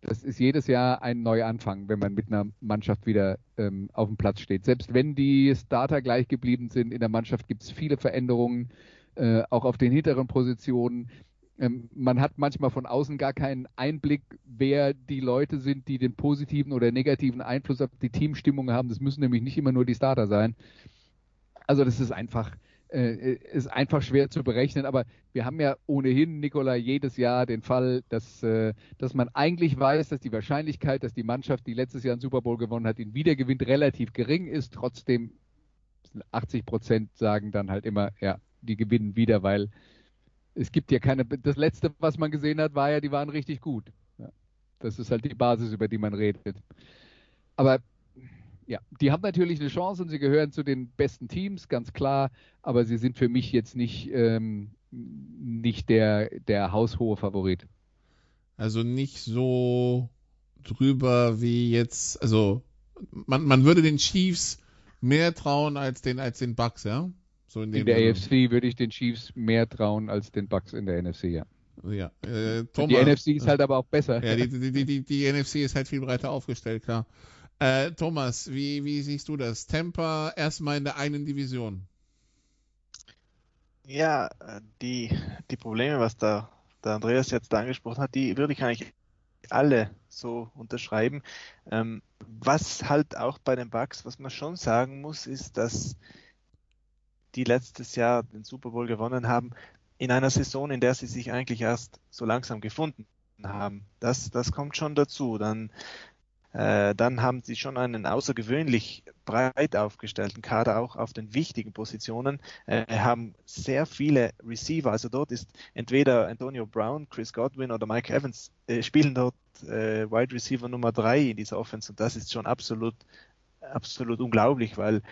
das ist jedes Jahr ein Neuanfang, wenn man mit einer Mannschaft wieder ähm, auf dem Platz steht. Selbst wenn die Starter gleich geblieben sind, in der Mannschaft gibt es viele Veränderungen, äh, auch auf den hinteren Positionen. Ähm, man hat manchmal von außen gar keinen Einblick, wer die Leute sind, die den positiven oder negativen Einfluss auf die Teamstimmung haben. Das müssen nämlich nicht immer nur die Starter sein. Also das ist einfach, äh, ist einfach schwer zu berechnen, aber wir haben ja ohnehin, Nikola, jedes Jahr den Fall, dass, äh, dass man eigentlich weiß, dass die Wahrscheinlichkeit, dass die Mannschaft, die letztes Jahr einen Super Bowl gewonnen hat, ihn wieder gewinnt, relativ gering ist. Trotzdem 80 Prozent sagen dann halt immer, ja, die gewinnen wieder, weil es gibt ja keine, das letzte, was man gesehen hat, war ja, die waren richtig gut. Ja, das ist halt die Basis, über die man redet. Aber ja, die haben natürlich eine Chance und sie gehören zu den besten Teams, ganz klar, aber sie sind für mich jetzt nicht, ähm, nicht der, der haushohe Favorit. Also nicht so drüber wie jetzt, also man, man würde den Chiefs mehr trauen als den, als den Bucks, ja? So in, in der Moment. AFC würde ich den Chiefs mehr trauen als den Bucks in der NFC, ja. Ja, äh, Thomas, die NFC ist halt aber auch besser. Ja, die, die, die, die, die NFC ist halt viel breiter aufgestellt, klar. Äh, Thomas, wie, wie siehst du das? Temper erstmal in der einen Division. Ja, äh, die, die Probleme, was der, der Andreas jetzt da angesprochen hat, die würde ich eigentlich alle so unterschreiben. Ähm, was halt auch bei den Bucks, was man schon sagen muss, ist, dass die letztes Jahr den Super Bowl gewonnen haben, in einer Saison, in der sie sich eigentlich erst so langsam gefunden haben. Das, das kommt schon dazu. Dann äh, dann haben sie schon einen außergewöhnlich breit aufgestellten Kader auch auf den wichtigen Positionen, äh, haben sehr viele Receiver. Also dort ist entweder Antonio Brown, Chris Godwin oder Mike Evans äh, spielen dort äh, Wide Receiver Nummer drei in dieser Offense und das ist schon absolut, absolut unglaublich, weil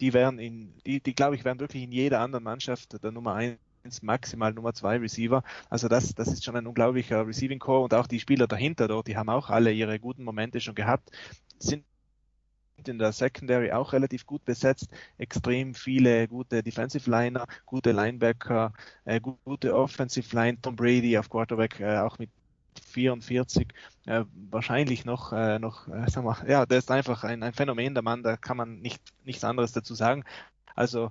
die wären in, die, die glaube ich, wären wirklich in jeder anderen Mannschaft der Nummer eins maximal Nummer zwei Receiver. Also das, das ist schon ein unglaublicher Receiving Core und auch die Spieler dahinter dort, die haben auch alle ihre guten Momente schon gehabt, sind in der Secondary auch relativ gut besetzt, extrem viele gute Defensive Liner, gute Linebacker, äh, gute Offensive Line, Tom Brady auf Quarterback äh, auch mit 44 äh, wahrscheinlich noch äh, noch äh, sag mal, ja der ist einfach ein, ein Phänomen der Mann da kann man nicht nichts anderes dazu sagen also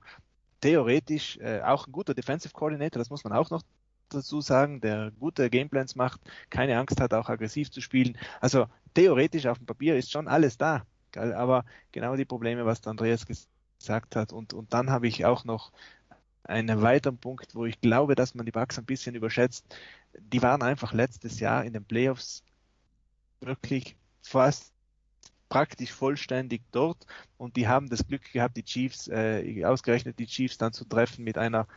theoretisch äh, auch ein guter Defensive Coordinator, das muss man auch noch dazu sagen, der gute Gameplans macht, keine Angst hat, auch aggressiv zu spielen. Also theoretisch auf dem Papier ist schon alles da, gell? aber genau die Probleme, was der Andreas gesagt hat. Und, und dann habe ich auch noch einen weiteren Punkt, wo ich glaube, dass man die Bugs ein bisschen überschätzt. Die waren einfach letztes Jahr in den Playoffs wirklich fast praktisch vollständig dort und die haben das Glück gehabt, die Chiefs, äh, ausgerechnet die Chiefs dann zu treffen mit einer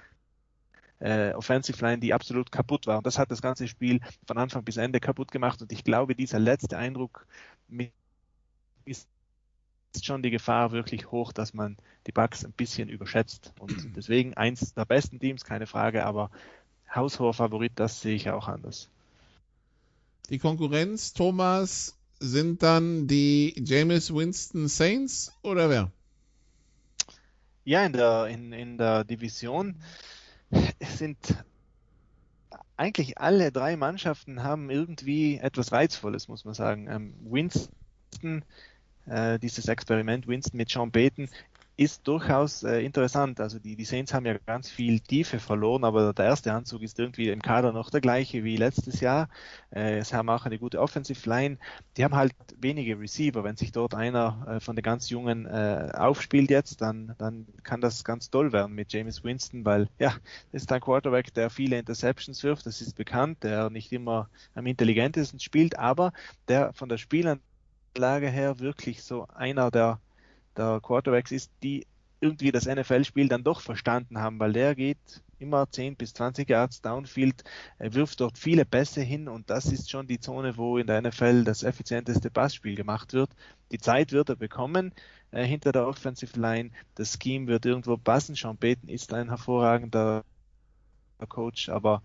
äh, Offensive Line, die absolut kaputt war. Und das hat das ganze Spiel von Anfang bis Ende kaputt gemacht. Und ich glaube, dieser letzte Eindruck ist schon die Gefahr wirklich hoch, dass man die Bugs ein bisschen überschätzt. Und deswegen eins der besten Teams, keine Frage, aber haushoher Favorit, das sehe ich auch anders. Die Konkurrenz, Thomas, sind dann die James Winston Saints oder wer? Ja, in der, in, in der Division sind eigentlich alle drei Mannschaften haben irgendwie etwas Reizvolles, muss man sagen. Ähm, Winston, äh, dieses Experiment Winston mit Sean Payton ist durchaus äh, interessant. Also die, die Saints haben ja ganz viel Tiefe verloren, aber der erste Anzug ist irgendwie im Kader noch der gleiche wie letztes Jahr. Äh, es haben auch eine gute Offensive Line. Die haben halt wenige Receiver. Wenn sich dort einer äh, von den ganz Jungen äh, aufspielt jetzt, dann, dann kann das ganz toll werden mit James Winston, weil ja, das ist ein Quarterback, der viele Interceptions wirft, das ist bekannt, der nicht immer am intelligentesten spielt, aber der von der Spielanlage her wirklich so einer der der Quarterbacks ist, die irgendwie das NFL-Spiel dann doch verstanden haben, weil der geht immer 10 bis 20 Yards downfield, er wirft dort viele Pässe hin und das ist schon die Zone, wo in der NFL das effizienteste Passspiel gemacht wird. Die Zeit wird er bekommen äh, hinter der Offensive Line, das Scheme wird irgendwo passen. Sean Payton ist ein hervorragender Coach, aber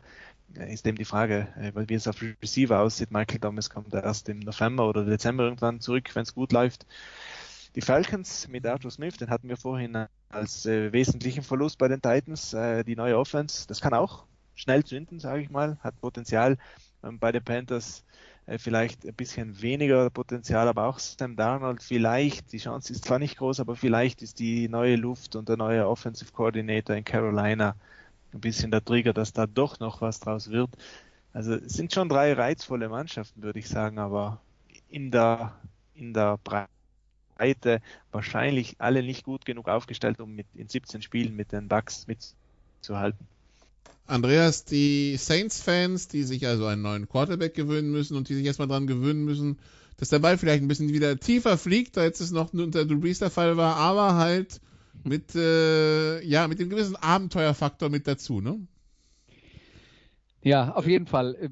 äh, ist eben die Frage, äh, wie es auf Receiver aussieht. Michael Thomas kommt erst im November oder Dezember irgendwann zurück, wenn es gut läuft. Die Falcons mit Arthur Smith, den hatten wir vorhin als äh, wesentlichen Verlust bei den Titans. Äh, die neue Offense, das kann auch schnell zünden, sage ich mal, hat Potenzial. Ähm, bei den Panthers äh, vielleicht ein bisschen weniger Potenzial, aber auch Sam Darnold vielleicht, die Chance ist zwar nicht groß, aber vielleicht ist die neue Luft und der neue Offensive Coordinator in Carolina ein bisschen der Trigger, dass da doch noch was draus wird. Also es sind schon drei reizvolle Mannschaften, würde ich sagen, aber in der in der Breite Breite wahrscheinlich alle nicht gut genug aufgestellt, um mit in 17 Spielen mit den Bucks mitzuhalten. Andreas, die Saints-Fans, die sich also einen neuen Quarterback gewöhnen müssen und die sich erstmal dran gewöhnen müssen, dass der Ball vielleicht ein bisschen wieder tiefer fliegt, als es noch unter Drew Brees der Fall war, aber halt mit, äh, ja, mit dem gewissen Abenteuerfaktor mit dazu, ne? Ja, auf jeden Fall.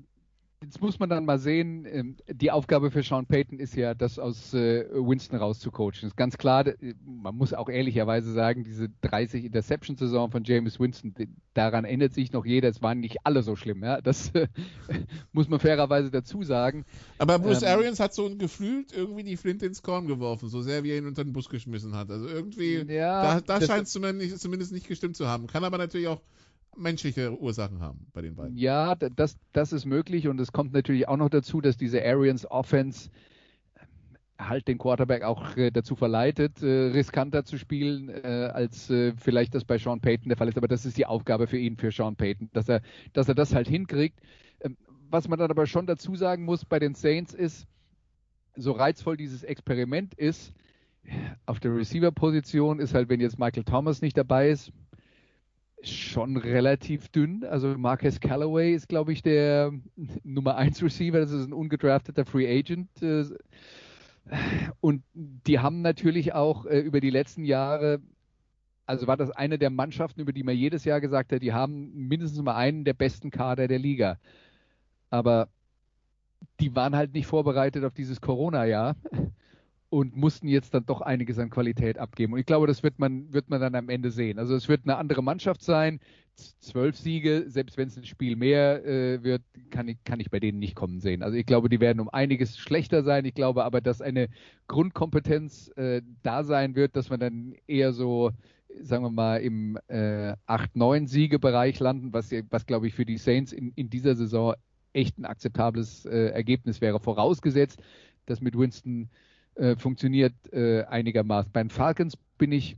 Jetzt muss man dann mal sehen, ähm, die Aufgabe für Sean Payton ist ja, das aus äh, Winston rauszucoachen. Ist ganz klar, man muss auch ehrlicherweise sagen, diese 30 Interception-Saison von James Winston, daran erinnert sich noch jeder, es waren nicht alle so schlimm. Ja? Das muss man fairerweise dazu sagen. Aber Bruce ähm, Arians hat so gefühlt irgendwie die Flinte ins Korn geworfen, so sehr wie er ihn unter den Bus geschmissen hat. Also irgendwie, ja, da, da scheint es zumindest, zumindest nicht gestimmt zu haben. Kann aber natürlich auch menschliche Ursachen haben bei den beiden. Ja, das, das ist möglich und es kommt natürlich auch noch dazu, dass diese Arians Offense ähm, halt den Quarterback auch äh, dazu verleitet, äh, riskanter zu spielen, äh, als vielleicht das bei Sean Payton der Fall ist. Aber das ist die Aufgabe für ihn, für Sean Payton, dass er, dass er das halt hinkriegt. Ähm, was man dann aber schon dazu sagen muss bei den Saints ist, so reizvoll dieses Experiment ist, auf der Receiver-Position ist halt, wenn jetzt Michael Thomas nicht dabei ist, schon relativ dünn. Also Marcus Callaway ist, glaube ich, der Nummer 1 Receiver. Das ist ein ungedrafteter Free Agent. Und die haben natürlich auch äh, über die letzten Jahre, also war das eine der Mannschaften, über die man jedes Jahr gesagt hat, die haben mindestens mal einen der besten Kader der Liga. Aber die waren halt nicht vorbereitet auf dieses Corona-Jahr und mussten jetzt dann doch einiges an Qualität abgeben. Und ich glaube, das wird man, wird man dann am Ende sehen. Also es wird eine andere Mannschaft sein. Zwölf Siege, selbst wenn es ein Spiel mehr äh, wird, kann ich, kann ich bei denen nicht kommen sehen. Also ich glaube, die werden um einiges schlechter sein. Ich glaube aber, dass eine Grundkompetenz äh, da sein wird, dass man dann eher so, sagen wir mal, im äh, 8-9 Siege-Bereich landen, was, was glaube ich für die Saints in, in dieser Saison echt ein akzeptables äh, Ergebnis wäre, vorausgesetzt, dass mit Winston äh, funktioniert äh, einigermaßen. Bei den Falcons bin ich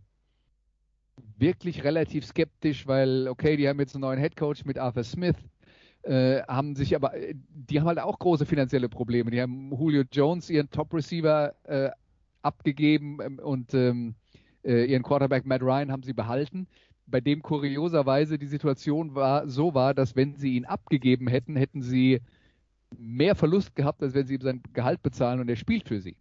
wirklich relativ skeptisch, weil, okay, die haben jetzt einen neuen Headcoach mit Arthur Smith, äh, haben sich aber, äh, die haben halt auch große finanzielle Probleme. Die haben Julio Jones, ihren Top-Receiver, äh, abgegeben ähm, und ähm, äh, ihren Quarterback Matt Ryan haben sie behalten. Bei dem kurioserweise die Situation war, so war, dass wenn sie ihn abgegeben hätten, hätten sie mehr Verlust gehabt, als wenn sie ihm sein Gehalt bezahlen und er spielt für sie.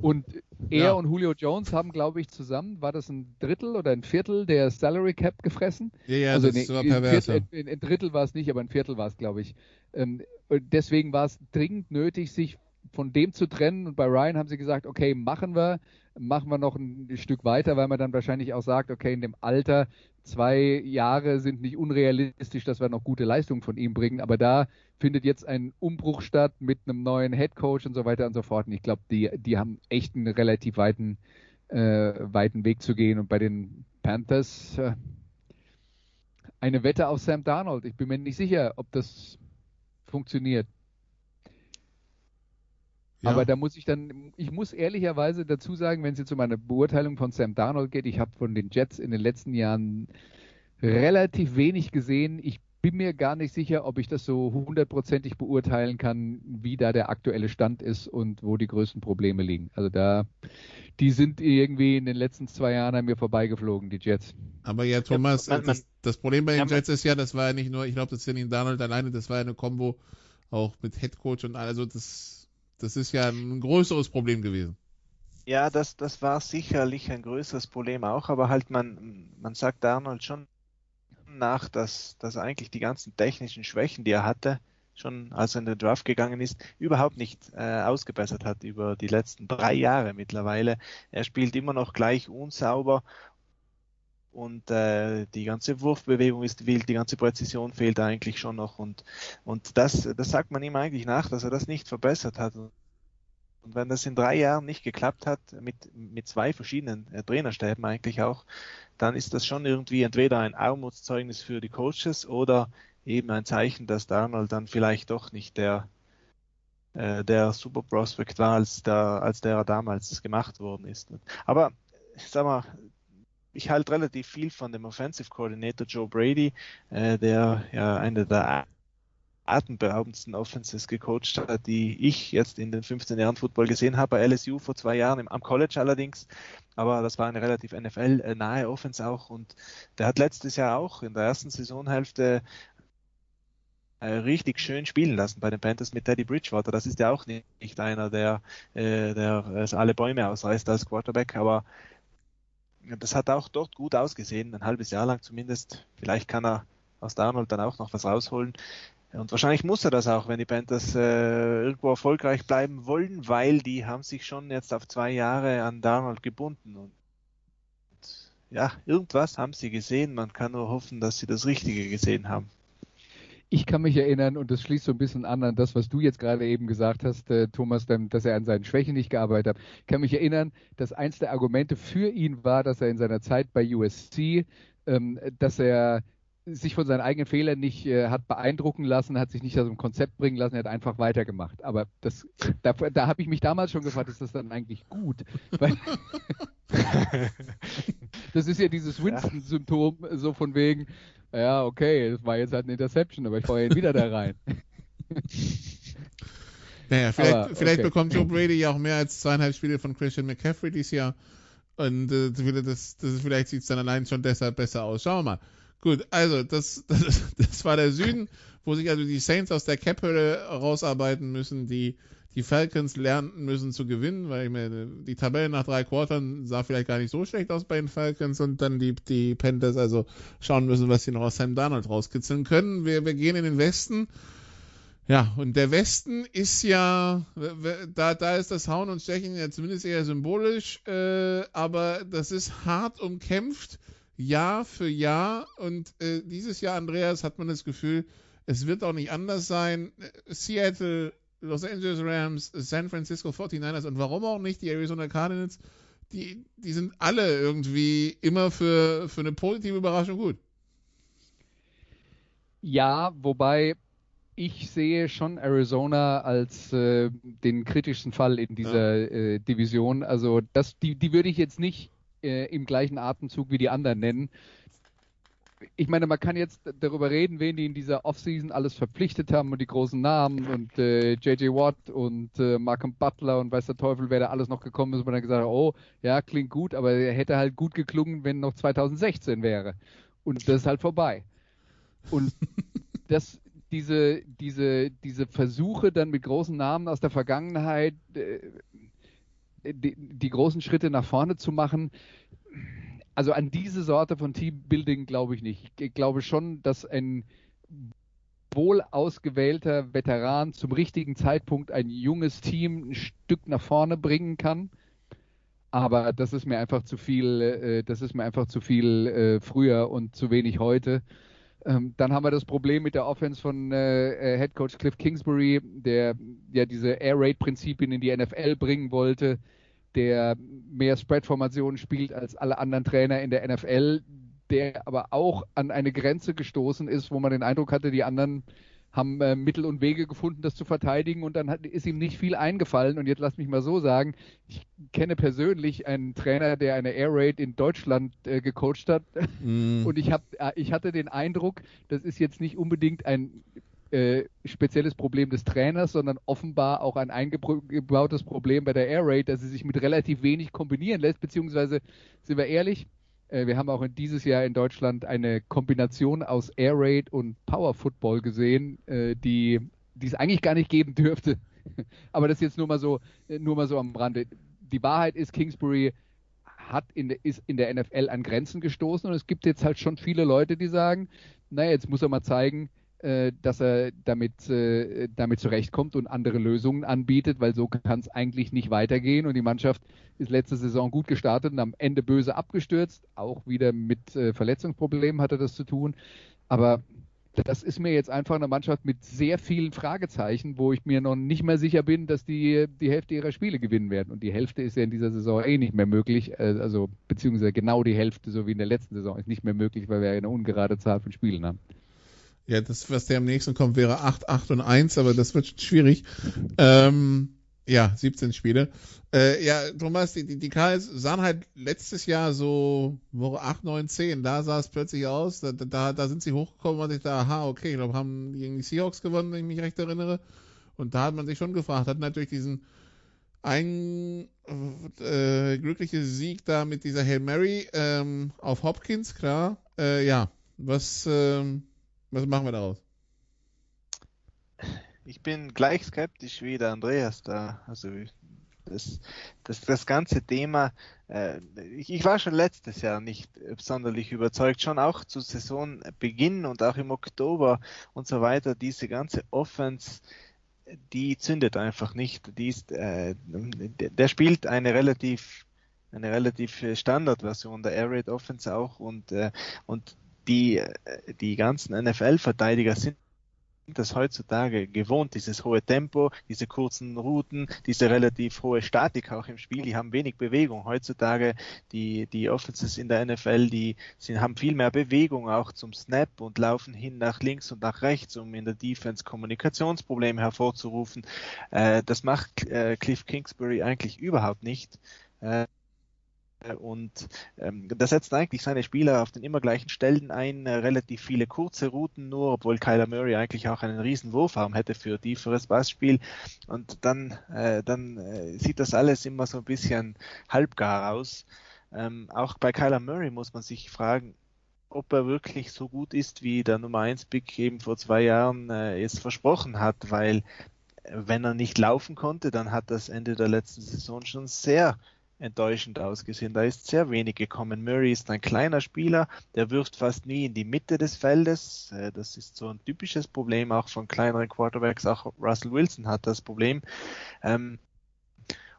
Und er ja. und Julio Jones haben, glaube ich, zusammen, war das ein Drittel oder ein Viertel der Salary Cap gefressen? Ja, ja, also das nee, war pervers. Ein, Viertel, ein Drittel war es nicht, aber ein Viertel war es, glaube ich. Ähm, deswegen war es dringend nötig, sich von dem zu trennen. Und bei Ryan haben sie gesagt, okay, machen wir, machen wir noch ein Stück weiter, weil man dann wahrscheinlich auch sagt, okay, in dem Alter, zwei Jahre sind nicht unrealistisch, dass wir noch gute Leistungen von ihm bringen. Aber da findet jetzt ein Umbruch statt mit einem neuen Head Coach und so weiter und so fort. Und ich glaube, die, die haben echt einen relativ weiten, äh, weiten Weg zu gehen. Und bei den Panthers äh, eine Wette auf Sam Darnold. Ich bin mir nicht sicher, ob das funktioniert. Ja. Aber da muss ich dann, ich muss ehrlicherweise dazu sagen, wenn es jetzt um eine Beurteilung von Sam Darnold geht, ich habe von den Jets in den letzten Jahren relativ wenig gesehen. Ich bin mir gar nicht sicher, ob ich das so hundertprozentig beurteilen kann, wie da der aktuelle Stand ist und wo die größten Probleme liegen. Also da, die sind irgendwie in den letzten zwei Jahren an mir vorbeigeflogen, die Jets. Aber ja, Thomas, ja, man, das, das, Problem bei den ja, Jets ist ja, das war ja nicht nur, ich glaube, das ist ja nicht Darnold alleine, das war ja eine Combo auch mit Headcoach und also das das ist ja ein größeres Problem gewesen. Ja, das, das war sicherlich ein größeres Problem auch, aber halt man, man sagt Arnold schon nach, dass, dass eigentlich die ganzen technischen Schwächen, die er hatte, schon als er in den Draft gegangen ist, überhaupt nicht äh, ausgebessert hat über die letzten drei Jahre mittlerweile. Er spielt immer noch gleich unsauber und äh, die ganze Wurfbewegung ist wild, die ganze Präzision fehlt eigentlich schon noch und, und das, das sagt man ihm eigentlich nach, dass er das nicht verbessert hat. Und wenn das in drei Jahren nicht geklappt hat, mit, mit zwei verschiedenen äh, Trainerstäben eigentlich auch, dann ist das schon irgendwie entweder ein Armutszeugnis für die Coaches oder eben ein Zeichen, dass Darnold dann vielleicht doch nicht der, äh, der Super Prospect war, als der, als der er damals gemacht worden ist. Aber sag mal, ich halte relativ viel von dem Offensive Coordinator Joe Brady, äh, der ja eine der atemberaubendsten Offenses gecoacht hat, die ich jetzt in den 15 Jahren Football gesehen habe, bei LSU vor zwei Jahren, im, am College allerdings, aber das war eine relativ NFL-nahe Offense auch. Und der hat letztes Jahr auch in der ersten Saisonhälfte äh, richtig schön spielen lassen bei den Panthers mit Teddy Bridgewater. Das ist ja auch nicht einer, der, äh, der alle Bäume ausreißt als Quarterback, aber das hat auch dort gut ausgesehen, ein halbes Jahr lang zumindest. Vielleicht kann er aus Darnold dann auch noch was rausholen. Und wahrscheinlich muss er das auch, wenn die Panthers äh, irgendwo erfolgreich bleiben wollen, weil die haben sich schon jetzt auf zwei Jahre an Darnold gebunden. Und ja, irgendwas haben sie gesehen. Man kann nur hoffen, dass sie das Richtige gesehen haben. Ich kann mich erinnern, und das schließt so ein bisschen an an das, was du jetzt gerade eben gesagt hast, äh, Thomas, dass er an seinen Schwächen nicht gearbeitet hat. Ich kann mich erinnern, dass eins der Argumente für ihn war, dass er in seiner Zeit bei USC, ähm, dass er sich von seinen eigenen Fehlern nicht äh, hat beeindrucken lassen, hat sich nicht aus dem Konzept bringen lassen, er hat einfach weitergemacht. Aber das, da, da habe ich mich damals schon gefragt, ist das dann eigentlich gut? Weil, das ist ja dieses Winston-Symptom, so von wegen, ja, okay, das war jetzt halt eine Interception, aber ich fahre ihn wieder da rein. Naja, vielleicht, aber, vielleicht okay. bekommt Joe Brady ja auch mehr als zweieinhalb Spiele von Christian McCaffrey dieses Jahr. Und äh, das, das, vielleicht sieht es dann allein schon deshalb besser aus. Schauen wir mal. Gut, also das, das, das war der Süden, wo sich also die Saints aus der Cap-Hölle rausarbeiten müssen, die die Falcons lernen müssen zu gewinnen, weil ich meine, die Tabelle nach drei Quartern sah vielleicht gar nicht so schlecht aus bei den Falcons und dann die, die Panthers also schauen müssen, was sie noch aus Sam Darnold rauskitzeln können. Wir, wir gehen in den Westen. Ja, und der Westen ist ja, da, da ist das Hauen und Stechen ja zumindest eher symbolisch, äh, aber das ist hart umkämpft, Jahr für Jahr. Und äh, dieses Jahr, Andreas, hat man das Gefühl, es wird auch nicht anders sein. Seattle Los Angeles Rams, San Francisco 49ers und warum auch nicht die Arizona Cardinals, die, die sind alle irgendwie immer für, für eine positive Überraschung gut. Ja, wobei ich sehe schon Arizona als äh, den kritischsten Fall in dieser ja. äh, Division. Also das, die, die würde ich jetzt nicht äh, im gleichen Atemzug wie die anderen nennen. Ich meine, man kann jetzt darüber reden, wen die in dieser Offseason alles verpflichtet haben und die großen Namen und äh, J.J. Watt und äh, Malcolm Butler und weiß der Teufel, wer da alles noch gekommen ist, wo man dann gesagt hat, oh, ja, klingt gut, aber er hätte halt gut geklungen, wenn noch 2016 wäre. Und das ist halt vorbei. Und das, diese, diese, diese Versuche dann mit großen Namen aus der Vergangenheit, äh, die, die großen Schritte nach vorne zu machen, also an diese Sorte von Teambuilding glaube ich nicht. Ich glaube schon, dass ein wohl ausgewählter Veteran zum richtigen Zeitpunkt ein junges Team ein Stück nach vorne bringen kann. Aber das ist mir einfach zu viel, äh, das ist mir einfach zu viel äh, früher und zu wenig heute. Ähm, dann haben wir das Problem mit der Offense von äh, äh Head Coach Cliff Kingsbury, der ja diese Air Raid Prinzipien in die NFL bringen wollte der mehr Spread-Formationen spielt als alle anderen Trainer in der NFL, der aber auch an eine Grenze gestoßen ist, wo man den Eindruck hatte, die anderen haben äh, Mittel und Wege gefunden, das zu verteidigen und dann hat, ist ihm nicht viel eingefallen. Und jetzt lass mich mal so sagen, ich kenne persönlich einen Trainer, der eine Air Raid in Deutschland äh, gecoacht hat mm. und ich, hab, äh, ich hatte den Eindruck, das ist jetzt nicht unbedingt ein äh, spezielles Problem des Trainers, sondern offenbar auch ein eingebautes Problem bei der Air Raid, dass sie sich mit relativ wenig kombinieren lässt, beziehungsweise, sind wir ehrlich, äh, wir haben auch in dieses Jahr in Deutschland eine Kombination aus Air Raid und Power Football gesehen, äh, die, die es eigentlich gar nicht geben dürfte. Aber das ist jetzt nur mal so, nur mal so am Rande. Die Wahrheit ist, Kingsbury hat in ist in der NFL an Grenzen gestoßen und es gibt jetzt halt schon viele Leute, die sagen, naja, jetzt muss er mal zeigen, äh, dass er damit, äh, damit zurechtkommt und andere Lösungen anbietet, weil so kann es eigentlich nicht weitergehen. Und die Mannschaft ist letzte Saison gut gestartet und am Ende böse abgestürzt. Auch wieder mit äh, Verletzungsproblemen hatte das zu tun. Aber das ist mir jetzt einfach eine Mannschaft mit sehr vielen Fragezeichen, wo ich mir noch nicht mehr sicher bin, dass die die Hälfte ihrer Spiele gewinnen werden. Und die Hälfte ist ja in dieser Saison eh nicht mehr möglich. Äh, also beziehungsweise genau die Hälfte, so wie in der letzten Saison, ist nicht mehr möglich, weil wir eine ungerade Zahl von Spielen haben. Ja, das, was der am nächsten kommt, wäre 8, 8 und 1, aber das wird schwierig. Ähm, ja, 17 Spiele. Äh, ja, Thomas, die, die, die KS sahen halt letztes Jahr so Woche 8, 9, 10. Da sah es plötzlich aus. Da, da, da sind sie hochgekommen und ich dachte, aha, okay, ich glaube, haben die Seahawks gewonnen, wenn ich mich recht erinnere. Und da hat man sich schon gefragt, hat natürlich diesen ein äh, glücklicher Sieg da mit dieser Hail Mary ähm, auf Hopkins, klar. Äh, ja, was, ähm, was machen wir daraus? Ich bin gleich skeptisch wie der Andreas da. Also das, das, das ganze Thema, äh, ich, ich, war schon letztes Jahr nicht sonderlich überzeugt, schon auch zu Saisonbeginn und auch im Oktober und so weiter, diese ganze Offense, die zündet einfach nicht. Die ist, äh, der spielt eine relativ eine relativ Standardversion der Air Raid Offense auch und, äh, und die, die ganzen NFL-Verteidiger sind das heutzutage gewohnt, dieses hohe Tempo, diese kurzen Routen, diese relativ hohe Statik auch im Spiel, die haben wenig Bewegung. Heutzutage die, die Offenses in der NFL, die sind, haben viel mehr Bewegung auch zum Snap und laufen hin nach links und nach rechts, um in der Defense Kommunikationsprobleme hervorzurufen. Äh, das macht äh, Cliff Kingsbury eigentlich überhaupt nicht. Äh, und ähm, das setzt eigentlich seine Spieler auf den immer gleichen Stellen ein, äh, relativ viele kurze Routen nur, obwohl Kyler Murray eigentlich auch einen riesen Wurfarm hätte für tieferes Passspiel. Und dann, äh, dann äh, sieht das alles immer so ein bisschen halbgar aus. Ähm, auch bei Kyler Murray muss man sich fragen, ob er wirklich so gut ist, wie der Nummer 1 Pick eben vor zwei Jahren äh, es versprochen hat, weil äh, wenn er nicht laufen konnte, dann hat das Ende der letzten Saison schon sehr enttäuschend ausgesehen. Da ist sehr wenig gekommen. Murray ist ein kleiner Spieler, der wirft fast nie in die Mitte des Feldes. Äh, das ist so ein typisches Problem auch von kleineren Quarterbacks. Auch Russell Wilson hat das Problem. Ähm,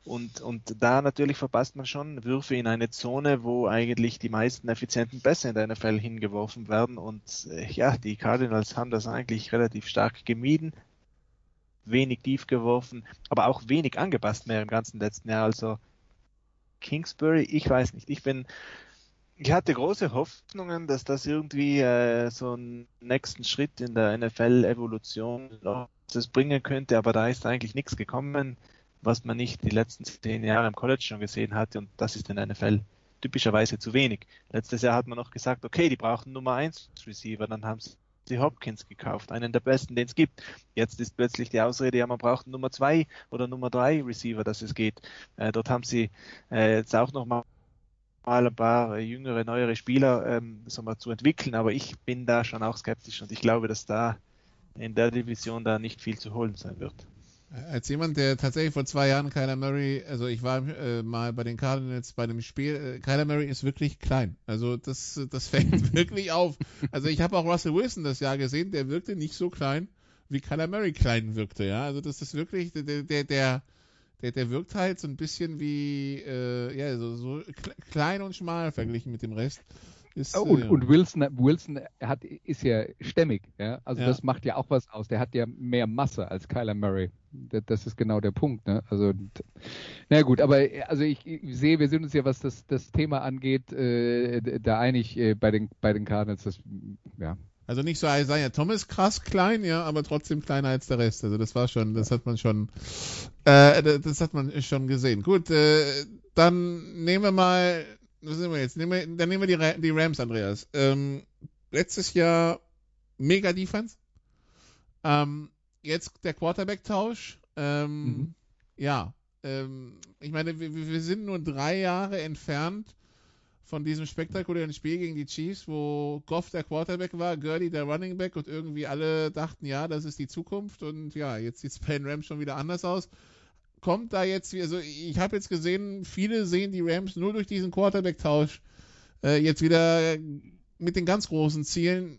und, und da natürlich verpasst man schon Würfe in eine Zone, wo eigentlich die meisten effizienten Pässe in der NFL hingeworfen werden. Und äh, ja, die Cardinals haben das eigentlich relativ stark gemieden wenig tief geworfen, aber auch wenig angepasst mehr im ganzen letzten Jahr. Also Kingsbury, ich weiß nicht. Ich bin, ich hatte große Hoffnungen, dass das irgendwie äh, so einen nächsten Schritt in der NFL-Evolution das bringen könnte, aber da ist eigentlich nichts gekommen, was man nicht die letzten zehn Jahre im College schon gesehen hatte und das ist in der NFL typischerweise zu wenig. Letztes Jahr hat man noch gesagt, okay, die brauchen Nummer 1 Receiver, dann haben sie Hopkins gekauft, einen der besten, den es gibt. Jetzt ist plötzlich die Ausrede, ja, man braucht Nummer 2 oder Nummer 3 Receiver, dass es geht. Äh, dort haben sie äh, jetzt auch noch mal ein paar jüngere, neuere Spieler ähm, mal zu entwickeln, aber ich bin da schon auch skeptisch und ich glaube, dass da in der Division da nicht viel zu holen sein wird. Als jemand, der tatsächlich vor zwei Jahren Kyler Murray, also ich war äh, mal bei den Cardinals bei einem Spiel, äh, Kyler Murray ist wirklich klein. Also das, das fällt wirklich auf. Also ich habe auch Russell Wilson das Jahr gesehen, der wirkte nicht so klein, wie Kyler Murray klein wirkte, ja. Also das ist wirklich, der, der, der, der, der wirkt halt so ein bisschen wie, äh, ja, so, so klein und schmal verglichen mit dem Rest. Ist, oh, und, äh, und, Wilson, Wilson hat, ist ja stämmig, ja. Also ja. das macht ja auch was aus. Der hat ja mehr Masse als Kyler Murray. Das ist genau der Punkt, ne? Also, na gut, aber also ich, ich sehe, wir sind uns ja, was das, das Thema angeht, äh, da einig äh, bei den bei den Cardinals. Das, ja, also nicht so Isaiah Thomas krass klein, ja, aber trotzdem kleiner als der Rest. Also das war schon, das hat man schon, äh, das hat man schon gesehen. Gut, äh, dann nehmen wir mal, was sind wir jetzt? Nehmen wir, dann nehmen wir die, die Rams, Andreas. Ähm, letztes Jahr mega Defense. Ähm, jetzt der Quarterback-Tausch. Ähm, mhm. Ja, ähm, ich meine, wir, wir sind nur drei Jahre entfernt von diesem spektakulären Spiel gegen die Chiefs, wo Goff der Quarterback war, Gurley der Running Back und irgendwie alle dachten, ja, das ist die Zukunft und ja, jetzt sieht es bei den Rams schon wieder anders aus. Kommt da jetzt, also ich habe jetzt gesehen, viele sehen die Rams nur durch diesen Quarterback-Tausch äh, jetzt wieder mit den ganz großen Zielen.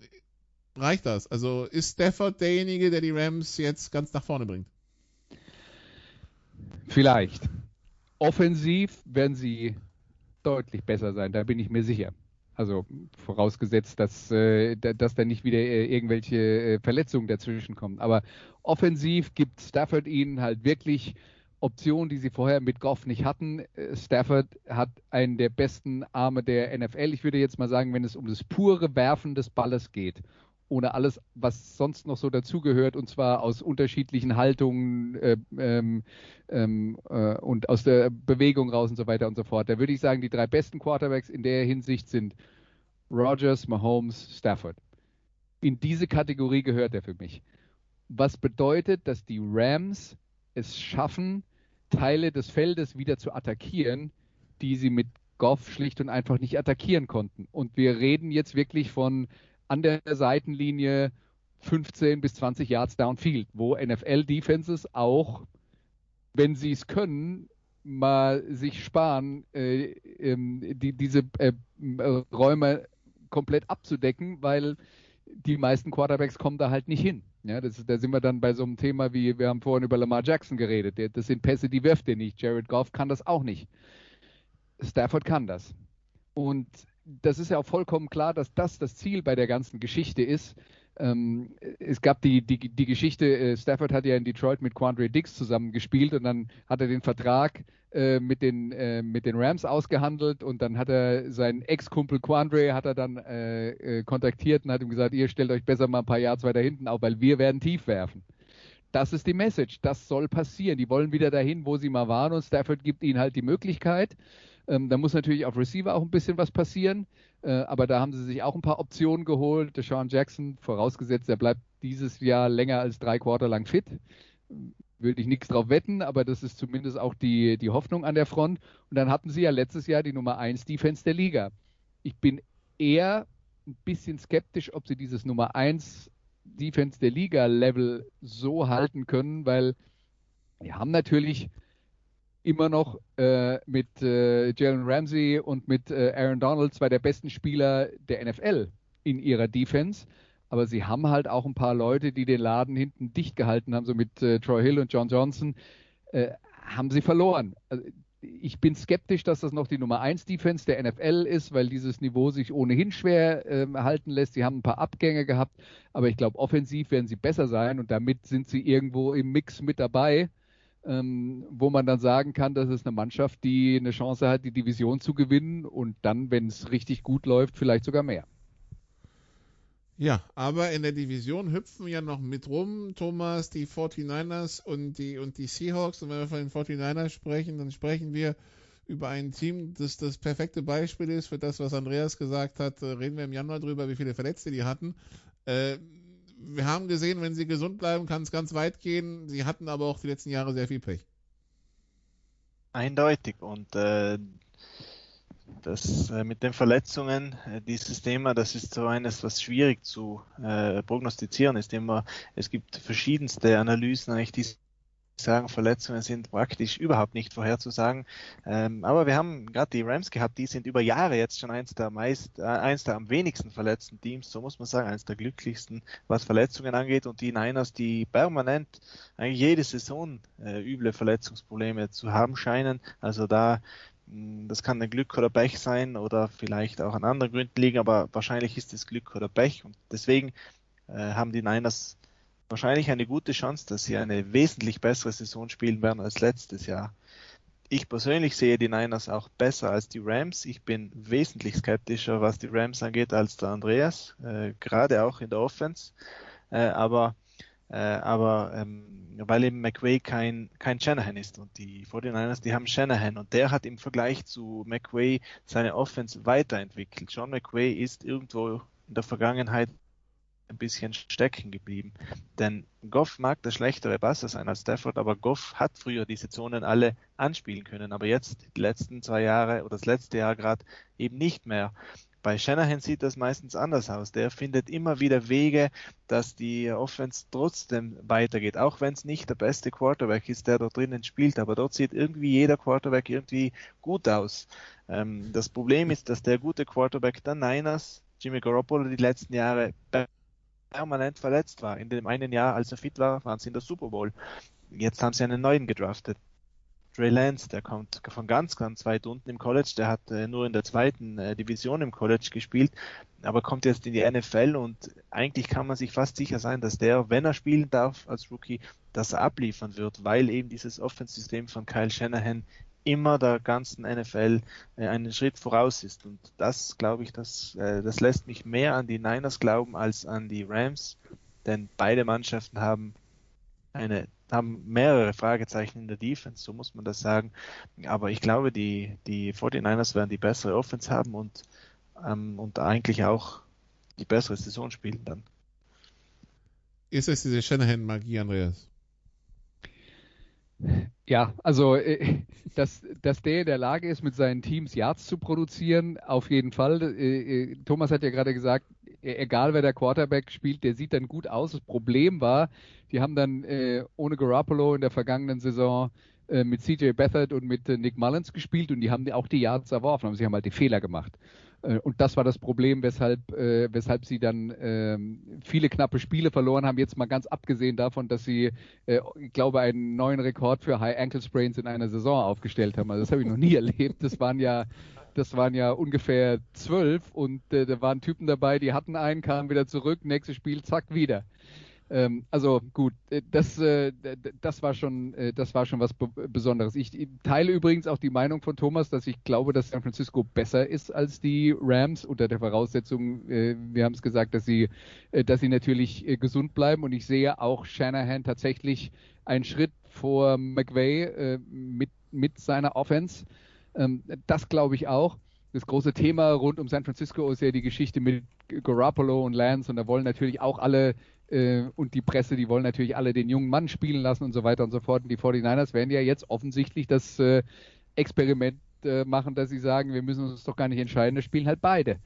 Reicht das? Also ist Stafford derjenige, der die Rams jetzt ganz nach vorne bringt? Vielleicht. Offensiv werden sie deutlich besser sein, da bin ich mir sicher. Also vorausgesetzt, dass, äh, dass da nicht wieder äh, irgendwelche äh, Verletzungen dazwischen kommen. Aber offensiv gibt Stafford ihnen halt wirklich Optionen, die sie vorher mit Goff nicht hatten. Äh, Stafford hat einen der besten Arme der NFL. Ich würde jetzt mal sagen, wenn es um das pure Werfen des Balles geht ohne alles, was sonst noch so dazugehört, und zwar aus unterschiedlichen Haltungen äh, ähm, ähm, äh, und aus der Bewegung raus und so weiter und so fort. Da würde ich sagen, die drei besten Quarterbacks in der Hinsicht sind Rogers, Mahomes, Stafford. In diese Kategorie gehört er für mich. Was bedeutet, dass die Rams es schaffen, Teile des Feldes wieder zu attackieren, die sie mit Goff schlicht und einfach nicht attackieren konnten. Und wir reden jetzt wirklich von an der Seitenlinie 15 bis 20 Yards downfield, wo NFL-Defenses auch, wenn sie es können, mal sich sparen, äh, ähm, die, diese äh, Räume komplett abzudecken, weil die meisten Quarterbacks kommen da halt nicht hin. Ja, das, da sind wir dann bei so einem Thema wie, wir haben vorhin über Lamar Jackson geredet. Das sind Pässe, die wirft er nicht. Jared Goff kann das auch nicht. Stafford kann das. Und das ist ja auch vollkommen klar, dass das das Ziel bei der ganzen Geschichte ist. Ähm, es gab die, die, die Geschichte, äh, Stafford hat ja in Detroit mit Quandre Dix zusammen gespielt und dann hat er den Vertrag äh, mit, den, äh, mit den Rams ausgehandelt und dann hat er seinen Ex-Kumpel Quandre hat er dann äh, äh, kontaktiert und hat ihm gesagt, ihr stellt euch besser mal ein paar Yards weiter hinten auf, weil wir werden tief werfen. Das ist die Message. Das soll passieren. Die wollen wieder dahin, wo sie mal waren und Stafford gibt ihnen halt die Möglichkeit. Ähm, da muss natürlich auf Receiver auch ein bisschen was passieren, aber da haben sie sich auch ein paar Optionen geholt. Deshaun Jackson, vorausgesetzt, er bleibt dieses Jahr länger als drei Quarter lang fit. Würde ich nichts drauf wetten, aber das ist zumindest auch die, die Hoffnung an der Front. Und dann hatten sie ja letztes Jahr die Nummer 1 Defense der Liga. Ich bin eher ein bisschen skeptisch, ob sie dieses Nummer 1 Defense der Liga Level so halten können, weil wir haben natürlich immer noch äh, mit äh, Jalen Ramsey und mit äh, Aaron Donald zwei der besten Spieler der NFL in ihrer Defense. Aber sie haben halt auch ein paar Leute, die den Laden hinten dicht gehalten haben, so mit äh, Troy Hill und John Johnson, äh, haben sie verloren. Also, ich bin skeptisch, dass das noch die Nummer 1 Defense der NFL ist, weil dieses Niveau sich ohnehin schwer äh, halten lässt. Sie haben ein paar Abgänge gehabt, aber ich glaube, offensiv werden sie besser sein und damit sind sie irgendwo im Mix mit dabei ähm, wo man dann sagen kann, das ist eine Mannschaft, die eine Chance hat, die Division zu gewinnen und dann, wenn es richtig gut läuft, vielleicht sogar mehr. Ja, aber in der Division hüpfen ja noch mit rum, Thomas, die 49ers und die, und die Seahawks. Und wenn wir von den 49ers sprechen, dann sprechen wir über ein Team, das das perfekte Beispiel ist für das, was Andreas gesagt hat. Äh, reden wir im Januar drüber, wie viele Verletzte die hatten. Äh, wir haben gesehen, wenn sie gesund bleiben, kann es ganz weit gehen. Sie hatten aber auch die letzten Jahre sehr viel Pech. Eindeutig. Und äh, das äh, mit den Verletzungen, äh, dieses Thema, das ist so eines, was schwierig zu äh, prognostizieren ist. Immer, es gibt verschiedenste Analysen, eigentlich, die sagen, Verletzungen sind praktisch überhaupt nicht vorherzusagen. Ähm, aber wir haben gerade die Rams gehabt, die sind über Jahre jetzt schon eins der meist, äh, eins der am wenigsten verletzten Teams, so muss man sagen, eins der glücklichsten, was Verletzungen angeht. Und die Niners, die permanent eigentlich jede Saison äh, üble Verletzungsprobleme zu haben scheinen. Also da hm, das kann ein Glück oder Pech sein oder vielleicht auch an anderen Gründen liegen, aber wahrscheinlich ist es Glück oder Pech. Und deswegen äh, haben die Niners wahrscheinlich eine gute Chance, dass sie eine wesentlich bessere Saison spielen werden als letztes Jahr. Ich persönlich sehe die Niners auch besser als die Rams. Ich bin wesentlich skeptischer, was die Rams angeht, als der Andreas, äh, gerade auch in der Offense. Äh, aber äh, aber ähm, weil eben McWay kein, kein Shanahan ist und die 49ers, die haben Shanahan und der hat im Vergleich zu McWay seine Offense weiterentwickelt. John McWay ist irgendwo in der Vergangenheit ein bisschen stecken geblieben. Denn Goff mag der schlechtere Passer sein als Stafford, aber Goff hat früher diese Zonen alle anspielen können, aber jetzt die letzten zwei Jahre oder das letzte Jahr gerade eben nicht mehr. Bei Shanahan sieht das meistens anders aus. Der findet immer wieder Wege, dass die Offense trotzdem weitergeht, auch wenn es nicht der beste Quarterback ist, der dort drinnen spielt. Aber dort sieht irgendwie jeder Quarterback irgendwie gut aus. Ähm, das Problem ist, dass der gute Quarterback der Niners, Jimmy Garoppolo, die letzten Jahre permanent verletzt war. In dem einen Jahr, als er fit war, waren sie in der Super Bowl. Jetzt haben sie einen neuen gedraftet. Trey Lance, der kommt von ganz, ganz weit unten im College, der hat äh, nur in der zweiten äh, Division im College gespielt, aber kommt jetzt in die NFL und eigentlich kann man sich fast sicher sein, dass der, wenn er spielen darf als Rookie, dass er abliefern wird, weil eben dieses Offense-System von Kyle Shanahan immer der ganzen NFL äh, einen Schritt voraus ist. Und das, glaube ich, das, äh, das lässt mich mehr an die Niners glauben als an die Rams, denn beide Mannschaften haben eine haben mehrere Fragezeichen in der Defense, so muss man das sagen. Aber ich glaube, die, die 49ers werden die bessere Offense haben und, ähm, und eigentlich auch die bessere Saison spielen dann. Ist es diese Shanahan-Magie, Andreas? Ja, also äh, dass, dass der in der Lage ist, mit seinen Teams Yards zu produzieren, auf jeden Fall. Äh, äh, Thomas hat ja gerade gesagt, e-, egal wer der Quarterback spielt, der sieht dann gut aus. Das Problem war, die haben dann ohne Garoppolo in der vergangenen Saison mit CJ Beathard und mit Nick Mullins gespielt und die haben auch die Yards erworfen, aber sie haben halt die Fehler gemacht. Äh, und das war das Problem, weshalb, äh, weshalb sie dann äh, viele knappe Spiele verloren haben. Jetzt mal ganz abgesehen davon, dass sie, äh, ich glaube, einen neuen Rekord für High Ankle Sprains in einer Saison aufgestellt haben. Also das habe ich noch nie erlebt. Das waren ja, das waren ja ungefähr zwölf und äh, da waren Typen dabei, die hatten einen, kamen wieder zurück, nächstes Spiel, zack, wieder. Ähm, also gut, äh, das, äh, das war schon, äh, das war schon was Besonderes. Ich teile übrigens auch die Meinung von Thomas, dass ich glaube, dass San Francisco besser ist als die Rams unter der Voraussetzung, wir haben es gesagt, dass sie, dass sie natürlich gesund bleiben und ich sehe auch Shanahan tatsächlich einen Schritt vor McVay mit, mit seiner Offense. Ähm, das glaube ich auch das große Thema rund um San Francisco ist ja die Geschichte mit Garoppolo und Lance und da wollen natürlich auch alle äh, und die Presse, die wollen natürlich alle den jungen Mann spielen lassen und so weiter und so fort. Und die 49ers werden ja jetzt offensichtlich das äh, Experiment äh, machen, dass sie sagen, wir müssen uns doch gar nicht entscheiden, das spielen halt beide.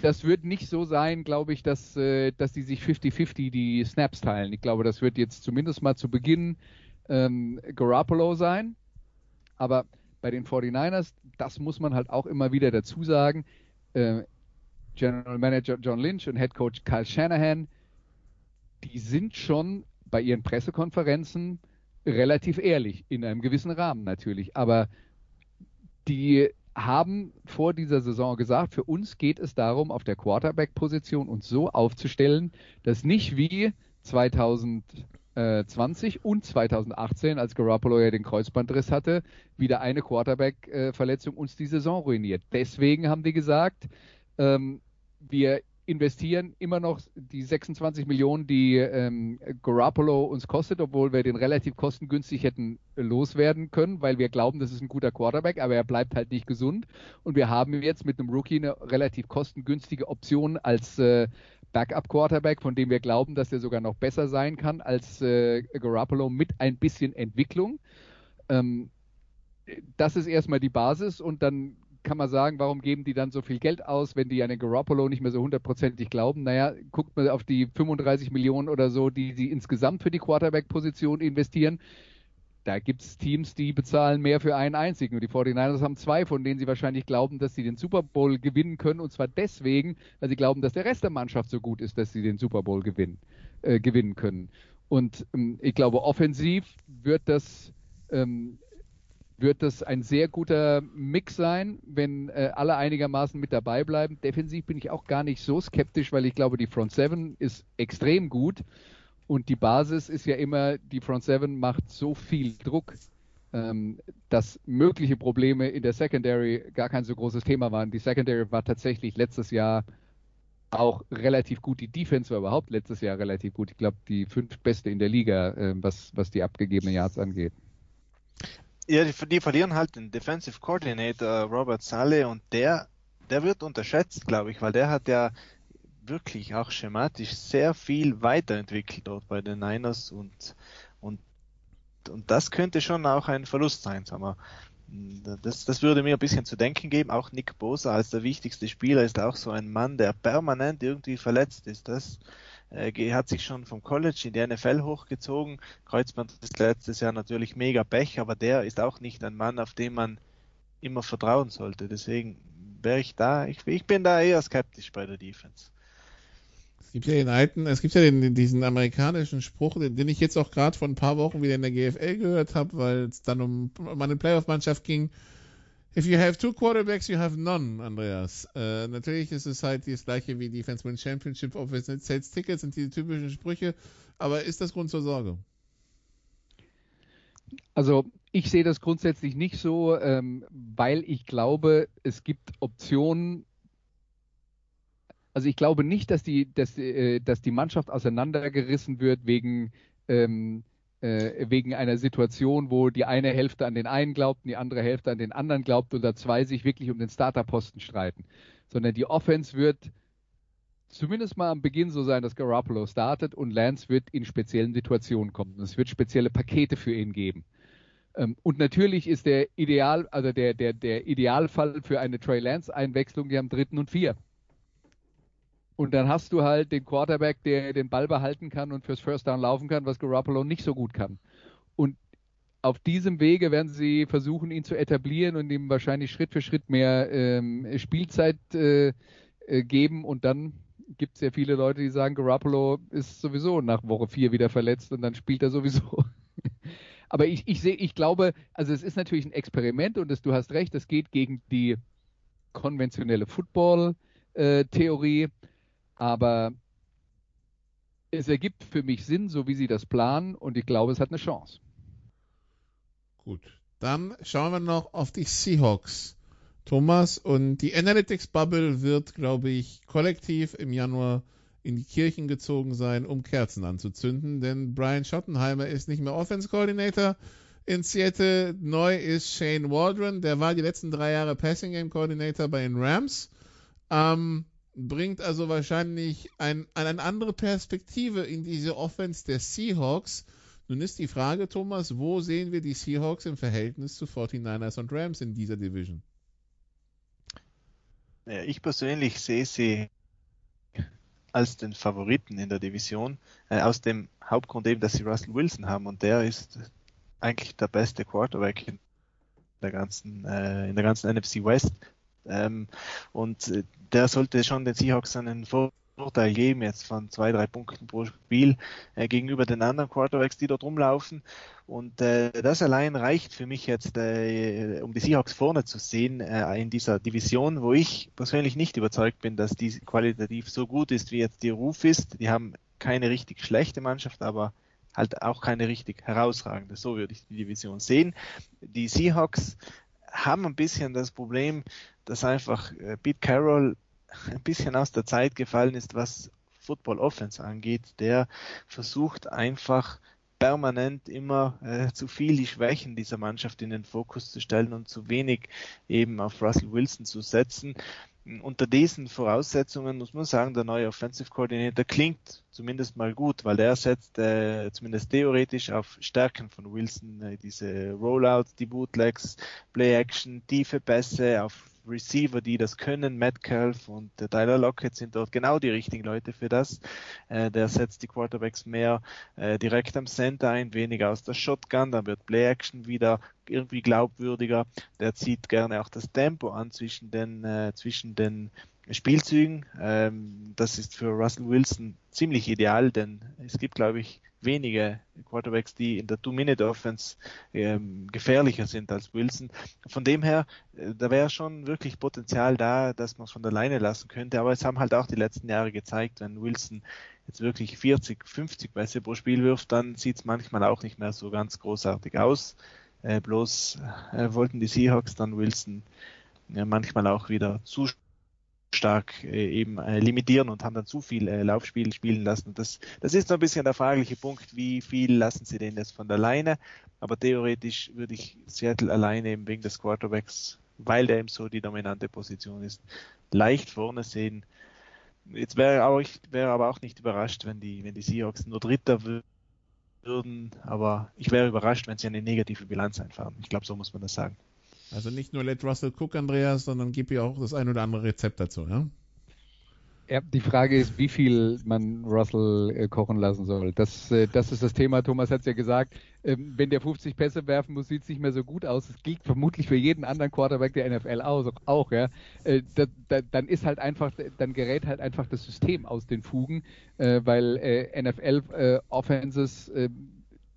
Das wird nicht so sein, glaube ich, dass, äh, dass die sich 50-50 die Snaps teilen. Ich glaube, das wird jetzt zumindest mal zu Beginn ähm, Garoppolo sein. Aber bei den 49ers, das muss man halt auch immer wieder dazu sagen, äh, General Manager John Lynch und Head Coach Kyle Shanahan, die sind schon bei ihren Pressekonferenzen relativ ehrlich, in einem gewissen Rahmen natürlich. Aber die haben vor dieser Saison gesagt, für uns geht es darum, auf der Quarterback-Position uns so aufzustellen, dass nicht wie 2020 und 2018, als Garoppolo ja den Kreuzbandriss hatte, wieder eine Quarterback-Verletzung uns die Saison ruiniert. Deswegen haben die gesagt, ähm, wir investieren immer noch die 26 Millionen, die ähm, Garoppolo uns kostet, obwohl wir den relativ kostengünstig hätten loswerden können, weil wir glauben, das ist ein guter Quarterback, aber er bleibt halt nicht gesund. Und wir haben jetzt mit einem Rookie eine relativ kostengünstige Option als äh, Backup-Quarterback, von dem wir glauben, dass er sogar noch besser sein kann als äh, Garoppolo mit ein bisschen Entwicklung. Ähm, das ist erstmal die Basis und dann kann man sagen, warum geben die dann so viel Geld aus, wenn die an den Garoppolo nicht mehr so hundertprozentig glauben? Naja, guckt mal auf die 35 Millionen oder so, die sie insgesamt für die Quarterback-Position investieren. Da gibt es Teams, die bezahlen mehr für einen einzigen. Und die 49ers haben zwei, von denen sie wahrscheinlich glauben, dass sie den Super Bowl gewinnen können. Und zwar deswegen, weil sie glauben, dass der Rest der Mannschaft so gut ist, dass sie den Super Bowl gewinnen, äh, gewinnen können. Und ähm, ich glaube, offensiv wird das ähm, wird das ein sehr guter Mix sein, wenn äh, alle einigermaßen mit dabei bleiben. Defensiv bin ich auch gar nicht so skeptisch, weil ich glaube, die Front Seven ist extrem gut und die Basis ist ja immer, die Front Seven macht so viel Druck, ähm, dass mögliche Probleme in der Secondary gar kein so großes Thema waren. Die Secondary war tatsächlich letztes Jahr auch relativ gut. Die Defense war überhaupt letztes Jahr relativ gut. Ich glaube, die fünf beste in der Liga, äh, was, was die abgegebenen Yards angeht. Ja, die, die verlieren halt den Defensive Coordinator Robert Saleh und der, der wird unterschätzt, glaube ich, weil der hat ja wirklich auch schematisch sehr viel weiterentwickelt dort bei den Niners und, und, und das könnte schon auch ein Verlust sein, sagen wir. Das, das würde mir ein bisschen zu denken geben. Auch Nick Bosa als der wichtigste Spieler ist auch so ein Mann, der permanent irgendwie verletzt ist. Das, äh, hat sich schon vom College in die NFL hochgezogen. Kreuzband ist letztes Jahr natürlich mega Pech, aber der ist auch nicht ein Mann, auf den man immer vertrauen sollte. Deswegen wäre ich da, ich, ich, bin da eher skeptisch bei der Defense. Es gibt ja den alten, es gibt ja den, diesen amerikanischen Spruch, den, den ich jetzt auch gerade vor ein paar Wochen wieder in der GFL gehört habe, weil es dann um meine Playoff-Mannschaft ging. If you have two quarterbacks, you have none, Andreas. Äh, natürlich ist es halt das gleiche wie Defense Win Championship Offense Sales Tickets sind die typischen Sprüche, aber ist das Grund zur Sorge? Also ich sehe das grundsätzlich nicht so, ähm, weil ich glaube, es gibt Optionen. Also ich glaube nicht, dass die, dass, äh, dass die Mannschaft auseinandergerissen wird wegen ähm, äh, wegen einer Situation, wo die eine Hälfte an den einen glaubt und die andere Hälfte an den anderen glaubt oder zwei sich wirklich um den Starterposten streiten. Sondern die Offense wird zumindest mal am Beginn so sein, dass Garoppolo startet und Lance wird in speziellen Situationen kommen. Es wird spezielle Pakete für ihn geben. Ähm, und natürlich ist der Ideal, also der, der, der Idealfall für eine Trey Lance Einwechslung die am dritten und vier. Und dann hast du halt den Quarterback, der den Ball behalten kann und fürs First Down laufen kann, was Garoppolo nicht so gut kann. Und auf diesem Wege werden sie versuchen, ihn zu etablieren und ihm wahrscheinlich Schritt für Schritt mehr ähm, Spielzeit äh, äh, geben. Und dann gibt es ja viele Leute, die sagen, Garoppolo ist sowieso nach Woche vier wieder verletzt und dann spielt er sowieso. Aber ich, ich sehe, ich glaube, also es ist natürlich ein Experiment und das, du hast recht, es geht gegen die konventionelle Football-Theorie. Äh, aber es ergibt für mich Sinn, so wie sie das planen, und ich glaube, es hat eine Chance. Gut, dann schauen wir noch auf die Seahawks. Thomas, und die Analytics Bubble wird, glaube ich, kollektiv im Januar in die Kirchen gezogen sein, um Kerzen anzuzünden, denn Brian Schottenheimer ist nicht mehr Offense Coordinator in Seattle. Neu ist Shane Waldron, der war die letzten drei Jahre Passing Game Coordinator bei den Rams. Ähm, bringt also wahrscheinlich ein, eine andere Perspektive in diese Offense der Seahawks. Nun ist die Frage, Thomas, wo sehen wir die Seahawks im Verhältnis zu 49ers und Rams in dieser Division? Ja, ich persönlich sehe sie als den Favoriten in der Division, äh, aus dem Hauptgrund eben, dass sie Russell Wilson haben und der ist eigentlich der beste Quarterback in der ganzen, äh, in der ganzen NFC West. Ähm, und äh, der sollte schon den Seahawks einen Vorteil geben, jetzt von zwei, drei Punkten pro Spiel äh, gegenüber den anderen Quarterbacks, die dort rumlaufen. Und äh, das allein reicht für mich jetzt, äh, um die Seahawks vorne zu sehen äh, in dieser Division, wo ich persönlich nicht überzeugt bin, dass die qualitativ so gut ist, wie jetzt die Ruf ist. Die haben keine richtig schlechte Mannschaft, aber halt auch keine richtig herausragende. So würde ich die Division sehen. Die Seahawks haben ein bisschen das Problem, dass einfach äh, Pete Carroll ein bisschen aus der Zeit gefallen ist, was Football Offense angeht. Der versucht einfach permanent immer äh, zu viel die Schwächen dieser Mannschaft in den Fokus zu stellen und zu wenig eben auf Russell Wilson zu setzen. Unter diesen Voraussetzungen muss man sagen, der neue Offensive Coordinator klingt zumindest mal gut, weil er setzt äh, zumindest theoretisch auf Stärken von Wilson, äh, diese Rollouts, die Bootlegs, Play Action, tiefe Pässe, auf Receiver, die das können. Metcalf und der Tyler Lockett sind dort genau die richtigen Leute für das. Äh, der setzt die Quarterbacks mehr äh, direkt am Center ein, weniger aus der Shotgun. Dann wird Play Action wieder irgendwie glaubwürdiger. Der zieht gerne auch das Tempo an zwischen den, äh, zwischen den Spielzügen. Ähm, das ist für Russell Wilson ziemlich ideal, denn es gibt, glaube ich, wenige Quarterbacks, die in der Two-Minute-Offense ähm, gefährlicher sind als Wilson. Von dem her, äh, da wäre schon wirklich Potenzial da, dass man es von der Leine lassen könnte. Aber es haben halt auch die letzten Jahre gezeigt, wenn Wilson jetzt wirklich 40, 50 Pässe pro Spiel wirft, dann sieht es manchmal auch nicht mehr so ganz großartig aus. Äh, bloß äh, wollten die Seahawks dann Wilson ja, manchmal auch wieder zu stark äh, eben äh, limitieren und haben dann zu viel äh, Laufspiel spielen lassen. Das, das ist so ein bisschen der fragliche Punkt, wie viel lassen sie denn jetzt von der Leine. Aber theoretisch würde ich Seattle alleine eben wegen des Quarterbacks, weil der eben so die dominante Position ist, leicht vorne sehen. Jetzt wäre aber, ich wäre aber auch nicht überrascht, wenn die, wenn die Seahawks nur Dritter würden, aber ich wäre überrascht, wenn sie eine negative Bilanz einfahren. Ich glaube, so muss man das sagen. Also nicht nur Let Russell Cook, Andreas, sondern gib ihr auch das ein oder andere Rezept dazu, ja? Ja, die Frage ist, wie viel man Russell äh, kochen lassen soll. Das, äh, das ist das Thema. Thomas hat es ja gesagt. Ähm, wenn der 50 Pässe werfen muss, sieht es nicht mehr so gut aus. Das gilt vermutlich für jeden anderen Quarterback der NFL aus, auch. Ja. Äh, da, da, dann ist halt einfach, dann gerät halt einfach das System aus den Fugen, äh, weil äh, NFL äh,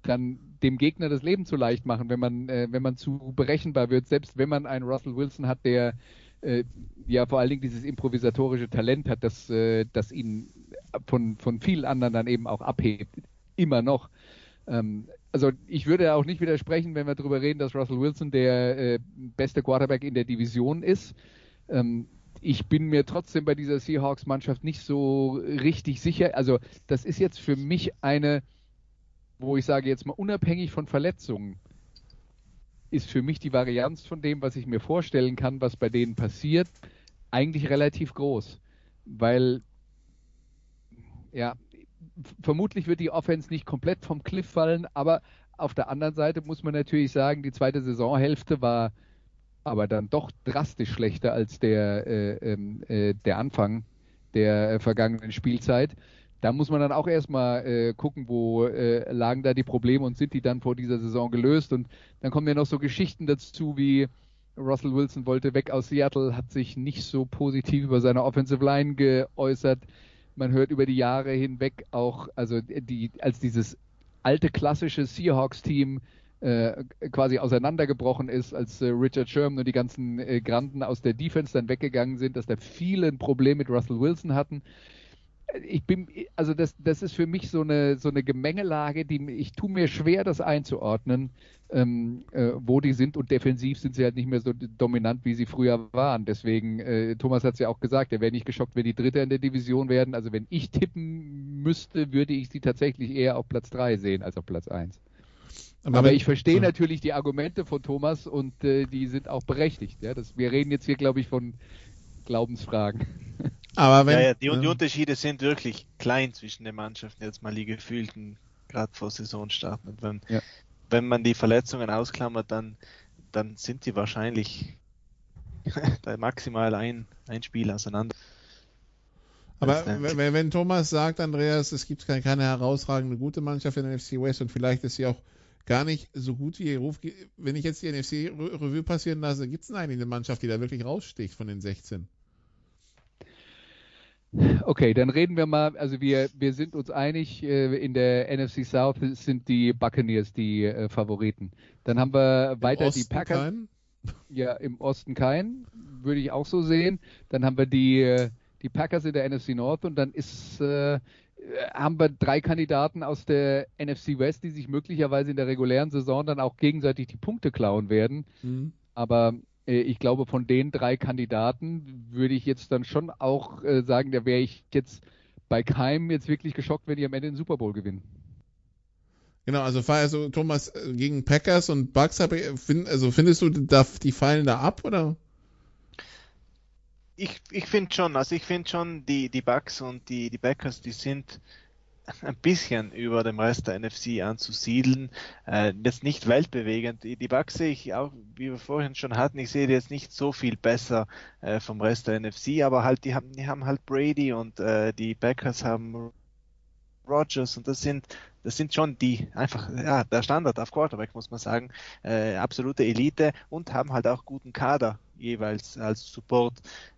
dann dem Gegner das Leben zu leicht machen, wenn man, äh, wenn man zu berechenbar wird, selbst wenn man einen Russell Wilson hat, der äh, ja vor allen Dingen dieses improvisatorische Talent hat, das, äh, das ihn von, von vielen anderen dann eben auch abhebt, immer noch. Ähm, also ich würde auch nicht widersprechen, wenn wir darüber reden, dass Russell Wilson der äh, beste Quarterback in der Division ist. Ähm, ich bin mir trotzdem bei dieser Seahawks-Mannschaft nicht so richtig sicher. Also das ist jetzt für mich eine wo ich sage jetzt mal unabhängig von Verletzungen, ist für mich die Varianz von dem, was ich mir vorstellen kann, was bei denen passiert, eigentlich relativ groß. Weil, ja, vermutlich wird die Offense nicht komplett vom Cliff fallen, aber auf der anderen Seite muss man natürlich sagen, die zweite Saisonhälfte war aber dann doch drastisch schlechter als der, äh, ähm, äh, der Anfang der äh, vergangenen Spielzeit da muss man dann auch erstmal äh, gucken, wo äh, lagen da die Probleme und sind die dann vor dieser Saison gelöst. Und dann kommen ja noch so Geschichten dazu, wie Russell Wilson wollte weg aus Seattle, hat sich nicht so positiv über seine Offensive Line geäußert. Man hört über die Jahre hinweg auch, also die, als dieses alte klassische Seahawks-Team äh, quasi auseinandergebrochen ist, als äh, Richard Sherman und die ganzen äh, Granden aus der Defense dann weggegangen sind, dass da viele ein Problem mit Russell Wilson hatten ich bin, also das, das ist für mich so eine, so eine Gemengelage, die ich tue mir schwer, das einzuordnen, ähm, äh, wo die sind und defensiv sind sie halt nicht mehr so dominant, wie sie früher waren. Deswegen, äh, Thomas hat es ja auch gesagt, er wäre nicht geschockt, wenn die Dritte in der Division werden. Also wenn ich tippen müsste, würde ich sie tatsächlich eher auf Platz 3 sehen als auf Platz 1. Aber, Aber ich verstehe ja. natürlich die Argumente von Thomas und äh, die sind auch berechtigt. Ja? Das, wir reden jetzt hier, glaube ich, von Glaubensfragen. Aber wenn, ja, ja, die, ja. die Unterschiede sind wirklich klein zwischen den Mannschaften, jetzt mal die gefühlten, gerade vor Saisonstart. Und wenn, wenn man die Verletzungen ausklammert, dann, dann sind die wahrscheinlich maximal ein, ein Spiel auseinander. Aber wenn, wenn, Thomas sagt, Andreas, es gibt keine, keine herausragende gute Mannschaft in der NFC West und vielleicht ist sie auch gar nicht so gut wie ihr Ruf. Wenn ich jetzt die NFC Revue passieren lasse, gibt es eigentlich eine Mannschaft, die da wirklich raussticht von den 16? Okay, dann reden wir mal, also wir, wir sind uns einig, äh, in der NFC South sind die Buccaneers die äh, Favoriten. Dann haben wir weiter die Packers. Kein? Ja, im Osten kein, würde ich auch so sehen. Dann haben wir die, äh, die Packers in der NFC North und dann ist, äh, haben wir drei Kandidaten aus der NFC West, die sich möglicherweise in der regulären Saison dann auch gegenseitig die Punkte klauen werden. Mhm. Aber ich glaube, von den drei Kandidaten würde ich jetzt dann schon auch äh, sagen, da wäre ich jetzt bei keinem jetzt wirklich geschockt, wenn die am Ende den Super Bowl gewinnen. Genau, also, also Thomas äh, gegen Packers und Bucks, find, also findest du, die fallen da ab oder? Ich, ich finde schon, also ich finde schon, die, die Bucks und die, die Packers, die sind ein bisschen über dem Rest der NFC anzusiedeln. Äh, jetzt nicht weltbewegend. Die, Bucks sehe ich auch, wie wir vorhin schon hatten, ich sehe die jetzt nicht so viel besser äh, vom Rest der NFC, aber halt, die haben, die haben halt Brady und äh, die Packers haben Rogers und das sind das sind schon die einfach ja der Standard auf Quarterback muss man sagen äh, absolute Elite und haben halt auch guten Kader jeweils als Support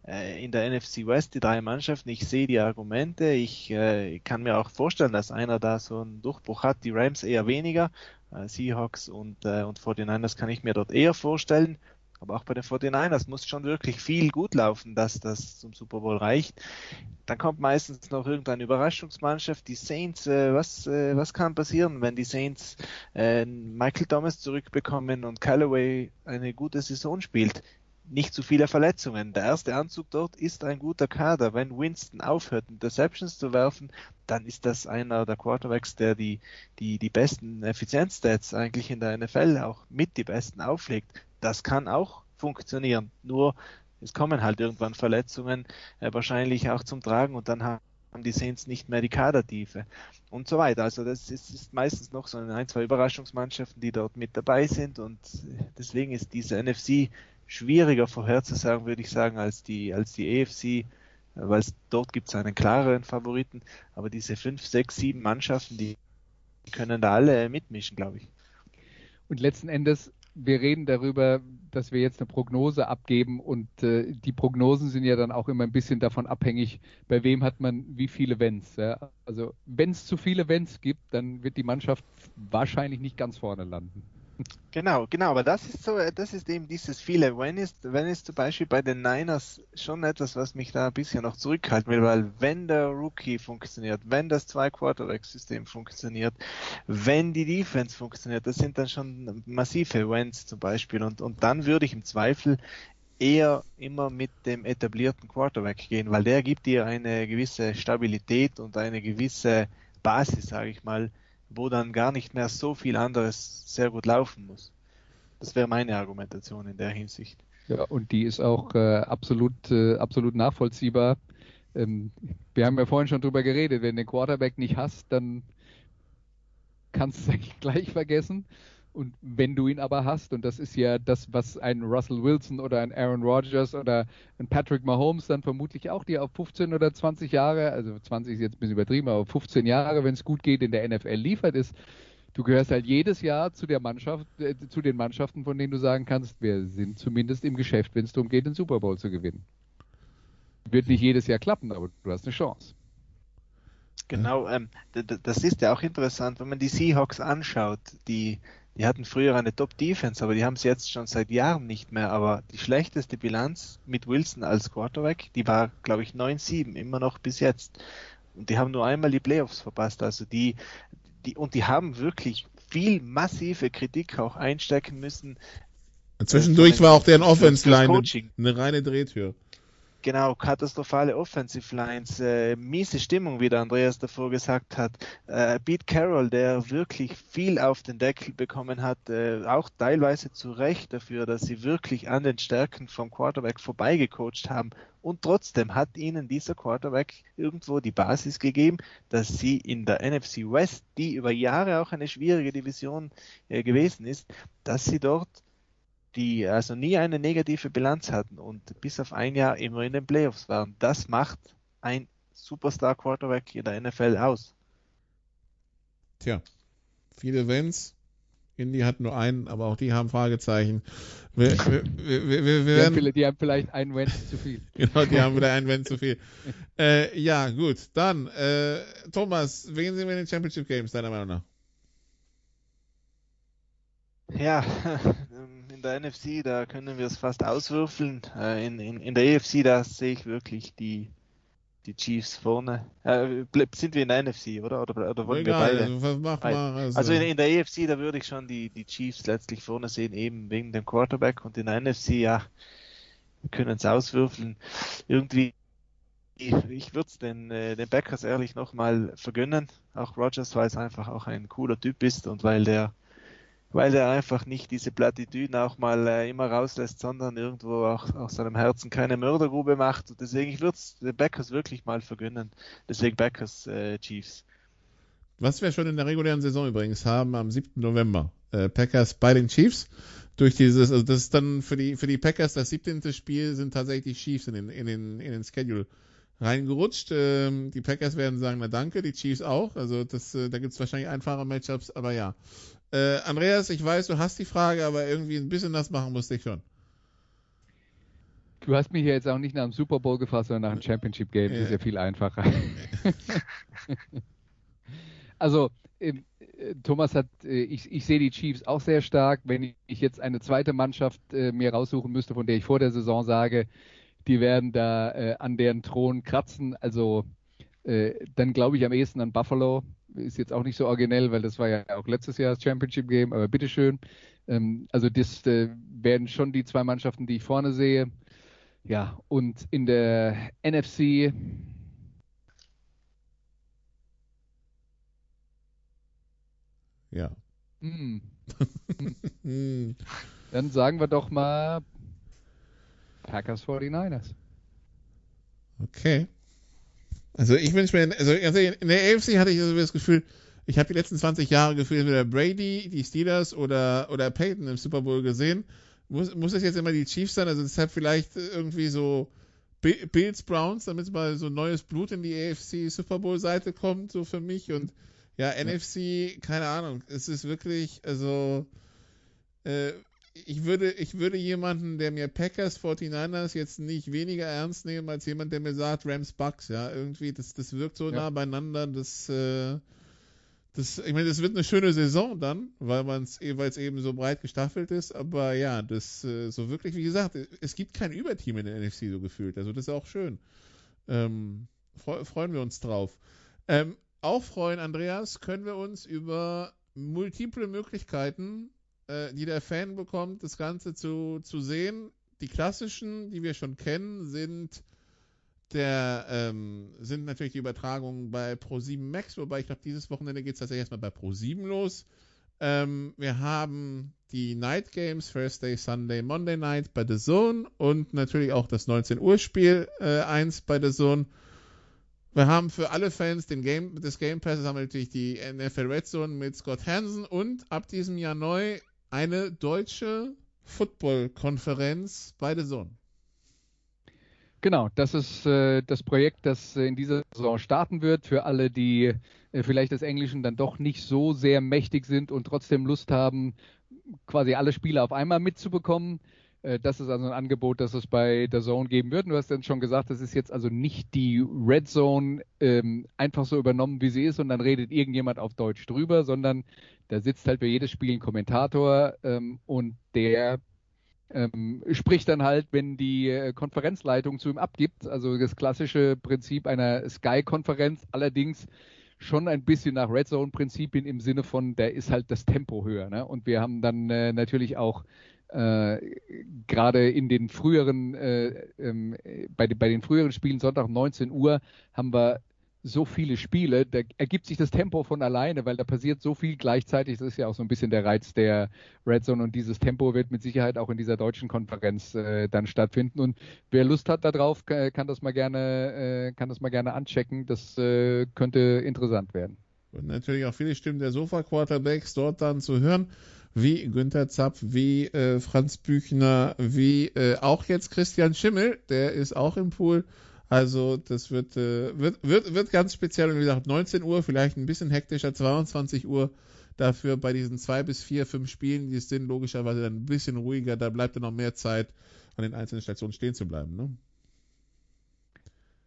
äh, in der NFC West die drei Mannschaften ich sehe die Argumente ich äh, kann mir auch vorstellen dass einer da so einen Durchbruch hat die Rams eher weniger äh, Seahawks und äh, und 49ers kann ich mir dort eher vorstellen aber auch bei den 49ers muss schon wirklich viel gut laufen, dass das zum Super Bowl reicht. Dann kommt meistens noch irgendeine Überraschungsmannschaft. Die Saints, äh, was, äh, was kann passieren, wenn die Saints äh, Michael Thomas zurückbekommen und Callaway eine gute Saison spielt? Nicht zu viele Verletzungen. Der erste Anzug dort ist ein guter Kader. Wenn Winston aufhört, Interceptions zu werfen, dann ist das einer der Quarterbacks, der die, die, die besten Effizienzstats eigentlich in der NFL auch mit die besten auflegt das kann auch funktionieren. Nur es kommen halt irgendwann Verletzungen äh, wahrscheinlich auch zum Tragen und dann haben die Saints nicht mehr die Kadertiefe und so weiter. Also das ist, ist meistens noch so ein, zwei Überraschungsmannschaften, die dort mit dabei sind und deswegen ist diese NFC schwieriger vorherzusagen, würde ich sagen, als die, als die AFC, weil dort gibt es einen klareren Favoriten, aber diese fünf, sechs, sieben Mannschaften, die können da alle mitmischen, glaube ich. Und letzten Endes wir reden darüber, dass wir jetzt eine Prognose abgeben und äh, die Prognosen sind ja dann auch immer ein bisschen davon abhängig, bei wem hat man wie viele Wenns. Ja? Also wenn es zu viele Wenns gibt, dann wird die Mannschaft wahrscheinlich nicht ganz vorne landen. Genau, genau, aber das ist so, das ist eben dieses viele. Wenn ist, wenn ist zum Beispiel bei den Niners schon etwas, was mich da ein bisschen noch zurückhalten will, weil wenn der Rookie funktioniert, wenn das Zwei-Quarterback-System funktioniert, wenn die Defense funktioniert, das sind dann schon massive Wins zum Beispiel und, und dann würde ich im Zweifel eher immer mit dem etablierten Quarterback gehen, weil der gibt dir eine gewisse Stabilität und eine gewisse Basis, sage ich mal, wo dann gar nicht mehr so viel anderes sehr gut laufen muss. Das wäre meine Argumentation in der Hinsicht. Ja, und die ist auch äh, absolut, äh, absolut nachvollziehbar. Ähm, wir haben ja vorhin schon drüber geredet, wenn du den Quarterback nicht hast, dann kannst du es gleich vergessen. Und wenn du ihn aber hast, und das ist ja das, was ein Russell Wilson oder ein Aaron Rodgers oder ein Patrick Mahomes dann vermutlich auch dir auf 15 oder 20 Jahre, also 20 ist jetzt ein bisschen übertrieben, aber 15 Jahre, wenn es gut geht, in der NFL liefert ist, du gehörst halt jedes Jahr zu der Mannschaft, äh, zu den Mannschaften, von denen du sagen kannst, wir sind zumindest im Geschäft, wenn es darum geht, den Super Bowl zu gewinnen. Wird nicht jedes Jahr klappen, aber du hast eine Chance. Genau, ähm, das ist ja auch interessant, wenn man die Seahawks anschaut, die die hatten früher eine Top-Defense, aber die haben es jetzt schon seit Jahren nicht mehr. Aber die schlechteste Bilanz mit Wilson als Quarterback, die war, glaube ich, 9-7, immer noch bis jetzt. Und die haben nur einmal die Playoffs verpasst. Also die, die, und die haben wirklich viel massive Kritik auch einstecken müssen. Zwischendurch war auch deren Offense-Line eine reine Drehtür. Genau, katastrophale Offensive Lines, äh, miese Stimmung, wie der Andreas davor gesagt hat. Äh, Pete Carroll, der wirklich viel auf den Deckel bekommen hat, äh, auch teilweise zu Recht dafür, dass sie wirklich an den Stärken vom Quarterback vorbeigecoacht haben. Und trotzdem hat ihnen dieser Quarterback irgendwo die Basis gegeben, dass sie in der NFC West, die über Jahre auch eine schwierige Division äh, gewesen ist, dass sie dort die also nie eine negative Bilanz hatten und bis auf ein Jahr immer in den Playoffs waren. Das macht ein Superstar Quarterback in der NFL aus. Tja, viele Wins. Indy hat nur einen, aber auch die haben Fragezeichen. Wir, wir, wir, wir, die, haben vielleicht, die, haben vielleicht einen Win zu viel. genau, die haben wieder einen Win zu viel. Äh, ja, gut. Dann, äh, Thomas, wen sehen wir in den Championship Games, deiner Meinung nach? Ja, in der NFC, da können wir es fast auswürfeln. Äh, in, in, in der EFC, da sehe ich wirklich die, die Chiefs vorne. Äh, sind wir in der NFC, oder? Oder, oder wollen Egal, wir beide? Also, mach mal, also, also in, in, der EFC, da würde ich schon die, die Chiefs letztlich vorne sehen, eben wegen dem Quarterback. Und in der NFC, ja, wir können es auswürfeln. Irgendwie, ich würde es den, äh, den Backers ehrlich nochmal vergönnen. Auch Rogers, weil es einfach auch ein cooler Typ ist und weil der weil er einfach nicht diese Plattitüden auch mal äh, immer rauslässt, sondern irgendwo auch aus seinem Herzen keine Mördergrube macht. Und deswegen, ich würde es Backers wirklich mal vergönnen. Deswegen Backers äh, Chiefs. Was wir schon in der regulären Saison übrigens haben am 7. November. Äh, Packers bei den Chiefs. Durch dieses, also das ist dann für die, für die Packers das 17. Spiel sind tatsächlich Chiefs in den, in den, in den Schedule reingerutscht. Ähm, die Packers werden sagen, na danke, die Chiefs auch. Also das, äh, da gibt es wahrscheinlich einfache Matchups, aber ja. Äh, Andreas, ich weiß, du hast die Frage, aber irgendwie ein bisschen das machen musste ich schon. Du hast mich hier jetzt auch nicht nach dem Super Bowl gefasst, sondern nach einem Championship Game. Das ist ja viel einfacher. also, äh, Thomas hat, äh, ich, ich sehe die Chiefs auch sehr stark. Wenn ich jetzt eine zweite Mannschaft äh, mir raussuchen müsste, von der ich vor der Saison sage, die werden da an deren Thron kratzen, also dann glaube ich am ehesten an Buffalo ist jetzt auch nicht so originell, weil das war ja auch letztes Jahr das Championship Game, aber bitteschön. Ähm, also das äh, werden schon die zwei Mannschaften, die ich vorne sehe. Ja, und in der NFC Ja. Mm. Dann sagen wir doch mal Packers 49ers. Okay. Also ich wünsche mir, also in der AFC hatte ich also das Gefühl, ich habe die letzten 20 Jahre gefühlt entweder Brady, die Steelers oder, oder Peyton im Super Bowl gesehen. Muss, muss es jetzt immer die Chiefs sein? Also deshalb vielleicht irgendwie so Bills, Browns, damit mal so neues Blut in die AFC Super Bowl Seite kommt, so für mich. Und ja, ja. NFC, keine Ahnung. Es ist wirklich, also äh, ich würde, ich würde jemanden, der mir Packers 49ers jetzt nicht weniger ernst nehmen, als jemand, der mir sagt Rams Bucks, ja. Irgendwie, das, das wirkt so ja. nah beieinander, das, äh, das, ich meine, das wird eine schöne Saison dann, weil man es jeweils eben so breit gestaffelt ist, aber ja, das, äh, so wirklich, wie gesagt, es gibt kein Überteam in der NFC so gefühlt, also das ist auch schön. Ähm, freu, freuen wir uns drauf. Ähm, auch freuen, Andreas, können wir uns über multiple Möglichkeiten äh, die der Fan bekommt, das Ganze zu, zu sehen. Die klassischen, die wir schon kennen, sind der ähm, sind natürlich die Übertragungen bei Pro7 Max, wobei ich glaube, dieses Wochenende geht es tatsächlich erstmal bei Pro7 los. Ähm, wir haben die Night Games, Thursday, Sunday, Monday Night bei The Zone und natürlich auch das 19 Uhr Spiel äh, 1 bei The Zone. Wir haben für alle Fans den Game, des Game Passes haben wir natürlich die NFL Red Zone mit Scott Hansen und ab diesem Jahr neu eine deutsche Football-Konferenz bei The Zone. Genau, das ist äh, das Projekt, das äh, in dieser Saison starten wird. Für alle, die äh, vielleicht des Englischen dann doch nicht so sehr mächtig sind und trotzdem Lust haben, quasi alle Spiele auf einmal mitzubekommen. Äh, das ist also ein Angebot, das es bei der Zone geben wird. Du hast dann schon gesagt, das ist jetzt also nicht die Red Zone ähm, einfach so übernommen, wie sie ist, und dann redet irgendjemand auf Deutsch drüber, sondern da sitzt halt für jedes Spiel ein Kommentator ähm, und der ähm, spricht dann halt, wenn die äh, Konferenzleitung zu ihm abgibt. Also das klassische Prinzip einer Sky-Konferenz, allerdings schon ein bisschen nach Red Zone-Prinzipien im Sinne von, da ist halt das Tempo höher. Ne? Und wir haben dann äh, natürlich auch äh, gerade in den früheren, äh, ähm, bei, bei den früheren Spielen, Sonntag 19 Uhr, haben wir so viele Spiele, da ergibt sich das Tempo von alleine, weil da passiert so viel gleichzeitig. Das ist ja auch so ein bisschen der Reiz der Red Zone und dieses Tempo wird mit Sicherheit auch in dieser deutschen Konferenz äh, dann stattfinden. Und wer Lust hat darauf, kann das mal gerne, äh, kann das mal gerne anchecken. Das äh, könnte interessant werden. Und natürlich auch viele Stimmen der Sofa-Quarterbacks dort dann zu hören, wie Günther Zapf, wie äh, Franz Büchner, wie äh, auch jetzt Christian Schimmel, der ist auch im Pool. Also das wird, äh, wird, wird, wird ganz speziell und wie gesagt 19 Uhr, vielleicht ein bisschen hektischer, 22 Uhr dafür bei diesen zwei bis vier, fünf Spielen, die sind, logischerweise dann ein bisschen ruhiger, da bleibt dann noch mehr Zeit, an den einzelnen Stationen stehen zu bleiben. Ne?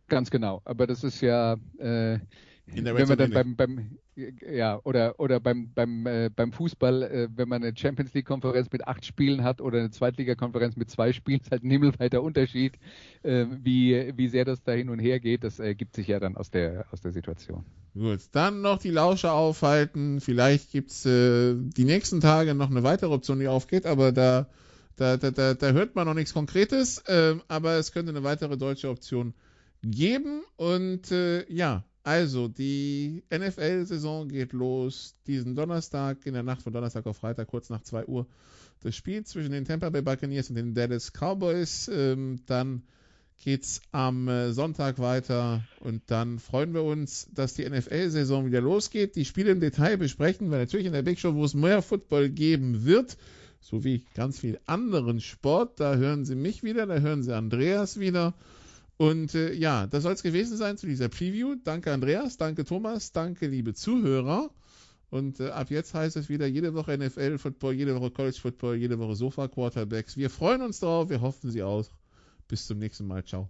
Ganz genau, aber das ist ja äh, wenn man dann beim, beim ja oder oder beim beim äh, beim Fußball, äh, wenn man eine Champions League Konferenz mit acht Spielen hat oder eine Zweitliga-Konferenz mit zwei Spielen, ist halt ein himmelweiter Unterschied, äh, wie wie sehr das da hin und her geht. Das ergibt sich ja dann aus der aus der Situation. Gut, dann noch die Lauscher aufhalten. Vielleicht gibt's äh, die nächsten Tage noch eine weitere Option, die aufgeht, aber da da, da, da, da hört man noch nichts Konkretes, äh, aber es könnte eine weitere deutsche Option geben. Und äh, ja, also die NFL-Saison geht los diesen Donnerstag, in der Nacht von Donnerstag auf Freitag, kurz nach 2 Uhr. Das Spiel zwischen den Tampa Bay Buccaneers und den Dallas Cowboys. Ähm, dann geht's am äh, Sonntag weiter und dann freuen wir uns, dass die NFL-Saison wieder losgeht. Die Spiele im Detail besprechen wir natürlich in der Big Show, wo es mehr Football geben wird, sowie ganz viel anderen Sport. Da hören Sie mich wieder, da hören Sie Andreas wieder. Und äh, ja, das soll es gewesen sein zu dieser Preview. Danke Andreas, danke Thomas, danke liebe Zuhörer. Und äh, ab jetzt heißt es wieder jede Woche NFL-Football, jede Woche College-Football, jede Woche Sofa-Quarterbacks. Wir freuen uns drauf, wir hoffen Sie auch. Bis zum nächsten Mal. Ciao.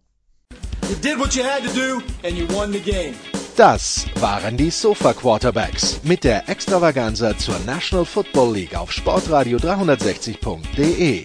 Das waren die Sofa Quarterbacks mit der Extravaganza zur National Football League auf Sportradio 360.de.